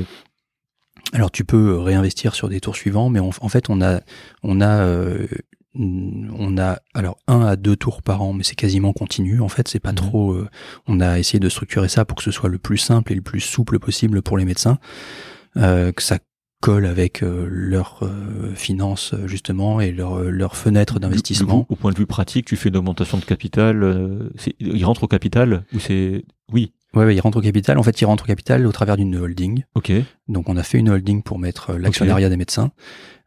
Alors tu peux réinvestir sur des tours suivants, mais on- en fait on a, on a, euh, on a alors un à deux tours par an, mais c'est quasiment continu. En fait, c'est pas Mhm. trop. euh, on a essayé de structurer ça pour que ce soit le plus simple et le plus souple possible pour les médecins, euh, que ça colle avec euh, leurs euh, finances justement et leurs leur fenêtres d'investissement. Au point de vue pratique, tu fais une augmentation de capital. euh, c'est- il rentre au capital ou c'est oui. Ouais, ouais, il rentre au capital. En fait, il rentre au capital au travers d'une holding. Ok. Donc, on a fait une holding pour mettre euh, l'actionnariat des médecins.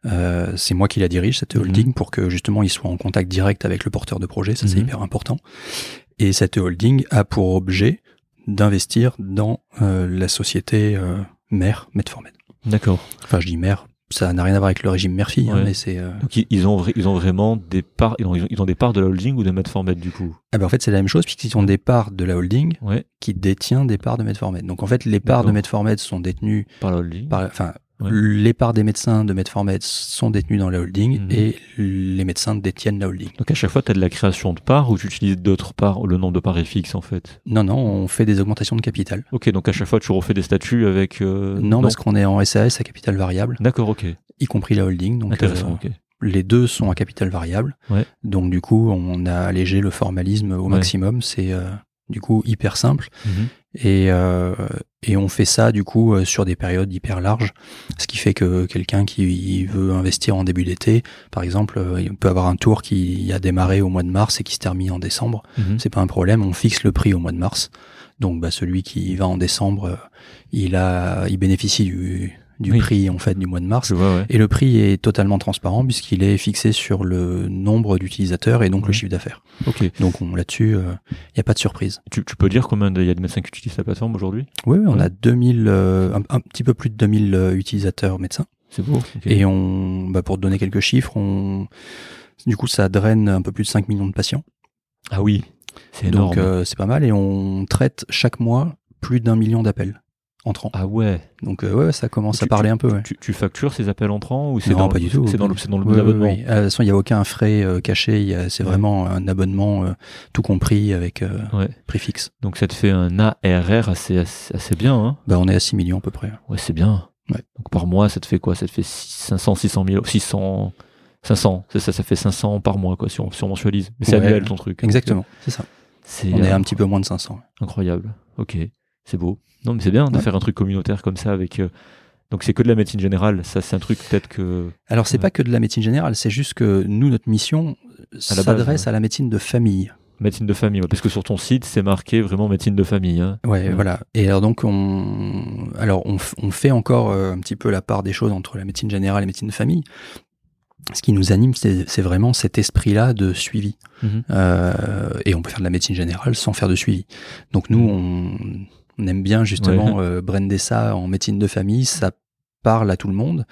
Euh, c'est moi qui la dirige, cette Mhm. holding, pour que justement ils soient en contact direct avec le porteur de projet. Ça, c'est Mhm. hyper important. Et cette holding a pour objet d'investir dans euh, la société euh, mère Medformed. D'accord. Enfin, je dis mère, ça n'a rien à voir avec le régime mère-fille, hein, mais c'est. euh, Donc ils, ont ils ont vraiment des parts. Ils ont, ils ont des parts de la holding ou de Medformed du coup? Ah ben, en fait, c'est la même chose puisqu'ils ont des parts de la holding Ouais. qui détient des parts de Medformed. Donc, en fait, les parts de D'accord. Medformed sont détenues Par la holding. par, enfin, Ouais. les parts des médecins de Medformed sont détenues dans la holding Mhm. et les médecins détiennent la holding. Donc à chaque fois, tu as de la création de parts ou tu utilises d'autres parts. Le nombre de parts est fixe en fait? Non, non, on fait des augmentations de capital. Ok, donc à chaque fois, tu refais des statuts avec. euh, non, parce qu'on est en SAS à capital variable, D'accord, ok. y compris la holding. Donc, Intéressant, euh, ok. les deux sont à capital variable. Ouais. Donc, du coup, on a allégé le formalisme au Ouais. maximum. C'est euh, du coup hyper simple. Mhm. Et, euh, et on fait ça du coup euh, sur des périodes hyper larges, ce qui fait que quelqu'un qui veut investir en début d'été, par exemple, euh, il peut avoir un tour qui a démarré au mois de mars et qui se termine en décembre. Mhm. C'est pas un problème, on fixe le prix au mois de mars. Donc bah, celui qui va en décembre, il a, il bénéficie du, du Oui. prix en fait du mois de mars. Je vois, ouais. Et le prix est totalement transparent puisqu'il est fixé sur le nombre d'utilisateurs et donc le chiffre d'affaires. Ok. Donc on là-dessus, il n'y a pas de surprise. Tu, tu peux dire combien il y a de médecins qui utilisent la plateforme aujourd'hui? Oui, on Ouais. a 2000, euh, un, un petit peu plus de 2000 euh, utilisateurs médecins. C'est beau. Et on, bah, pour te donner quelques chiffres, on, du coup, ça draine un peu plus de 5 millions de patients. Ah oui, c'est énorme. Donc, euh, c'est pas mal. Et on traite chaque mois plus d'un million d'appels entrants. ah ouais. Donc, euh, ouais, ça commence Tu- à parler un peu. Ouais. Tu, tu factures ces appels entrants ou c'est dans pas du tout. C'est dans le, c'est dans le ouais, abonnement. ouais. Euh, De toute façon, il n'y a aucun frais euh, caché. il y a- C'est Ouais. vraiment un abonnement euh, tout compris avec euh, Ouais. prix fixe. Donc ça te fait un ARR assez, assez, assez bien. Hein Bah, on est à 6 millions à peu près. ouais, c'est bien. Donc par mois, ça te fait quoi? Ça te fait 500, 600 000, 600, 500. C'est ça, ça fait 500 par mois quoi si on, si on mensualise. Mais c'est annuel ton truc. Exactement, c'est ça. On est un petit peu moins de 500. incroyable. Ok, c'est beau. Non mais c'est bien de Ouais. faire un truc communautaire comme ça avec. euh, Donc c'est que de la médecine générale. Ça c'est un truc peut-être que. Alors, c'est pas que de la médecine générale, c'est juste que nous, notre mission s'adresse ouais. à la médecine de famille. Médecine de famille, ouais, parce que sur ton site, c'est marqué vraiment médecine de famille. Hein. Ouais, voilà. Et alors donc on, alors on, on fait encore euh, un petit peu la part des choses entre la médecine générale et la médecine de famille. Ce qui nous anime, c'est vraiment cet esprit-là de suivi. Mhm. Euh, et on peut faire de la médecine générale sans faire de suivi. Donc nous, on, on aime bien justement euh, brander ça en médecine de famille. Ça parle à tout le monde.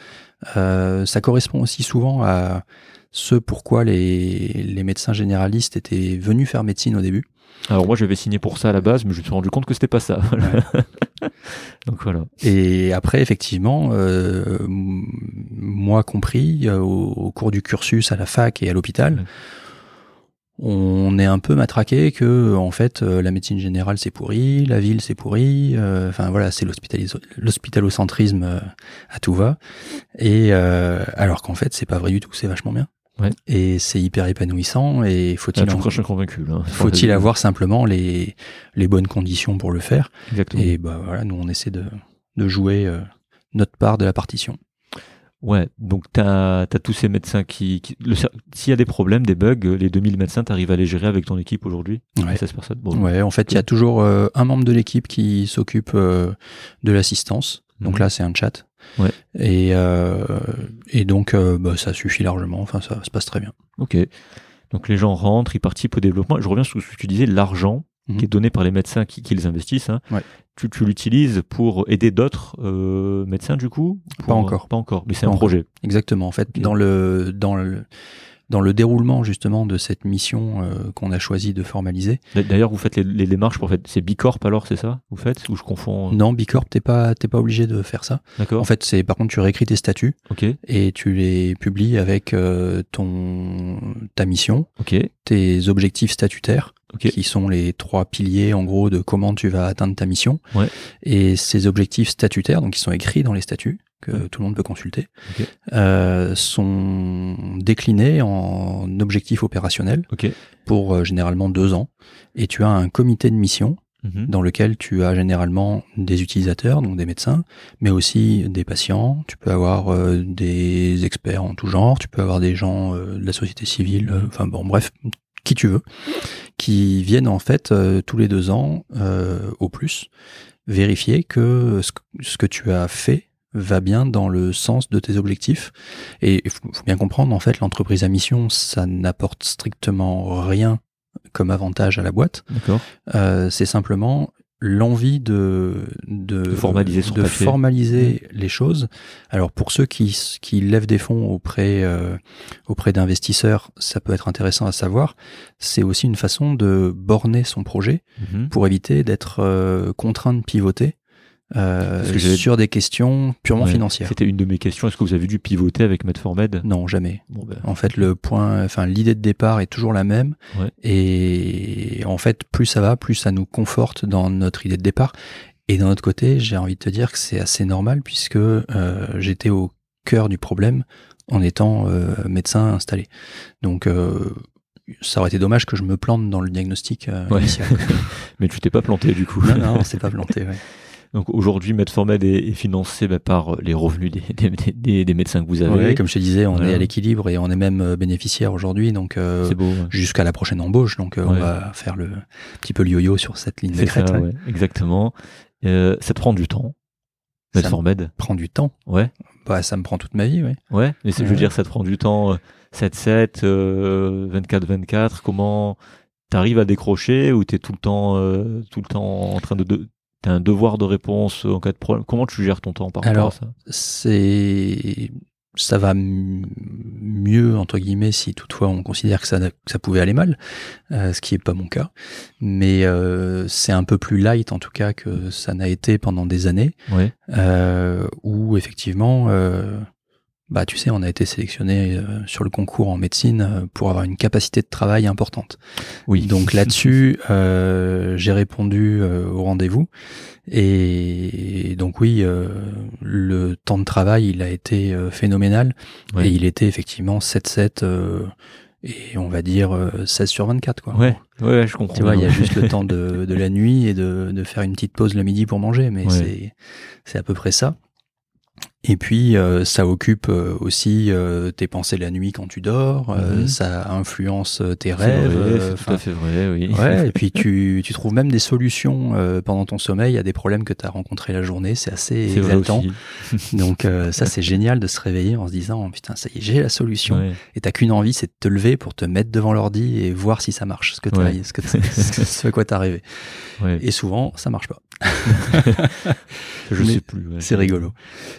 Euh, ça correspond aussi souvent à ce pourquoi les, les médecins généralistes étaient venus faire médecine au début. Alors moi, j'avais signé pour ça à la base, mais je me suis rendu compte que c'était pas ça. [LAUGHS] Donc voilà. Et après, effectivement, euh, moi compris, euh, au, au cours du cursus à la fac et à l'hôpital, Ouais. On est un peu matraqué que en fait euh, la médecine générale c'est pourri, la ville c'est pourri, euh, enfin voilà c'est l'hospitalocentrisme euh, à tout va et alors qu'en fait c'est pas vrai du tout, c'est vachement bien. Ouais. Et c'est hyper épanouissant et faut-il Ah, faut-il avoir simplement les les bonnes conditions pour le faire? Exactement. et bah voilà nous on essaie de de jouer euh, notre part de la partition. Ouais, donc tu as, tous ces médecins qui. S'il y a des problèmes, des bugs, les 2000 médecins, tu arrives à les gérer avec ton équipe aujourd'hui Ouais. 16 personnes. Bon. Ouais, en fait, il y a toujours euh, un membre de l'équipe qui s'occupe euh, de l'assistance. Donc Mhm. là, c'est un chat. Ouais. Et, euh, et donc, euh, bah, ça suffit largement. Enfin, ça se passe très bien. Ok. Donc les gens rentrent, ils participent au développement. Je reviens sur ce que tu disais, l'argent Mhm. qui est donné par les médecins qui, qui les investissent. hein. Ouais. Tu, tu l'utilises pour aider d'autres euh, médecins du coup? Pour- Pas encore. Pas encore, mais c'est un encore. projet. Exactement. En fait, dans le dans le dans le déroulement justement de cette mission euh, qu'on a choisi de formaliser. D'a- D'ailleurs, vous faites les, les démarches pour faire. C'est Bicorp alors, c'est ça Vous faites? Ou je confonds euh, Non, Bicorp, t'es pas t'es pas obligé de faire ça. D'accord. En fait, c'est par contre tu réécris tes statuts ok. et tu les publies avec euh, ton ta mission, Ok. tes objectifs statutaires. Ok. qui sont les trois piliers en gros de comment tu vas atteindre ta mission. Ouais. Et ces objectifs statutaires, donc qui sont écrits dans les statuts, que Ouais. tout le monde peut consulter, Ok. euh, sont déclinés en objectifs opérationnels Ok. pour euh, généralement deux ans. Et tu as un comité de mission Mhm. dans lequel tu as généralement des utilisateurs, donc des médecins, mais aussi des patients. Tu peux avoir euh, des experts en tout genre, tu peux avoir des gens euh, de la société civile, euh, enfin bon, bref, qui tu veux, qui viennent en fait euh, tous les deux ans euh, au plus vérifier que ce, que ce que tu as fait va bien dans le sens de tes objectifs. Et il faut, faut bien comprendre, en fait, l'entreprise à mission, ça n'apporte strictement rien comme avantage à la boîte. D'accord. Euh, c'est simplement l'envie de, de, De formaliser de formaliser les choses. Alors pour ceux qui, qui lèvent des fonds auprès, euh, auprès d'investisseurs, ça peut être intéressant à savoir. C'est aussi une façon de borner son projet Mhm. pour éviter d'être euh, contraint de pivoter euh, que sur des questions purement Ouais. financières. C'était une de mes questions. Est-ce que vous avez dû pivoter avec Medformed Non, jamais. Bon, ben, En fait, le point, enfin, l'idée de départ est toujours la même. Ouais. Et en fait, plus ça va, plus ça nous conforte dans notre idée de départ. Et d'un autre côté, j'ai envie de te dire que c'est assez normal puisque euh, j'étais au cœur du problème en étant euh, médecin installé. Donc, euh, ça aurait été dommage que je me plante dans le diagnostic euh, Ouais. initial. [LAUGHS] mais tu t'es pas planté du coup. non, non, c'est pas [LAUGHS] planté. Ouais. Donc aujourd'hui, Medformed est, est financé bah, par les revenus des, des, des- des médecins que vous avez. Ouais, comme je te disais, on est à l'équilibre et on est même euh, bénéficiaire aujourd'hui. Donc, euh, C'est beau. ouais. jusqu'à la prochaine embauche. Donc, euh, on va faire le petit peu le yo-yo sur cette ligne de crête. ça, ouais, exactement. Euh, ça te prend du temps. Ça Medformed. prend du temps. Ouais. Bah, ça me prend toute ma vie, oui. Ouais. Mais je veux dire, ça te prend du temps. euh, 7-7, euh, 24-24. Comment t'arrives à décrocher ou t'es tout le temps, euh, tout le temps en train de, de un devoir de réponse en cas de problème. Comment tu gères ton temps par rapport Alors, à ça? C'est ça va mieux entre guillemets si toutefois on considère que ça, que ça pouvait aller mal, euh, ce qui est pas mon cas. Mais euh, c'est un peu plus light en tout cas que ça n'a été pendant des années, Ouais. euh, où effectivement, bah tu sais, on a été sélectionné euh, sur le concours en médecine euh, pour avoir une capacité de travail importante. Oui. Donc [LAUGHS] là-dessus, euh, j'ai répondu euh, au rendez-vous. Et donc oui, euh, le temps de travail, il a été euh, phénoménal. Ouais. Et il était effectivement 7-7 euh, et on va dire euh, 16 sur 24. Quoi. Ouais. Ouais, je comprends. Tu vois, il y a [LAUGHS] juste le temps de, de la nuit et de, de faire une petite pause le midi pour manger, mais Ouais. c'est c'est à peu près ça. Et puis euh, ça occupe euh, aussi euh, tes pensées la nuit quand tu dors, euh, Mhm. ça influence tes rêves. vrai, c'est tout à fait vrai, oui. Ouais, et puis [LAUGHS] tu, tu trouves même des solutions pendant ton sommeil à des problèmes que tu as rencontrés la journée. C'est assez exaltant. [LAUGHS] Donc ça, c'est génial de se réveiller en se disant oh, putain, ça y est, j'ai la solution. Ouais. Et t'as qu'une envie, c'est de te lever pour te mettre devant l'ordi et voir si ça marche, ce que t'as, Ouais. ce que t'as- [LAUGHS] ce, que- ce à quoi t'as rêvé. Ouais. Et souvent, ça marche pas. [LAUGHS] je mais sais plus. ouais. C'est rigolo.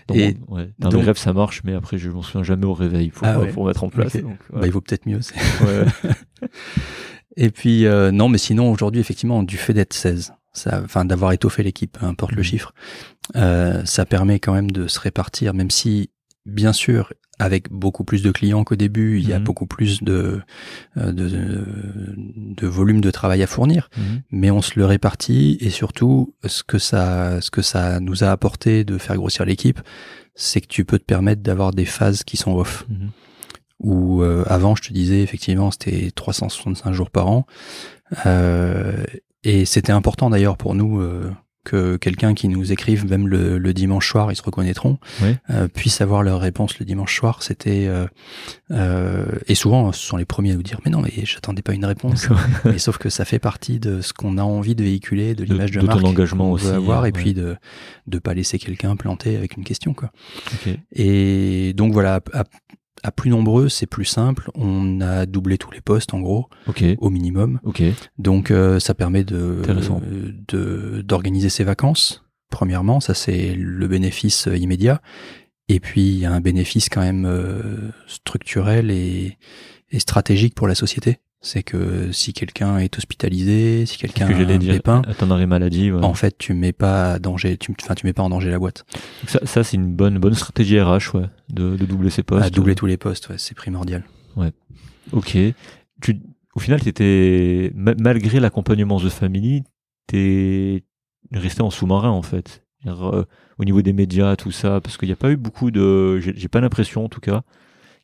Dans, Et mon- ouais. Dans donc- mes rêves, ça marche, mais après, je m'en souviens jamais au réveil pour, Ah ouais. pour mettre en place. Donc, Bah, il vaut peut-être mieux. [LAUGHS] Et puis euh, non, mais sinon aujourd'hui, effectivement, du fait d'être 16, ça, enfin d'avoir étoffé l'équipe, peu importe le Mhm. chiffre, euh, ça permet quand même de se répartir, même si bien sûr, avec beaucoup plus de clients qu'au début, il y a Mhm. beaucoup plus de, euh, de, de, de volume de travail à fournir, Mhm. mais on se le répartit et surtout, ce que ça, ce que ça nous a apporté de faire grossir l'équipe, c'est que tu peux te permettre d'avoir des phases qui sont off. Mhm. Où euh, avant, je te disais effectivement, c'était 365 jours par an, Euh, et c'était important d'ailleurs pour nous. euh, que quelqu'un qui nous écrive même le, le dimanche soir, ils se reconnaîtront, Ouais. euh, puisse avoir leur réponse le dimanche soir. C'était euh, euh, et souvent ce sont les premiers à nous dire mais non mais j'attendais pas une réponse. [LAUGHS] Mais sauf que ça fait partie de ce qu'on a envie de véhiculer, de De- l'image de, de ton marque engagement qu'on aussi, avoir, euh, et ouais. puis de de pas laisser quelqu'un planter avec une question quoi. Et donc voilà, à, à plus nombreux, c'est plus simple. On a doublé tous les postes en gros, au minimum. Donc euh, ça permet de d'organiser ses vacances. Premièrement, ça c'est le bénéfice euh, immédiat. Et puis il y a un bénéfice quand même euh, structurel et, et stratégique pour la société. C'est que si quelqu'un est hospitalisé, si quelqu'un que a pépin, ton arrêt maladie. ouais. en fait tu mets pas à danger, tu, enfin tu mets pas en danger la boîte. Ça, ça, c'est une bonne, bonne stratégie RH, ouais, de, de doubler ses postes. à doubler tous les postes, ouais, c'est primordial. Ok. Tu, au final, t'étais, ma- malgré l'accompagnement The Family, t'es resté en sous-marin, en fait. Euh, au niveau des médias, tout ça, parce qu'il n'y a pas eu beaucoup de, j'ai pas l'impression, en tout cas,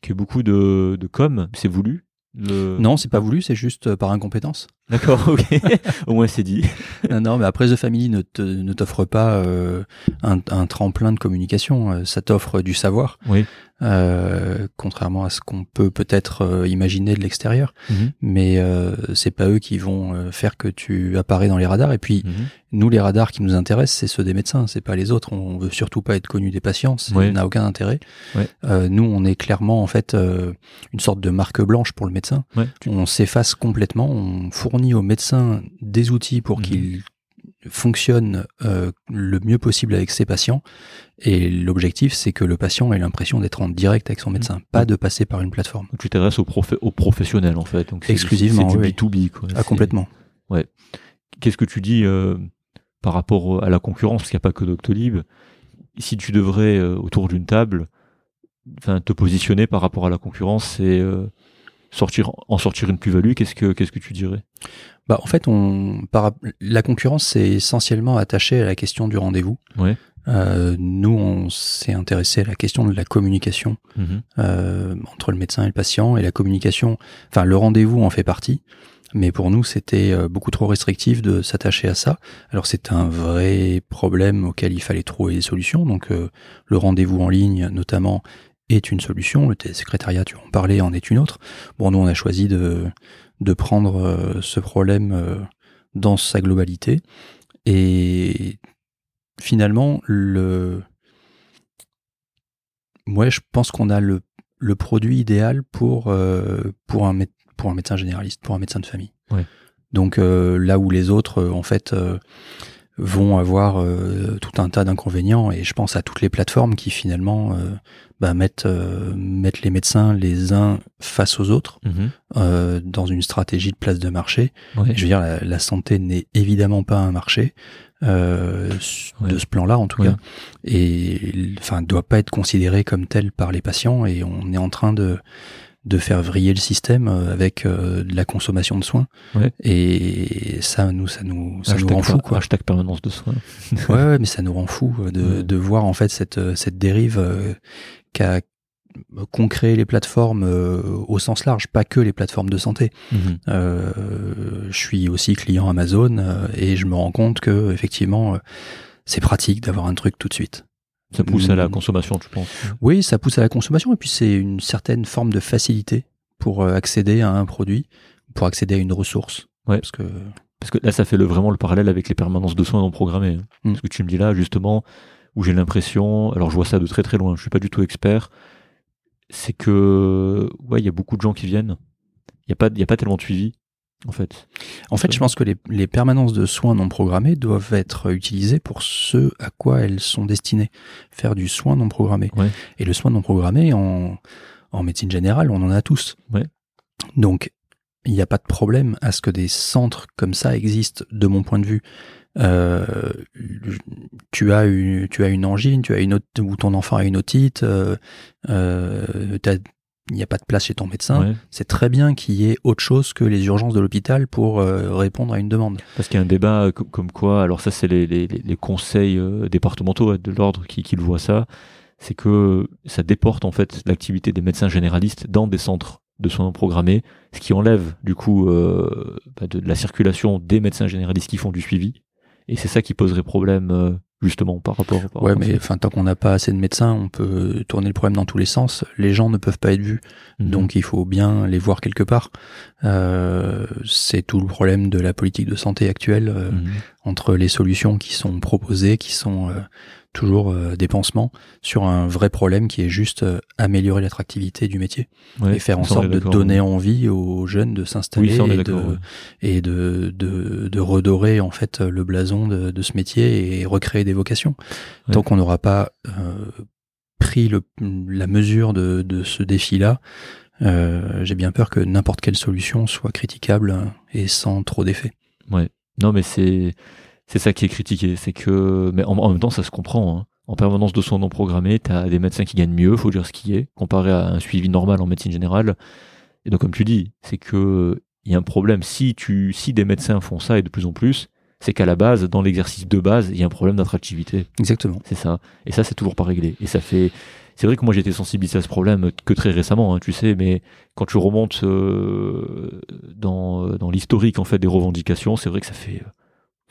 eu beaucoup de, de com. C'est voulu. Le... Non, c'est pas voulu, c'est juste euh, par incompétence. D'accord, ok. [LAUGHS] au moins, c'est dit. non, non, mais après The Family ne te- ne t'offre pas euh, un, un tremplin de communication, euh, ça t'offre du savoir, Oui. Euh, contrairement à ce qu'on peut peut-être euh, imaginer de l'extérieur. Mhm. Mais euh, c'est pas eux qui vont euh, faire que tu apparais dans les radars. Et puis Mhm. nous, les radars qui nous intéressent, c'est ceux des médecins, c'est pas les autres. On veut surtout pas être connu des patients, ça n'a aucun intérêt. Euh, nous, on est clairement en fait une sorte de marque blanche pour le médecin. On s'efface complètement, on fournit au médecin des outils pour Mhm. qu'il fonctionne euh, le mieux possible avec ses patients. Et l'objectif, c'est que le patient ait l'impression d'être en direct avec son médecin, pas de passer par une plateforme. Donc, tu t'adresses aux, aux professionnels, en fait. Donc, c'est- Exclusivement, C'est du oui. B2B, quoi. Ah, C'est- complètement. Qu'est-ce que tu dis euh, par rapport à la concurrence? Parce qu'il n'y a pas que Doctolib. Si tu devrais, euh, autour d'une table, enfin, te positionner par rapport à la concurrence et euh, sortir, en sortir une plus-value, qu'est-ce que, qu'est-ce que tu dirais? Bah, en fait, on, par, la concurrence, c'est essentiellement attaché à la question du rendez-vous. Ouais. Euh, nous, on s'est intéressé à la question de la communication Mhm. euh, entre le médecin et le patient. Et la communication, enfin, le rendez-vous en fait partie. Mais pour nous, c'était euh, beaucoup trop restrictif de s'attacher à ça. Alors c'est un vrai problème auquel il fallait trouver des solutions. Donc euh, le rendez-vous en ligne, notamment, est une solution. Le télésécrétariat, tu en parlais, en est une autre. Bon, nous, on a choisi de, de prendre euh, ce problème euh, dans sa globalité. Et finalement, le... Moi, je pense qu'on a le, le produit idéal pour, euh, pour, un, mé- pour un médecin généraliste, pour un médecin de famille. Ouais. Donc euh, là où les autres, en fait, euh, vont avoir tout un tas d'inconvénients, et je pense à toutes les plateformes qui finalement bah, euh, mettent les médecins les uns face aux autres Mhm. euh, dans une stratégie de place de marché. Ouais. Je veux dire, la, la santé n'est évidemment pas un marché euh, Ouais. de ce plan-là en tout Ouais. cas, et enfin doit pas être considéré comme tel par les patients. Et on est en train de de faire vriller le système avec euh, de la consommation de soins. Ouais. Et ça, nous, ça nous, ça nous rend fou, quoi. Hashtag permanence de soins. Ouais, ouais, mais ça nous rend fou de, Ouais. de voir en fait cette, cette dérive euh, qu'a créé les plateformes euh, au sens large, pas que les plateformes de santé. Mhm. Euh, je suis aussi client Amazon euh, et je me rends compte que effectivement c'est pratique d'avoir un truc tout de suite. Ça pousse à la Mm. consommation, tu penses? Oui, ça pousse à la consommation et puis c'est une certaine forme de facilité pour accéder à un produit, pour accéder à une ressource. Ouais. Parce que Parce que là, ça fait le, vraiment le parallèle avec les permanences de soins non programmées. hein. Mm. Ce que tu me dis là, justement, où j'ai l'impression, alors je vois ça de très très loin, je suis pas du tout expert, c'est que, ouais, il y a beaucoup de gens qui viennent. Il n'y a, pas- il y a pas tellement de suivi, en fait. En fait, je pense que les, les permanences de soins non programmés doivent être utilisées pour ce à quoi elles sont destinées. Faire du soin non programmé. Ouais. Et le soin non programmé, en, en médecine générale, on en a tous. Ouais. Donc, il n'y a pas de problème à ce que des centres comme ça existent, de mon point de vue. Euh, tu as une, tu as une angine, tu as une autre, ou ton enfant a une otite, euh, euh, il n'y a pas de place chez ton médecin. C'est très bien qu'il y ait autre chose que les urgences de l'hôpital pour répondre à une demande. Parce qu'il y a un débat comme quoi, alors ça c'est les, les, les, conseils départementaux de l'ordre qui, qui le voient ça, c'est que ça déporte en fait l'activité des médecins généralistes dans des centres de soins programmés, ce qui enlève du coup euh, bah, de, la circulation des médecins généralistes qui font du suivi. Et c'est ça qui poserait problème euh, justement par rapport. Par ouais, mais enfin tant qu'on n'a pas assez de médecins, on peut tourner le problème dans tous les sens. Les gens ne peuvent pas être vus, mhm. donc il faut bien les voir quelque part. Euh, c'est tout le problème de la politique de santé actuelle mhm. entre les solutions qui sont proposées, qui sont toujours euh, des pansements sur un vrai problème qui est juste euh, améliorer l'attractivité du métier et faire en sorte de donner envie aux jeunes de s'installer et, de, de, de, redorer en fait le blason de, de ce métier et recréer des vocations. Tant qu'on n'aura pas euh, pris le, la mesure de, de ce défi-là, euh, j'ai bien peur que n'importe quelle solution soit critiquable et sans trop d'effet. Ouais. Non, mais c'est c'est ça qui est critiqué. C'est que, mais en, même temps, ça se comprend. Hein. En permanence de soins non programmés, tu as des médecins qui gagnent mieux, faut dire ce qui est, comparé à un suivi normal en médecine générale. Et donc, comme tu dis, c'est que il y a un problème. Si tu, si des médecins font ça et de plus en plus, c'est qu'à la base, dans l'exercice de base, il y a un problème d'attractivité. Exactement. C'est ça. Et ça, c'est toujours pas réglé. Et ça fait, c'est vrai que moi j'ai été sensibilisé à ce problème que très récemment, hein, tu sais, mais quand tu remontes euh, dans, dans l'historique en fait des revendications, c'est vrai que ça fait euh,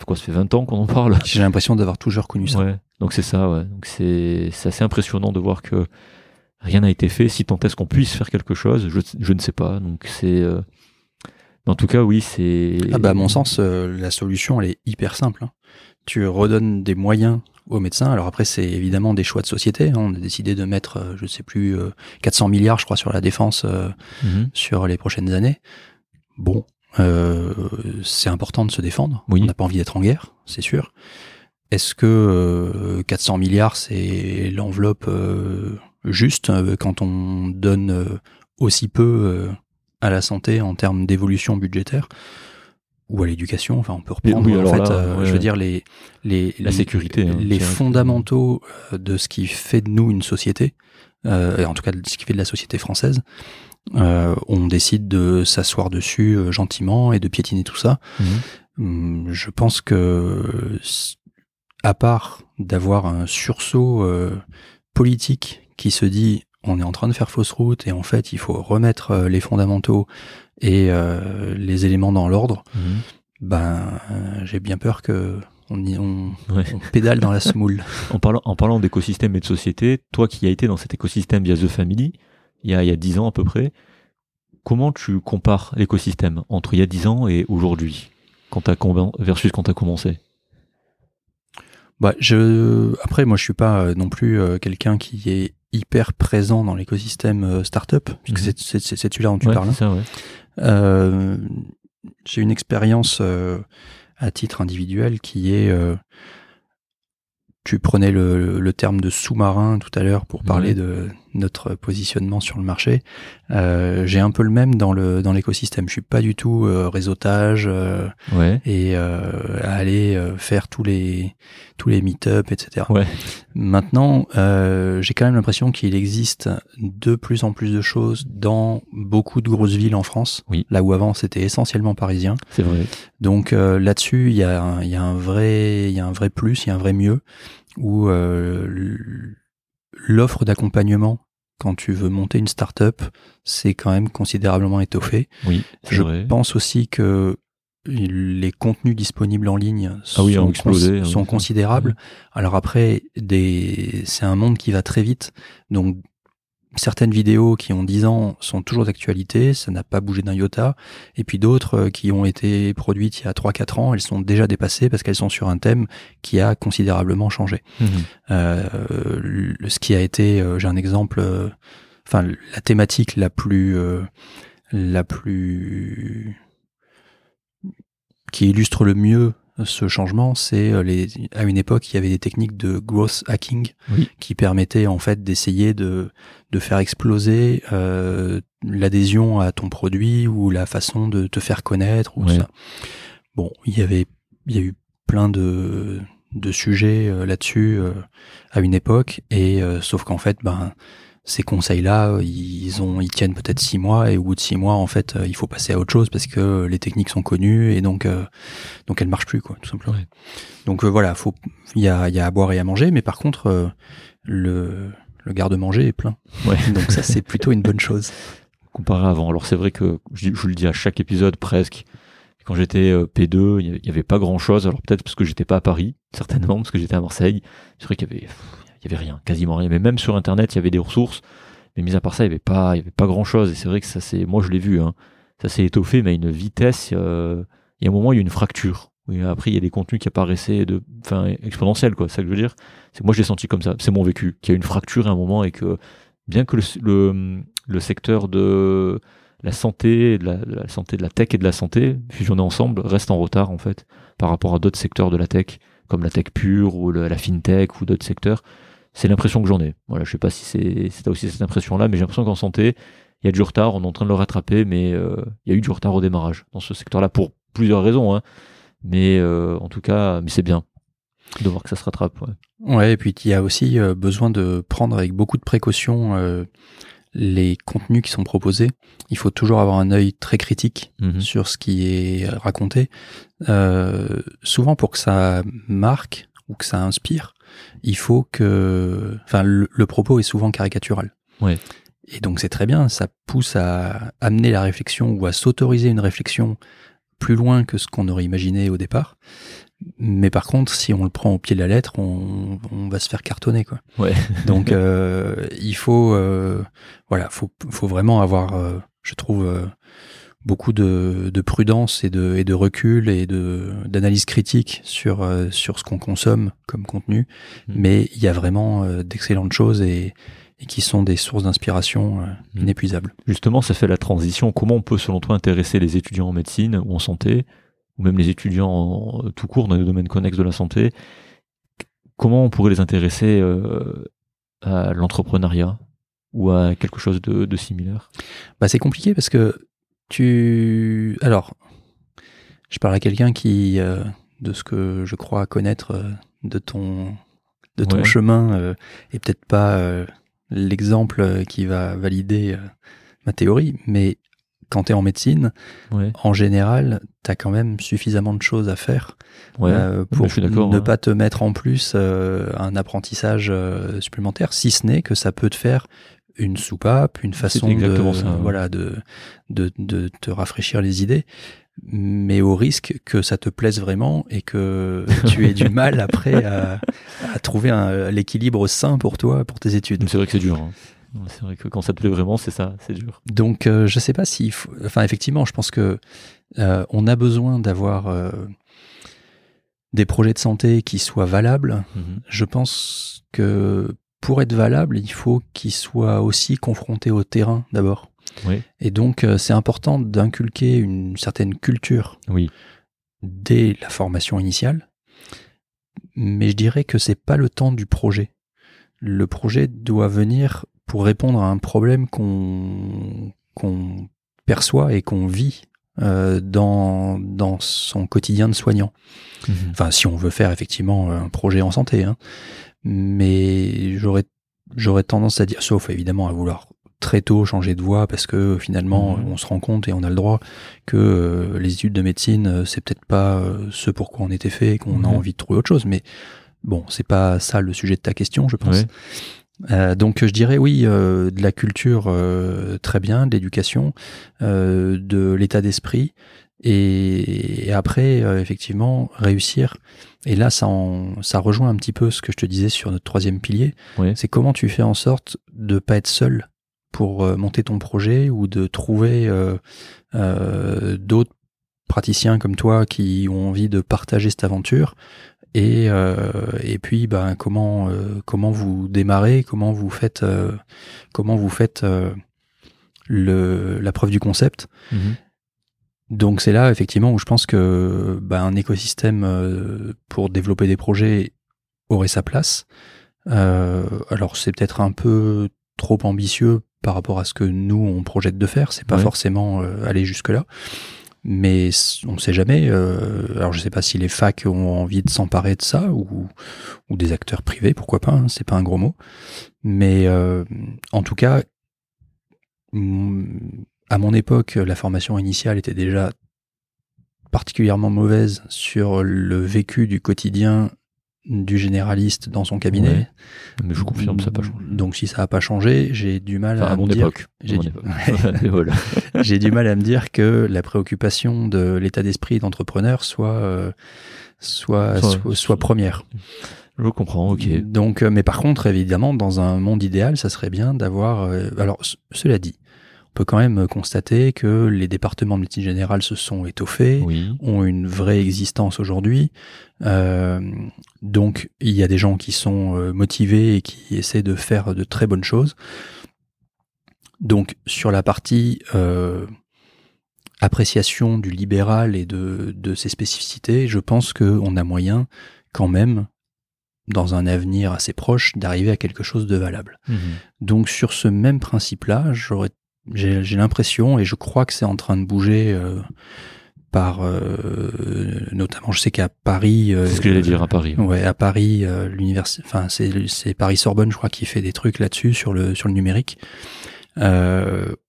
quoi, ça fait 20 ans qu'on en parle. J'ai l'impression d'avoir toujours connu ça. Ouais, donc c'est ça, ouais. Donc c'est assez impressionnant de voir que rien n'a été fait. Si tant est-ce qu'on puisse faire quelque chose, je, je ne sais pas. Donc c'est. Euh, en tout cas, oui, c'est. Ah bah, à mon sens, euh, la solution, elle est hyper simple. Hein. Tu redonnes des moyens aux médecins. Alors après, c'est évidemment des choix de société. Hein. On a décidé de mettre, euh, je sais plus, 400 milliards, je crois, sur la défense mhm. sur les prochaines années. Bon, euh, c'est important de se défendre. On n'a pas envie d'être en guerre, c'est sûr. Est-ce que 400 euh, milliards, c'est l'enveloppe euh, juste quand on donne aussi peu à la santé en termes d'évolution budgétaire ou à l'éducation? Enfin, on peut reprendre en fait, je veux dire les les la sécurité, hein, les, fondamentaux de ce qui fait de nous une société, en tout cas de ce qui fait de la société française. Euh, on décide de s'asseoir dessus euh, gentiment et de piétiner tout ça. Mhm. Hum, je pense que, à part d'avoir un sursaut euh, politique qui se dit on est en train de faire fausse route et en fait il faut remettre les fondamentaux et les éléments dans l'ordre, mhm. ben j'ai bien peur que on, y, on, pédale dans la [LAUGHS] semoule. en parlant, en parlant d'écosystème et de société, toi qui as été dans cet écosystème via The Family, il y a, il 10 ans à peu près. Comment tu compares l'écosystème entre il y a 10 ans et aujourd'hui, quand versus quand tu as commencé? Bah, je, après, moi, je suis pas euh, non plus euh, quelqu'un qui est hyper présent dans l'écosystème euh, startup, puisque mhm. c'est celui-là dont tu parles. Hein. J'ai une expérience à titre individuel qui est tu prenais le, le, terme de sous-marin tout à l'heure pour parler de notre positionnement sur le marché. Euh, J'ai un peu le même dans le dans l'écosystème. Je suis pas du tout euh, réseautage euh, ouais. et euh, aller euh, faire tous les tous les meet-up, etc. Ouais. Maintenant, j'ai quand même l'impression qu'il existe de plus en plus de choses dans beaucoup de grosses villes en France. Oui. Là où avant c'était essentiellement parisien. C'est vrai. Donc là-dessus, il y a il y a un vrai il y a un vrai plus, il y a un vrai mieux où l'offre d'accompagnement quand tu veux monter une startup, c'est quand même considérablement étoffé. Oui, je pense aussi que les contenus disponibles en ligne ah sont, explosé, sont considérables. Alors après, des, c'est un monde qui va très vite, donc certaines vidéos qui ont 10 ans sont toujours d'actualité, ça n'a pas bougé d'un iota, et puis d'autres euh, qui ont été produites il y a 3-4 ans, elles sont déjà dépassées parce qu'elles sont sur un thème qui a considérablement changé. Mmh. Euh, ce qui a été, euh, j'ai un exemple, enfin la thématique la plus, la plus, qui illustre le mieux ce changement, c'est euh, les à une époque il y avait des techniques de growth hacking qui permettaient en fait d'essayer de de faire exploser euh, l'adhésion à ton produit ou la façon de te faire connaître ou ça. Bon, il y avait il y a eu plein de, de sujets euh, là-dessus euh, à une époque, et sauf qu'en fait, ben ces conseils-là, ils ont, ils tiennent peut-être six mois, et au bout de six mois, en fait, il faut passer à autre chose parce que les techniques sont connues et donc donc elles marchent plus, quoi, tout simplement. Donc voilà, faut, il y a, il y a à boire et à manger, mais par contre, le le garde-manger est plein. Ouais. [LAUGHS] Donc ça, c'est plutôt une bonne chose. Comparé à avant. Alors c'est vrai que je, je, le dis à chaque épisode presque. Quand j'étais P2, il n'y avait pas grand chose. Alors peut-être parce que j'étais pas à Paris, certainement parce que j'étais à Marseille. C'est vrai qu'il y avait, il y avait rien, quasiment rien. Mais même sur Internet, il y avait des ressources. Mais mis à part ça, il n'y avait pas, avait pas grand chose. Et c'est vrai que ça c'est, moi je l'ai vu, hein. ça s'est étoffé, mais à une vitesse. Euh, il y a un moment, il y a une fracture. Oui, après, il y a des contenus qui apparaissaient de, enfin, exponentiels, quoi. C'est ça que je veux dire. C'est moi, je l'ai senti comme ça. C'est mon vécu. Qu'il y a une fracture à un moment et que, bien que le, le, secteur de la santé, de la, santé, de la tech et de la santé, fusionnés ensemble, reste en retard, en fait, par rapport à d'autres secteurs de la tech, comme la tech pure ou la fintech ou d'autres secteurs. C'est l'impression que j'en ai. Voilà, je sais pas si c'est, aussi cette impression-là, mais j'ai l'impression qu'en santé, il y a du retard, on est en train de le rattraper, mais euh, il y a eu du retard au démarrage dans ce secteur-là pour plusieurs raisons, hein. Mais euh, en tout cas, mais c'est bien de voir que ça se rattrape. Ouais, ouais et puis il y a aussi euh, besoin de prendre avec beaucoup de précautions euh, les contenus qui sont proposés. Il faut toujours avoir un œil très critique Mhm. sur ce qui est raconté. Souvent pour que ça marque ou que ça inspire, il faut que, enfin, le, le propos est souvent caricatural. Ouais. Et donc c'est très bien, ça pousse à amener la réflexion ou à s'autoriser une réflexion plus loin que ce qu'on aurait imaginé au départ. Mais par contre, si on le prend au pied de la lettre, on, on va se faire cartonner, quoi. Ouais. [LAUGHS] Donc, euh, il faut, euh, voilà, faut, faut vraiment avoir, euh, je trouve, beaucoup de, de prudence et de, et de recul et de d'analyse critique sur euh, sur ce qu'on consomme comme contenu. Mm. Mais il y a vraiment euh, d'excellentes choses et, et qui sont des sources d'inspiration euh, Mm. inépuisables. Justement, ça fait la transition. Comment on peut, selon toi, intéresser les étudiants en médecine ou en santé, ou même les étudiants en- tout court dans les domaines connexes de la santé Comment on pourrait les intéresser à l'entrepreneuriat ou à quelque chose de, de similaire? Bah, c'est compliqué parce que tu. Alors, je parle à quelqu'un qui, euh, de ce que je crois connaître euh, de ton, de ton Ouais. chemin, euh, est peut-être pas l'exemple qui va valider ma théorie, mais quand tu es en médecine, Ouais, en général, tu as quand même suffisamment de choses à faire ouais. pour ne pas te mettre en plus un apprentissage supplémentaire, si ce n'est que ça peut te faire une soupape, une façon de, ça, voilà, de, de, de te rafraîchir les idées, mais au risque que ça te plaise vraiment et que [LAUGHS] tu aies du mal après à, à trouver l'équilibre sain pour toi, pour tes études. C'est vrai que c'est dur. hein. C'est vrai que quand ça te plaît vraiment, c'est ça, c'est dur. Donc, euh, je sais pas faut. Enfin, effectivement, je pense que euh, on a besoin d'avoir euh, des projets de santé qui soient valables. Mhm. Je pense que pour être valable, il faut qu'ils soient aussi confrontés au terrain d'abord. Oui. Et donc, euh, c'est important d'inculquer une certaine culture Oui. dès la formation initiale. Mais je dirais que c'est pas le temps du projet. Le projet doit venir pour répondre à un problème qu'on qu'on perçoit et qu'on vit euh, dans, dans son quotidien de soignant. Mhm. Enfin, si on veut faire effectivement un projet en santé. Hein. Mais j'aurais j'aurais tendance à dire, sauf évidemment à vouloir très tôt changer de voie parce que finalement Mhm. on se rend compte et on a le droit que euh, les études de médecine euh, c'est peut-être pas euh, ce pour quoi on était fait et qu'on a envie de trouver autre chose mais bon c'est pas ça le sujet de ta question je pense. Euh, donc je dirais oui de la culture très bien de l'éducation de l'état d'esprit et, et après euh, effectivement réussir. Et là ça en- ça rejoint un petit peu ce que je te disais sur notre troisième pilier. C'est comment tu fais en sorte de pas être seul pour euh, monter ton projet ou de trouver euh, d'autres praticiens comme toi qui ont envie de partager cette aventure. Et euh, et puis ben comment euh, comment vous démarrez comment vous faites euh, comment vous faites le la preuve du concept. Mhm. Donc c'est là effectivement où je pense que ben, un écosystème euh, pour développer des projets aurait sa place. Euh, alors c'est peut-être un peu trop ambitieux par rapport à ce que nous on projette de faire. C'est pas Ouais. forcément euh, aller jusque là, Mais on ne sait jamais. alors je ne sais pas si les facs ont envie de s'emparer de ça ou, ou des acteurs privés, pourquoi pas. Hein, c'est pas un gros mot. Mais en tout cas, à mon époque, la formation initiale était déjà particulièrement mauvaise sur le vécu du quotidien du généraliste dans son cabinet. mais je confirme, ça n'a pas changé. Donc si ça n'a pas changé, j'ai du mal à, mon dire... époque. J'ai du... [LAUGHS] [LAUGHS] [LAUGHS] du... mal à me dire que la préoccupation de l'état d'esprit d'entrepreneur soit, euh, soit, soit, première. Je comprends, ok. Donc, euh, mais par contre, évidemment, dans un monde idéal, ça serait bien d'avoir. Euh, alors, cela dit, on peut quand même constater que les départements de médecine générale se sont étoffés, ont une vraie existence aujourd'hui. Euh, donc il y a des gens qui sont euh, motivés et qui essaient de faire de très bonnes choses. Donc sur la partie euh, appréciation du libéral et de, de ses spécificités, je pense qu'on a moyen quand même dans un avenir assez proche, d'arriver à quelque chose de valable. Mmh Donc sur ce même principe-là, j'aurais j'ai l'impression, et je crois que c'est en train de bouger euh, par, euh, notamment, je sais qu'à Paris. Euh, c'est ce que j'allais dire à Paris. Ouais, à Paris, l'université, enfin c'est Paris Sorbonne, je crois, qui fait des trucs là-dessus sur le sur le numérique,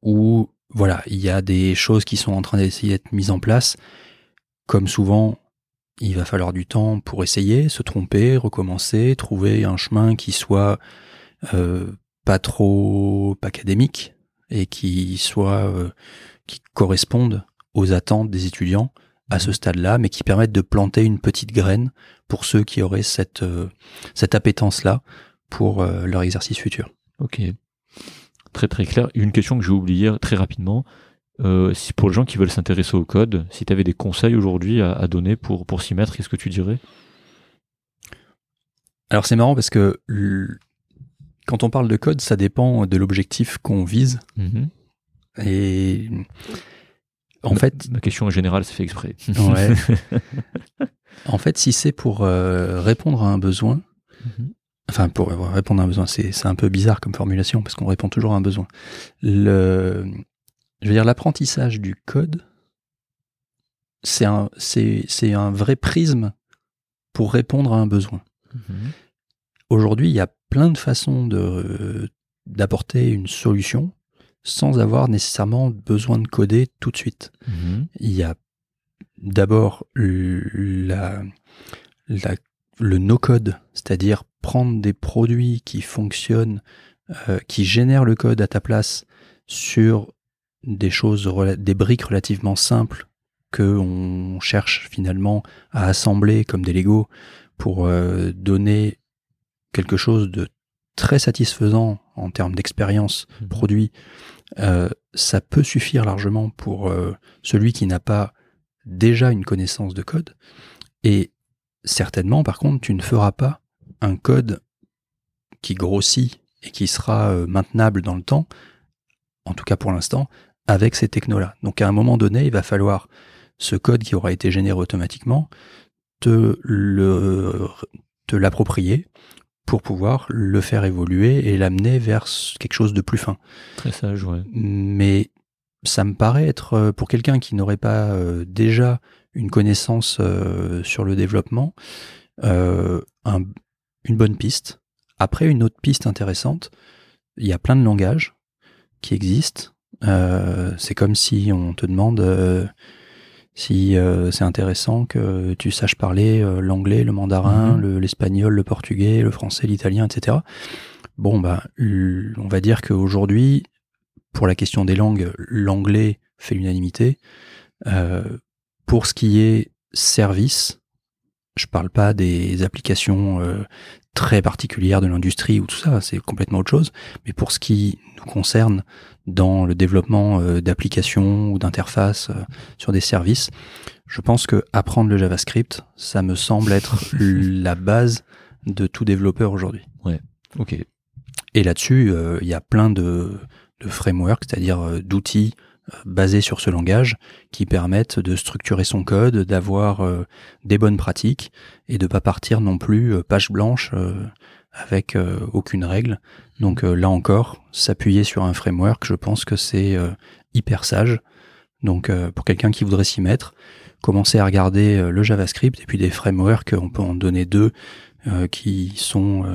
où voilà, il y a des choses qui sont en train d'essayer d'être mises en place. Comme souvent, il va falloir du temps pour essayer, se tromper, recommencer, trouver un chemin qui soit pas trop académique, et qui soit euh, qui correspondent aux attentes des étudiants à ce mhm. stade-là, mais qui permettent de planter une petite graine pour ceux qui auraient cette, euh, cette appétence-là pour euh, leur exercice futur. Ok. Très très clair. Une question que j'ai oubliée très rapidement. si pour les gens qui veulent s'intéresser au code, si tu avais des conseils aujourd'hui à, donner pour, pour s'y mettre, qu'est-ce que tu dirais? Alors c'est marrant parce que quand on parle de code, ça dépend de l'objectif qu'on vise. Mhm. Et en fait. Ma question en général, c'est fait exprès. [LAUGHS] en fait, si c'est pour euh, répondre à un besoin, mhm. enfin, pour répondre à un besoin, c'est un peu bizarre comme formulation parce qu'on répond toujours à un besoin. Le, je veux dire, l'apprentissage du code, c'est un, un vrai prisme pour répondre à un besoin. Mhm. Aujourd'hui, il y a plein de façons de, d'apporter une solution sans avoir nécessairement besoin de coder tout de suite. Mhm. Il y a d'abord la, le no-code, c'est-à-dire prendre des produits qui fonctionnent, euh, qui génèrent le code à ta place sur des choses, des briques relativement simples que on cherche finalement à assembler comme des Lego pour euh, donner quelque chose de très satisfaisant en termes d'expérience mhm. produit, euh, ça peut suffire largement pour euh, celui qui n'a pas déjà une connaissance de code. Et certainement, par contre, tu ne feras pas un code qui grossit et qui sera euh, maintenable dans le temps, en tout cas pour l'instant, avec ces technos-là. Donc à un moment donné, il va falloir ce code qui aura été généré automatiquement, te l'approprier, pour pouvoir le faire évoluer et l'amener vers quelque chose de plus fin. Très sage, ouais. Mais ça me paraît être, euh, pour quelqu'un qui n'aurait pas euh, déjà une connaissance euh, sur le développement, une bonne piste. Après, une autre piste intéressante, il y a plein de langages qui existent. c'est comme si on te demande si euh, c'est intéressant que tu saches parler euh, l'anglais, le mandarin, mhm. l'espagnol, le, portugais, le français, l'italien, etc. Bon, bah, on va dire qu'aujourd'hui, pour la question des langues, l'anglais fait l'unanimité. Euh, pour ce qui est service, je parle pas des applications très particulières de l'industrie ou tout ça, c'est complètement autre chose. Mais pour ce qui nous concerne dans le développement euh, d'applications ou d'interfaces euh, sur des services, je pense que apprendre le JavaScript, ça me semble être [LAUGHS] la base de tout développeur aujourd'hui. Ouais, ok. Et là-dessus, euh, il y a plein de, de frameworks, c'est-à-dire d'outils basés sur ce langage qui permettent de structurer son code, d'avoir des bonnes pratiques et de pas partir non plus page blanche avec aucune règle. Donc là encore, s'appuyer sur un framework, je pense que c'est hyper sage Donc euh, pour quelqu'un qui voudrait s'y mettre, commencer à regarder euh, le JavaScript et puis des frameworks, on peut en donner deux euh, qui sont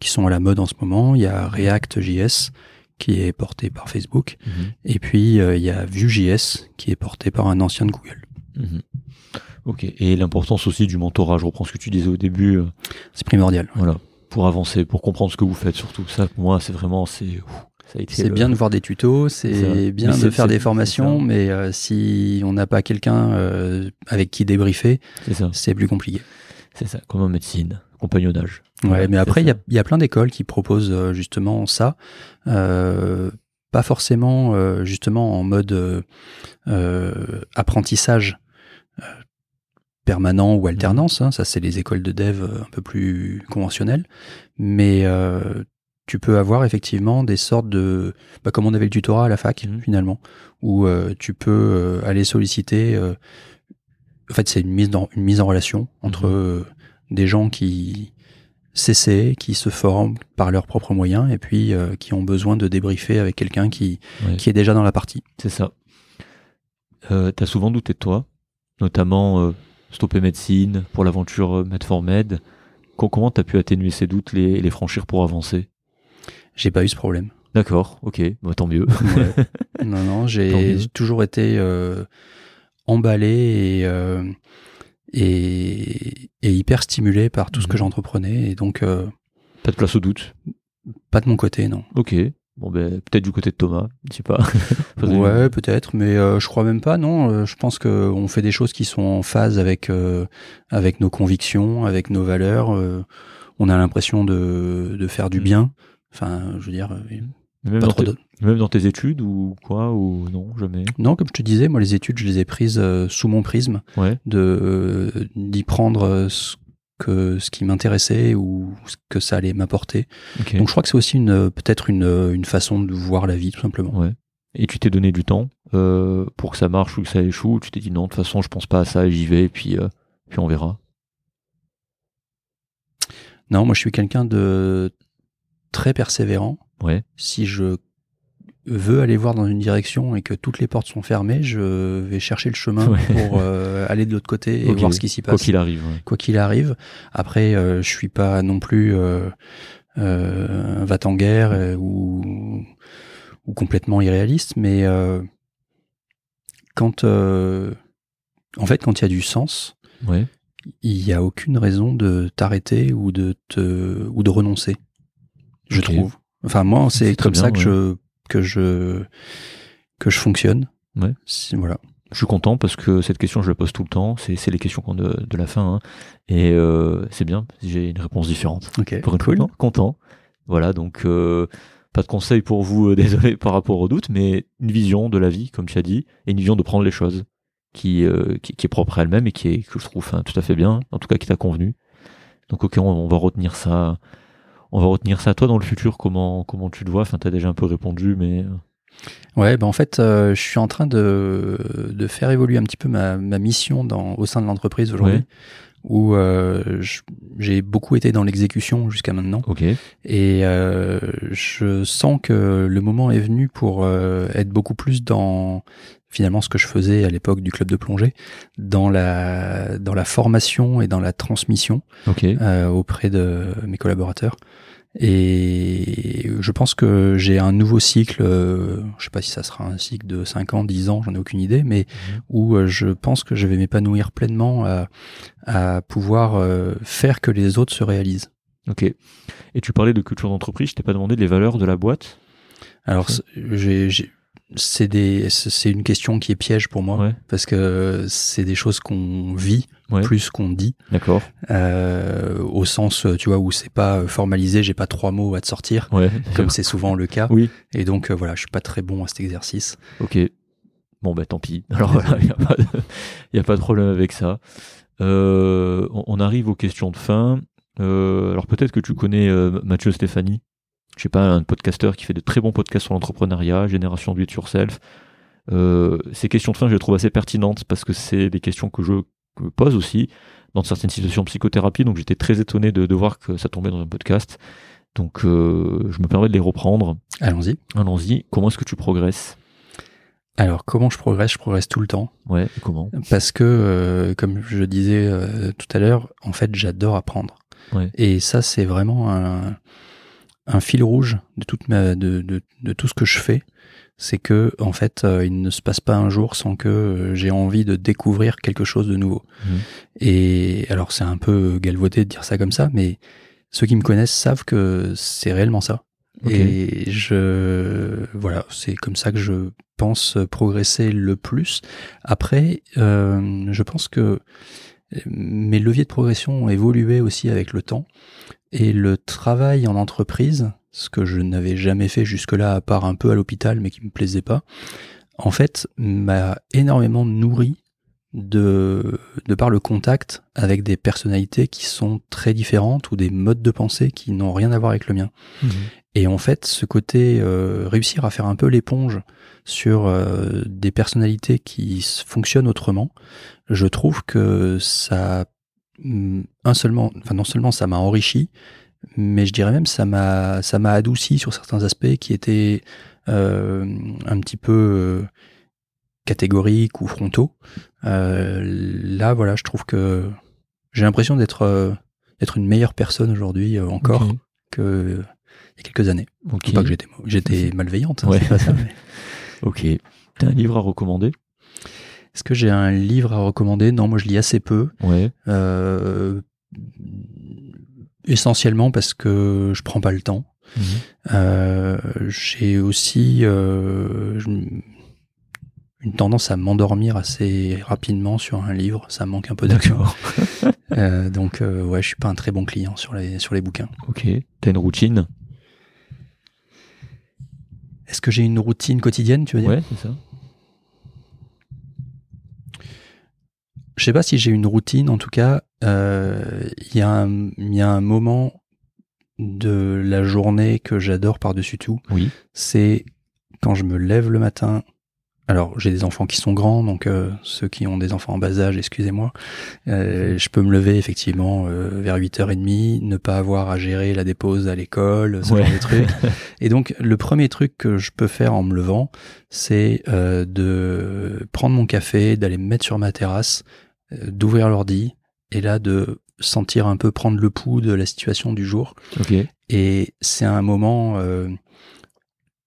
qui sont à la mode en ce moment. Il y a React.js qui est porté par Facebook Mhm. et puis il y a Vue.js qui est porté par un ancien de Google. Mhm. Ok. Et l'importance aussi du mentorat. Je reprends ce que tu disais au début. euh, C'est primordial. voilà. Pour avancer, pour comprendre ce que vous faites, surtout. Ça, pour moi, c'est vraiment, c'est. C'est bien de voir des tutos, C'est bien Mais de faire des formations, mais euh, si on n'a pas quelqu'un euh, avec qui débriefer, C'est plus compliqué. C'est ça. Comme en médecine, compagnonnage. Ouais, mais après, il y y a plein d'écoles qui proposent euh, justement ça. Euh, pas forcément justement en mode apprentissage permanent ou alternance. hein. ça, c'est les écoles de dev euh, un peu plus conventionnelles. Mais euh, tu peux avoir effectivement des sortes de, bah, comme on avait le tutorat à la fac Mhm. finalement, où euh, tu peux euh, aller solliciter. en fait, c'est une mise dans une mise en relation entre Mhm. euh, des gens qui s'essaient, qui se forment par leurs propres moyens et puis qui ont besoin de débriefer avec quelqu'un qui, qui est déjà dans la partie. C'est ça. Euh, T'as souvent douté de toi, notamment stopper médecine pour l'aventure Med for Med. Co- Comment t'as pu atténuer ces doutes, les, les franchir pour avancer? J'ai pas eu ce problème. D'accord, ok, bah, tant mieux. Ouais. [LAUGHS] non, non, j'ai toujours été euh, emballé et, euh, et, et hyper stimulé par tout ce que Mhm. j'entreprenais. Et donc, euh, Pas de place au doute? pas de mon côté, non. Ok, bon ben peut-être du côté de Thomas, je sais pas. [LAUGHS] Ouais, peut-être, mais euh, je crois même pas. Non, Euh, je pense que on fait des choses qui sont en phase avec euh, avec nos convictions, avec nos valeurs. Euh, on a l'impression de de faire du Mhm. bien. Enfin, je veux dire, Même, pas dans trop tes, même dans tes études ou quoi ou non jamais? Non, comme je te disais, moi les études, je les ai prises euh, sous mon prisme Ouais. de euh, d'y prendre euh, ce que ce qui m'intéressait ou ce que ça allait m'apporter. Donc je crois que c'est aussi une euh, peut-être une euh, une façon de voir la vie tout simplement. Ouais. Et tu t'es donné du temps euh, pour que ça marche ou que ça échoue. ou Tu t'es dit non, de toute façon, je pense pas à ça, j'y vais, et puis euh, puis on verra. Non, moi je suis quelqu'un de très persévérant. Ouais. si je veux aller voir dans une direction et que toutes les portes sont fermées, je vais chercher le chemin Ouais. pour euh, aller de l'autre côté et voir ce qui s'y Quoi passe. qu'il arrive. ouais. Quoi qu'il arrive. Après, euh, je suis pas non plus euh, euh, va en guerre euh, ou, ou complètement irréaliste, mais euh, quand euh, en fait quand il y a du sens, Ouais. il y a aucune raison de t'arrêter ou de te ou de renoncer. Je trouve. Enfin moi, c'est comme ça que je que je que je fonctionne. Ouais. Voilà. Je suis content parce que cette question, je la pose tout le temps. C'est c'est les questions qu'on de, de la fin. hein. Et euh, c'est bien, j'ai une réponse différente. Pour une cool. fois, content. Voilà, donc euh, pas de conseil pour vous, euh, [LAUGHS] désolé par rapport au doute, mais une vision de la vie, comme tu as dit, et une vision de prendre les choses qui, qui, qui est propre à elle-même et qui est, que je trouve hein, tout à fait bien, en tout cas qui t'a convenu. Donc ok, on, on va retenir ça. On va retenir ça. Toi, dans le futur, comment, comment tu le vois? Enfin, t'as déjà un peu répondu, mais euh, Ouais, ben en fait, euh, je suis en train de, de faire évoluer un petit peu ma, ma mission dans, au sein de l'entreprise aujourd'hui, Ouais. où euh, j'ai beaucoup été dans l'exécution jusqu'à maintenant, et euh, je sens que le moment est venu pour être beaucoup plus dans finalement ce que je faisais à l'époque du club de plongée, dans la dans la formation et dans la transmission euh, auprès de mes collaborateurs. Et je pense que j'ai un nouveau cycle, euh, je sais pas si ça sera un cycle de 5 ans, 10 ans, j'en ai aucune idée, mais Mhm. où euh, je pense que je vais m'épanouir pleinement à, à pouvoir euh, faire que les autres se réalisent. Ok. Et tu parlais de culture d'entreprise, je t'ai pas demandé les valeurs de la boîte? Alors, j'ai- c'est des, c'est une question qui est piège pour moi, Ouais. parce que c'est des choses qu'on vit Ouais. plus qu'on dit. D'accord. euh, au sens, tu vois, où c'est pas formalisé, j'ai pas trois mots à te sortir, Ouais. comme c'est souvent le cas. Oui. Et donc, euh, voilà, je suis pas très bon à cet exercice. Ok. Bon, bah tant pis. [LAUGHS] Alors voilà, il n'y a, pas de- y a pas de problème avec ça. Euh, on, on arrive aux questions de fin. Alors peut-être que tu connais Mathieu Stéphanie. Je sais pas, un podcasteur qui fait de très bons podcasts sur l'entrepreneuriat, Génération Do It Yourself. Euh, ces questions de fin, je les trouve assez pertinentes parce que c'est des questions que je pose aussi dans certaines situations de psychothérapie. Donc j'étais très étonné de, de voir que ça tombait dans un podcast. Donc euh, je me permets de les reprendre. Allons-y. Allons-y. Comment est-ce que tu progresses? Alors, comment je progresse? Je progresse tout le temps. Ouais, comment? Parce que, euh, comme je disais tout à l'heure, en fait, j'adore apprendre. Ouais. Et ça, c'est vraiment un, un fil rouge de, toute ma, de, de, de tout ce que je fais. C'est que, en fait, euh, il ne se passe pas un jour sans que euh, j'ai envie de découvrir quelque chose de nouveau. Mhm. Et alors, c'est un peu galvaudé de dire ça comme ça, mais ceux qui me connaissent savent que c'est réellement ça. Et je, voilà, c'est comme ça que je pense progresser le plus. Après, euh, je pense que mes leviers de progression ont évolué aussi avec le temps. Et le travail en entreprise, ce que je n'avais jamais fait jusque-là, à part un peu à l'hôpital, mais qui me plaisait pas, en fait, m'a énormément nourri de, de par le contact avec des personnalités qui sont très différentes ou des modes de pensée qui n'ont rien à voir avec le mien. Mhm. Et en fait, ce côté euh, réussir à faire un peu l'éponge sur euh, des personnalités qui fonctionnent autrement, je trouve que ça, un seulement, enfin non seulement ça m'a enrichi, mais je dirais même ça m'a, ça m'a adouci sur certains aspects qui étaient euh, un petit peu euh, catégoriques ou frontaux. Euh, là, voilà, je trouve que j'ai l'impression d'être d'être une meilleure personne aujourd'hui encore Ok. que il y a quelques années. Ok. Pas que j'étais j'étais malveillante, hein, Ouais. c'est pas ça. mais- [LAUGHS] Ok. T'as un livre à recommander? Est-ce que j'ai un livre à recommander? Non, moi je lis assez peu. Ouais. Euh, essentiellement parce que je prends pas le temps. Mhm. Euh, j'ai aussi euh, une tendance à m'endormir assez rapidement sur un livre. Ça manque un peu d'action. D'accord. [LAUGHS] Donc ouais, je suis pas un très bon client sur les sur les bouquins. Ok. T'as une routine? Est-ce que j'ai une routine quotidienne, tu veux dire? Ouais, c'est ça. Je sais pas si j'ai une routine, en tout cas, euh, il y, a un- il y a un moment de la journée que j'adore par-dessus tout. Oui. C'est quand je me lève le matin. Alors, j'ai des enfants qui sont grands, donc euh, ceux qui ont des enfants en bas âge, excusez-moi. Euh, je peux me lever effectivement vers 8h30, ne pas avoir à gérer la dépose à l'école, ce Ouais. genre de trucs. [LAUGHS] Et donc, le premier truc que je peux faire en me levant, c'est de prendre mon café, d'aller me mettre sur ma terrasse, d'ouvrir l'ordi, et là de sentir un peu prendre le pouls de la situation du jour. Et c'est un moment euh,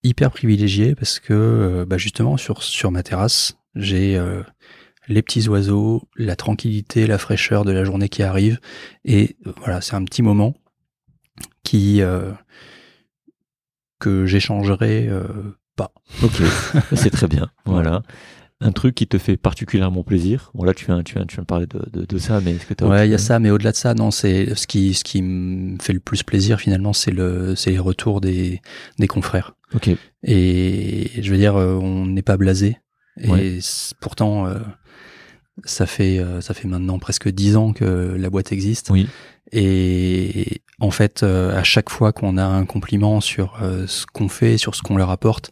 hyper privilégié parce que euh, bah, justement sur, sur ma terrasse, j'ai euh, les petits oiseaux, la tranquillité, la fraîcheur de la journée qui arrive. Et euh, voilà, c'est un petit moment qui euh, que j'échangerai euh, pas. Ok. [LAUGHS] c'est très bien. Voilà. Un truc qui te fait particulièrement plaisir. Bon là, tu viens, tu viens, tu viens de parler de, de, de ça, mais est-ce que t'as Ouais, il y a ça, mais au-delà de ça, non, c'est ce qui ce qui me fait le plus plaisir finalement, c'est le c'est les retours des des confrères. Ok. Et je veux dire, euh, on n'est pas blasé. Et Ouais. pourtant, euh, ça fait euh, ça fait maintenant presque dix ans que la boîte existe. Oui. Et en fait, euh, à chaque fois qu'on a un compliment sur euh, ce qu'on fait, sur ce qu'on leur apporte,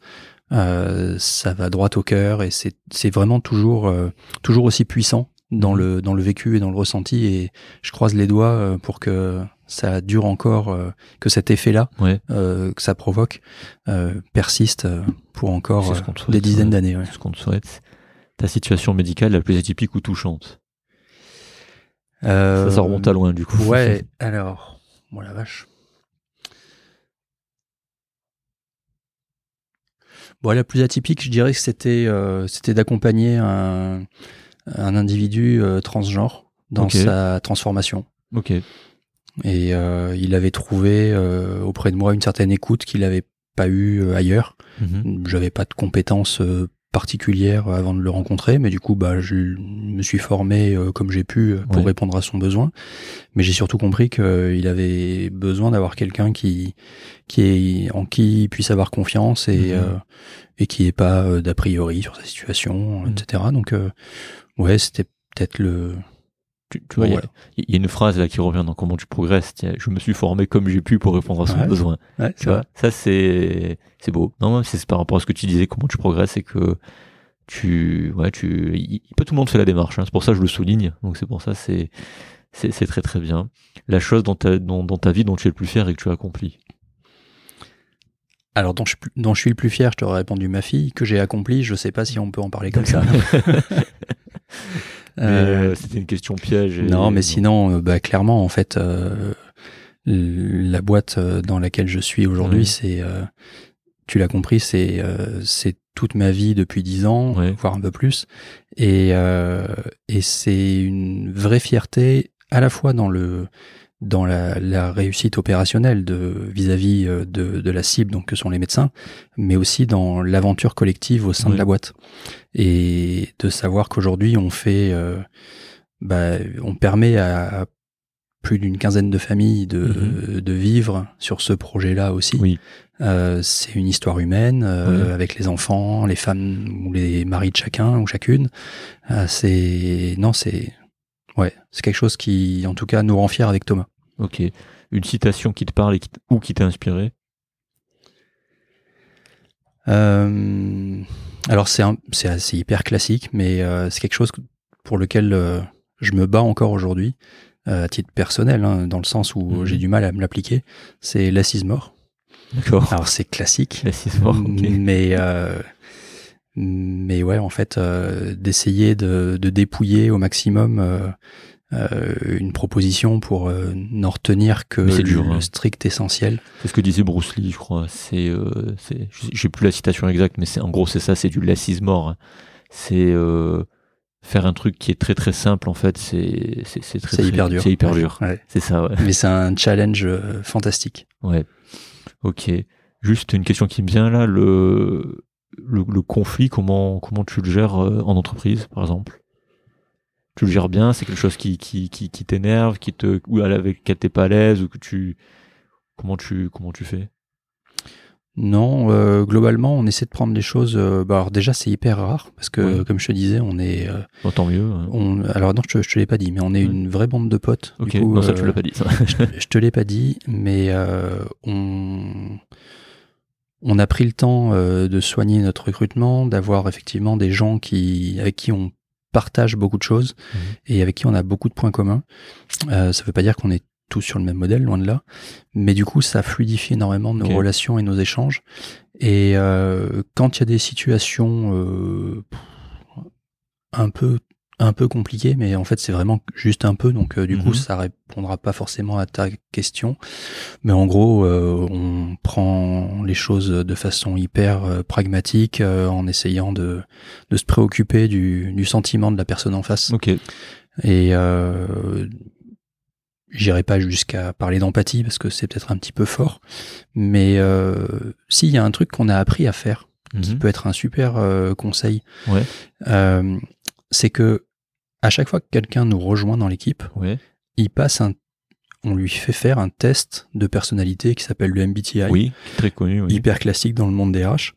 ça va droit au cœur et c'est vraiment toujours euh, toujours aussi puissant dans le dans le vécu et dans le ressenti. Et je croise les doigts euh, pour que ça dure encore, euh, que cet effet-là Ouais. euh, que ça provoque euh, persiste euh, pour encore ce euh, souhaite, des dizaines d'années. ouais. Ce qu'on te souhaite. Ta situation médicale la plus atypique ou touchante? Euh, Ça, ça remonte à loin du coup. Ouais, [LAUGHS] alors, bon la vache. Bon, la plus atypique, je dirais que c'était euh, c'était d'accompagner un, un individu euh, transgenre dans sa transformation. Ok. Et euh, il avait trouvé auprès de moi une certaine écoute qu'il n'avait pas eu ailleurs. Mhm. J'avais pas de compétences euh, particulières avant de le rencontrer, mais du coup, bah, je me suis formé euh, comme j'ai pu euh, pour répondre à son besoin. Mais j'ai surtout compris qu'il avait besoin d'avoir quelqu'un qui, qui est, en qui il puisse avoir confiance et, Mhm. euh, et qui ait pas euh, d'a priori sur sa situation, Mhm. etc. Donc, euh, ouais, c'était peut-être le. Tu, tu vois, il y a- Voilà. il y, a une phrase là qui revient dans comment tu progresses. Tiens, Je me suis formé comme j'ai pu pour répondre à son Ouais. besoin. Ouais, Tu vois, ça c'est c'est beau. Non, c'est par rapport à ce que tu disais, comment tu progresses et que tu ouais tu pas tout le monde fait la démarche. hein. C'est pour ça que je le souligne. Donc c'est pour ça c'est c'est très très bien. La chose dans ta dans, dans ta vie dont tu es le plus fier et que tu as accompli. Alors, dont je, suis plus- dont je suis le plus fier, je t'aurais répondu ma fille, que j'ai accompli, je sais pas si on peut en parler comme ça. [LAUGHS] Euh, euh, C'était une question piège. et- non, mais sinon, euh, bah, clairement, en fait, euh, la boîte dans laquelle je suis aujourd'hui, c'est, euh, tu l'as compris, c'est, c'est toute ma vie depuis dix ans, Ouais. voire un peu plus, et, et c'est une vraie fierté à la fois dans le dans la, la réussite opérationnelle de vis-à-vis euh, de, de la cible, donc que sont les médecins, mais aussi dans l'aventure collective au sein de la boîte. Et de savoir qu'aujourd'hui on fait, euh, bah, on permet à plus d'une quinzaine de familles de, de vivre sur ce projet-là aussi. Oui. Euh, c'est une histoire humaine euh, avec les enfants, les femmes ou les maris de chacun ou chacune. Euh, c'est non, c'est ouais, c'est quelque chose qui, en tout cas, nous rend fiers avec Thomas. Ok. Une citation qui te parle et qui t- ou qui t'a inspiré? Euh, alors c'est hyper classique, mais euh, c'est quelque chose pour lequel euh, je me bats encore aujourd'hui, à titre personnel, hein, dans le sens où Mhm. j'ai du mal à me l'appliquer. C'est l'assise mort. D'accord. Alors c'est classique, La six morts, ok. mais mais ouais, en fait, euh, d'essayer de, de dépouiller au maximum euh, euh, une proposition pour euh, n'en retenir que le, dur, hein. strict essentiel. C'est ce que disait Bruce Lee, je crois. C'est, euh, c'est, j'ai plus la citation exacte, mais c'est en gros c'est ça, c'est du lassise mort. hein. C'est euh, faire un truc qui est très très simple en fait. C'est c'est c'est très C'est très- hyper dur. C'est hyper dur. Ouais. C'est ça. Ouais. Mais c'est un challenge fantastique. ouais. Ok. Juste une question qui me vient là. Le le, le conflit, comment comment tu le gères euh, en entreprise, par exemple? Tu le gères bien C'est quelque chose qui qui qui, qui t'énerve, qui te ou avec lequel t'es pas à l'aise ou que tu comment tu comment tu fais? Non, euh, globalement, on essaie de prendre les choses. euh, bah, alors déjà, c'est hyper rare parce que, comme je te disais, on est. euh, Bon, tant mieux. hein. on, alors non, je, je te l'ai pas dit, mais on est une vraie bande de potes. Ok. Du coup, non, ça tu l'as pas dit. Ça. je, je te l'ai pas dit, mais on, on a pris le temps euh, de soigner notre recrutement, d'avoir effectivement des gens qui, avec qui on partage beaucoup de choses Mhm. et avec qui on a beaucoup de points communs. Euh, ça veut pas dire qu'on est tous sur le même modèle, loin de là, mais du coup, ça fluidifie énormément nos relations et nos échanges. Et euh, quand il y a des situations un peu un peu compliquées, mais en fait c'est vraiment juste un peu, donc euh, du coup Mhm. ça répondra pas forcément à ta question, mais en gros euh, on prend les choses de façon hyper euh, pragmatique en essayant de, de se préoccuper du, du sentiment de la personne en face. ok. Et j'irai pas jusqu'à parler d'empathie parce que c'est peut-être un petit peu fort, mais s'il y a un truc qu'on a appris à faire, qui Mhm. peut être un super conseil, Ouais. c'est que à chaque fois que quelqu'un nous rejoint dans l'équipe, il passe un, on lui fait faire un test de personnalité qui s'appelle le MBTI, Oui. Très connu. Oui. hyper classique dans le monde des RH,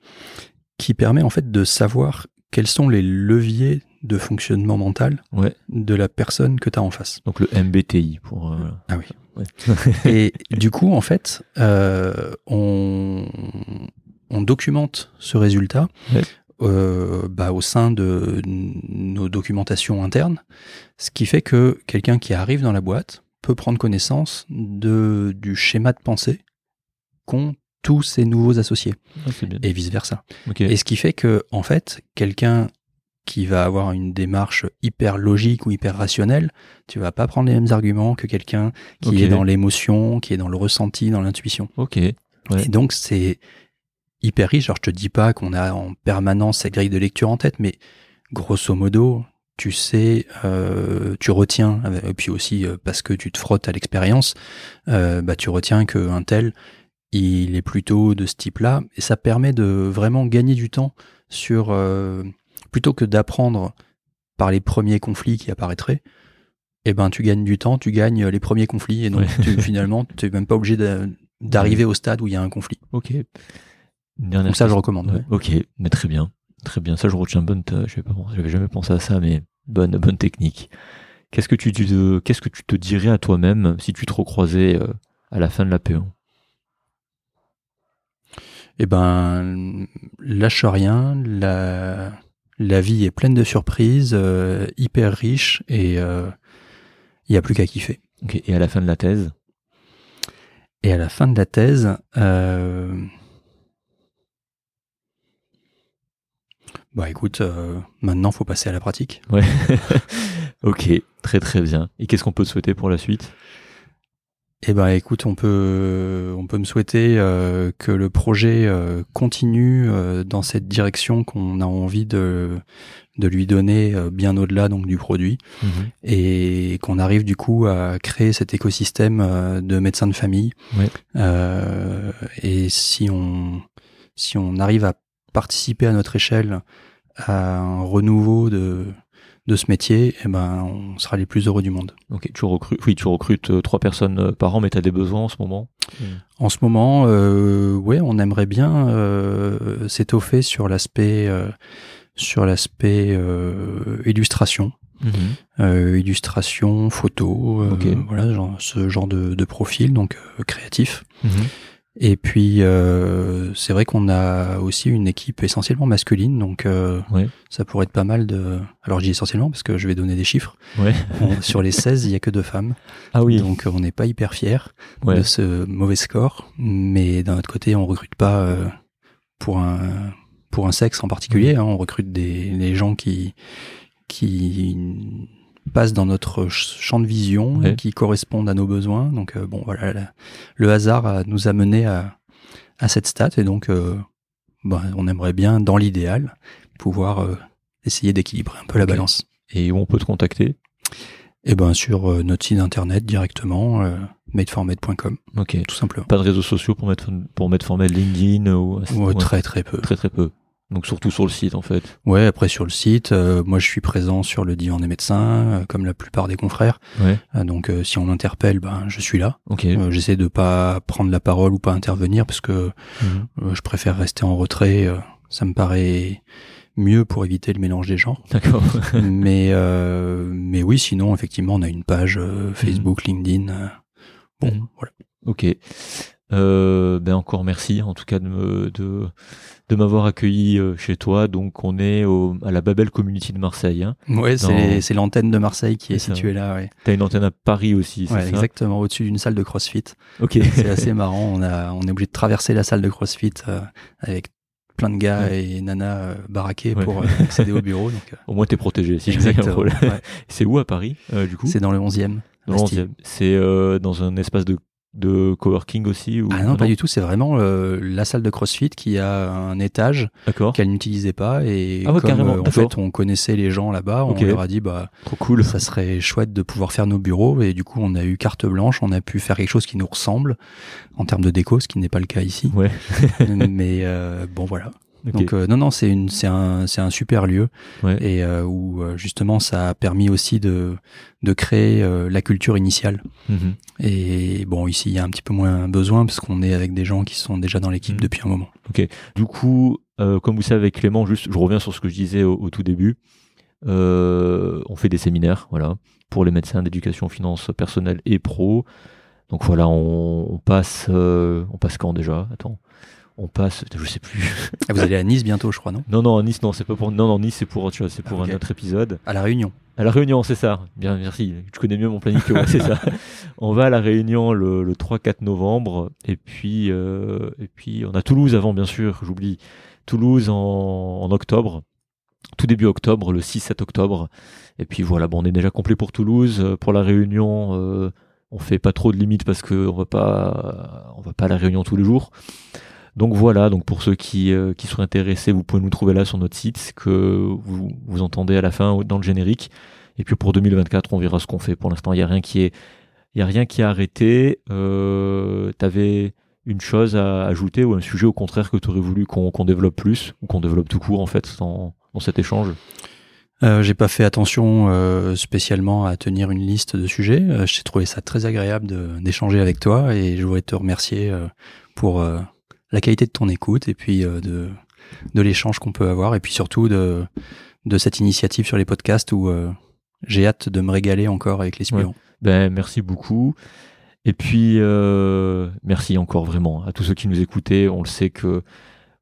qui permet en fait de savoir quels sont les leviers de fonctionnement mental Ouais. de la personne que tu as en face. Donc le MBTI pour. euh, Ah oui. ouais. [LAUGHS] Et [LAUGHS] du coup, en fait, euh, on, on documente ce résultat Ouais. Euh, bah, au sein de nos documentations internes, ce qui fait que quelqu'un qui arrive dans la boîte peut prendre connaissance de, du schéma de pensée qu'ont tous ces nouveaux associés, Ah, et vice-versa. Ok. Et ce qui fait que, en fait, quelqu'un qui va avoir une démarche hyper logique ou hyper rationnelle, tu vas pas prendre les mêmes arguments que quelqu'un qui est dans l'émotion, qui est dans le ressenti, dans l'intuition. Ok. Ouais. Et donc, c'est hyper riche. Alors, je te dis pas qu'on a en permanence cette grille de lecture en tête, mais grosso modo, tu sais, euh, tu retiens, et puis aussi euh, parce que tu te frottes à l'expérience, euh, bah, tu retiens qu'un tel, il est plutôt de ce type-là, et ça permet de vraiment gagner du temps sur, euh, plutôt que d'apprendre par les premiers conflits qui apparaîtraient, eh ben, tu gagnes du temps, tu gagnes les premiers conflits, et donc Ouais. tu- finalement, tu n'es même pas obligé d'a- d'arriver au stade où il y a un conflit. Ok. Dernière Donc ça, je recommande. Ouais, Ok, mais très bien, très bien. Ça, je retiens bonne. j'avais jamais pensé à ça, mais bonne, bonne technique. Qu'est-ce que tu, te- qu'est-ce que tu te dirais à toi-même si tu te recroisais euh, à la fin de la P1 Eh ben, lâche rien. La, la vie est pleine de surprises, euh, hyper riche, et il n'y a plus qu'à kiffer. Et à la fin de la thèse? Et à la fin de la thèse, euh, Bah écoute, euh, maintenant faut passer à la pratique. Ouais. [LAUGHS] ok, très très bien. Et qu'est-ce qu'on peut te souhaiter pour la suite? Eh ben écoute, on peut on peut me souhaiter euh, que le projet euh, continue euh, dans cette direction qu'on a envie de de lui donner bien au-delà donc du produit et qu'on arrive du coup à créer cet écosystème de médecins de famille. Ouais. Et si on si on arrive à participer à notre échelle à un renouveau de de ce métier, eh ben on sera les plus heureux du monde. Ok, tu recrutes, oui, tu recrutes euh, trois personnes euh, par an, mais tu as des besoins en ce moment. En ce moment, euh, ouais, on aimerait bien euh, s'étoffer sur l'aspect euh, sur l'aspect illustration, euh, illustration, photo, voilà, genre, ce genre de, de profil, donc créatif. Et puis euh, c'est vrai qu'on a aussi une équipe essentiellement masculine, donc euh, Ouais. ça pourrait être pas mal de. Alors je dis essentiellement parce que je vais donner des chiffres. Ouais. On- sur les 16, il y a que deux femmes, [LAUGHS] Ah oui. donc on n'est pas hyper fiers ouais. de ce mauvais score, mais d'un autre côté, on recrute pas euh, pour un pour un sexe en particulier. hein. on recrute des les gens qui qui passent dans notre ch- champ de vision, qui correspondent à nos besoins. Donc euh, bon, voilà, la- le hasard a- nous a mené à à cette stat et donc euh, bah, on aimerait bien, dans l'idéal, pouvoir euh, essayer d'équilibrer un peu la balance. Et où on peut te contacter? Et ben sur euh, notre site internet directement, euh, madeformed.com, Ok. tout simplement. Pas de réseaux sociaux pour mettre pour mettre LinkedIn ou Ouais. Très très peu. très très peu. Donc surtout sur le site en fait. Ouais, après sur le site, euh, moi je suis présent sur le divan des médecins, euh, comme la plupart des confrères. Ouais. Euh, donc euh, si on m'interpelle, ben je suis là. Ok. Euh, J'essaie de pas prendre la parole ou pas intervenir parce que Mhm. euh, je préfère rester en retrait. ça me paraît mieux pour éviter le mélange des genres. D'accord. [LAUGHS] mais euh, mais oui, sinon effectivement on a une page euh, Facebook, LinkedIn. bon, Mhm. voilà. Ok. Euh, ben encore merci en tout cas de me, de de m'avoir accueilli euh, chez toi. Donc on est au, à la Babel Community de Marseille. Hein. Ouais, Dans- c'est c'est l'antenne de Marseille qui est, ça. située là. Ouais, T'as une antenne à Paris aussi, c'est ouais ça? exactement au-dessus d'une salle de CrossFit. Ok. [LAUGHS] C'est assez marrant. On a, on est obligé de traverser la salle de CrossFit euh, avec plein de gars Ouais. et nanas euh, baraqués Ouais. pour euh, [LAUGHS] accéder au bureau. Donc, euh, Au moins t'es protégé si exactement. problème. Ouais. [LAUGHS] C'est où à Paris du coup? C'est dans le 11e. Dans le 11e. C'est dans un espace de de coworking aussi ou Ah non, pas du tout. C'est vraiment euh, la salle de CrossFit qui a un étage qu'elle n'utilisait pas et Ah ouais, comme carrément, euh, en fait on connaissait les gens là-bas, on leur a dit bah Trop cool. ça serait chouette de pouvoir faire nos bureaux et du coup on a eu carte blanche, on a pu faire quelque chose qui nous ressemble en termes de déco, ce qui n'est pas le cas ici. Ouais. [LAUGHS] Mais euh, bon voilà. Ok. Donc euh, non non c'est une c'est un c'est un super lieu Ouais. et euh, où euh, justement ça a permis aussi de de créer euh, la culture initiale Mhm. et bon ici il y a un petit peu moins besoin parce qu'on est avec des gens qui sont déjà dans l'équipe Mhm. depuis un moment. Du coup, comme vous savez avec Clément, juste, je reviens sur ce que je disais au, au tout début. On fait des séminaires, voilà, pour les médecins d'éducation finance personnelle et pro. Donc voilà, on, on passe, on passe quand déjà? Attends, on passe, je sais plus. [LAUGHS] Ah, vous allez à Nice bientôt je crois non? Non non, à Nice, non, c'est pas pour, non non Nice, c'est pour autre chose, c'est pour Ah, ok. un autre épisode. À la Réunion. À la Réunion, c'est ça. Bien, merci. Tu connais mieux mon planning que moi, c'est ça. [LAUGHS] On va à la Réunion le, le 3-4 novembre, et puis euh, et puis on a Toulouse avant, bien sûr. J'oublie Toulouse en, en octobre, tout début octobre, le 6-7 octobre. Et puis voilà, bon, on est déjà complet pour Toulouse. Pour la Réunion, euh, on fait pas trop de limites parce que on va pas on va pas à la Réunion tous les jours. Donc voilà, donc pour ceux qui, euh, qui sont intéressés, vous pouvez nous trouver là sur notre site, c'est que vous, vous entendez à la fin dans le générique. Et puis pour 2024, on verra ce qu'on fait. Pour l'instant, il n'y a rien qui est, il a rien qui est arrêté. Euh, T'avais une chose à ajouter ou un sujet au contraire que tu aurais voulu qu'on développe plus ou qu'on développe tout court en fait dans, dans cet échange? Euh, j'ai pas fait attention euh, spécialement à tenir une liste de sujets. Euh, J'ai trouvé ça très agréable d'échanger avec toi et je voudrais te remercier euh, pour la qualité de ton écoute et puis euh, de, de l'échange qu'on peut avoir et puis surtout de, de cette initiative sur les podcasts où euh, j'ai hâte de me régaler encore avec les suivants. Ben merci beaucoup. Et puis euh, merci encore vraiment à tous ceux qui nous écoutaient. On le sait que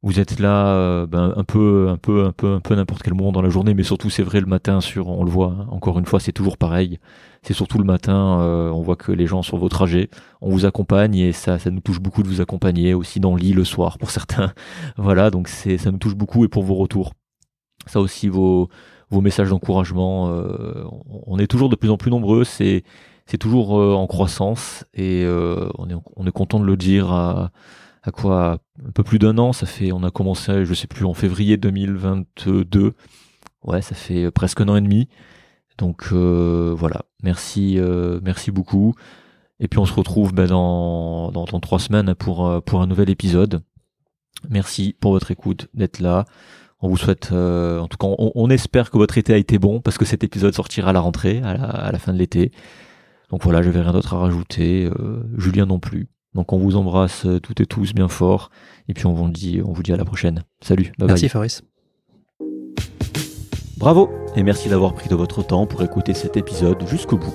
vous êtes là euh, ben, un peu, un peu, un peu, un peu n'importe quel moment dans la journée, mais surtout c'est vrai le matin sur, on le voit. hein, encore une fois, c'est toujours pareil. C'est surtout le matin. euh, on voit que les gens sur vos trajets, on vous accompagne et ça, ça nous touche beaucoup de vous accompagner aussi dans le lit le soir pour certains. [LAUGHS] voilà, donc c'est, ça nous touche beaucoup et pour vos retours. Ça aussi, vos, vos messages d'encouragement. on est toujours de plus en plus nombreux. C'est c'est toujours en croissance et on, est, on est content de le dire à, à quoi un peu plus d'un an. Ça fait, on a commencé, je sais plus, en février 2022. Ouais, ça fait presque un an et demi. Donc voilà, merci, merci beaucoup. Et puis on se retrouve ben, dans, dans, trois semaines pour, euh, pour un nouvel épisode. Merci pour votre écoute, d'être là. On vous souhaite, euh, en tout cas, on, espère que votre été a été bon parce que cet épisode sortira à la rentrée, à la, fin de l'été. Donc voilà, je n'avais rien d'autre à rajouter. Euh, Julien non plus. Donc on vous embrasse toutes et tous bien fort. Et puis on vous dit, on vous dit à la prochaine. Salut. Bye merci Fabrice. Bravo et merci d'avoir pris de votre temps pour écouter cet épisode jusqu'au bout.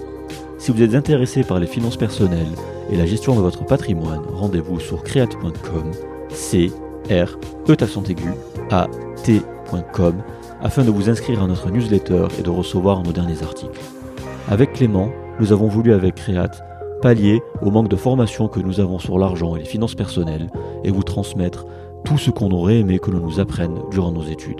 Si vous êtes intéressé par les finances personnelles et la gestion de votre patrimoine, rendez-vous sur create.com, c r e a t.com afin de vous inscrire à notre newsletter et de recevoir nos derniers articles. Avec Clément, nous avons voulu avec Create pallier au manque de formation que nous avons sur l'argent et les finances personnelles et vous transmettre tout ce qu'on aurait aimé que l'on nous apprenne durant nos études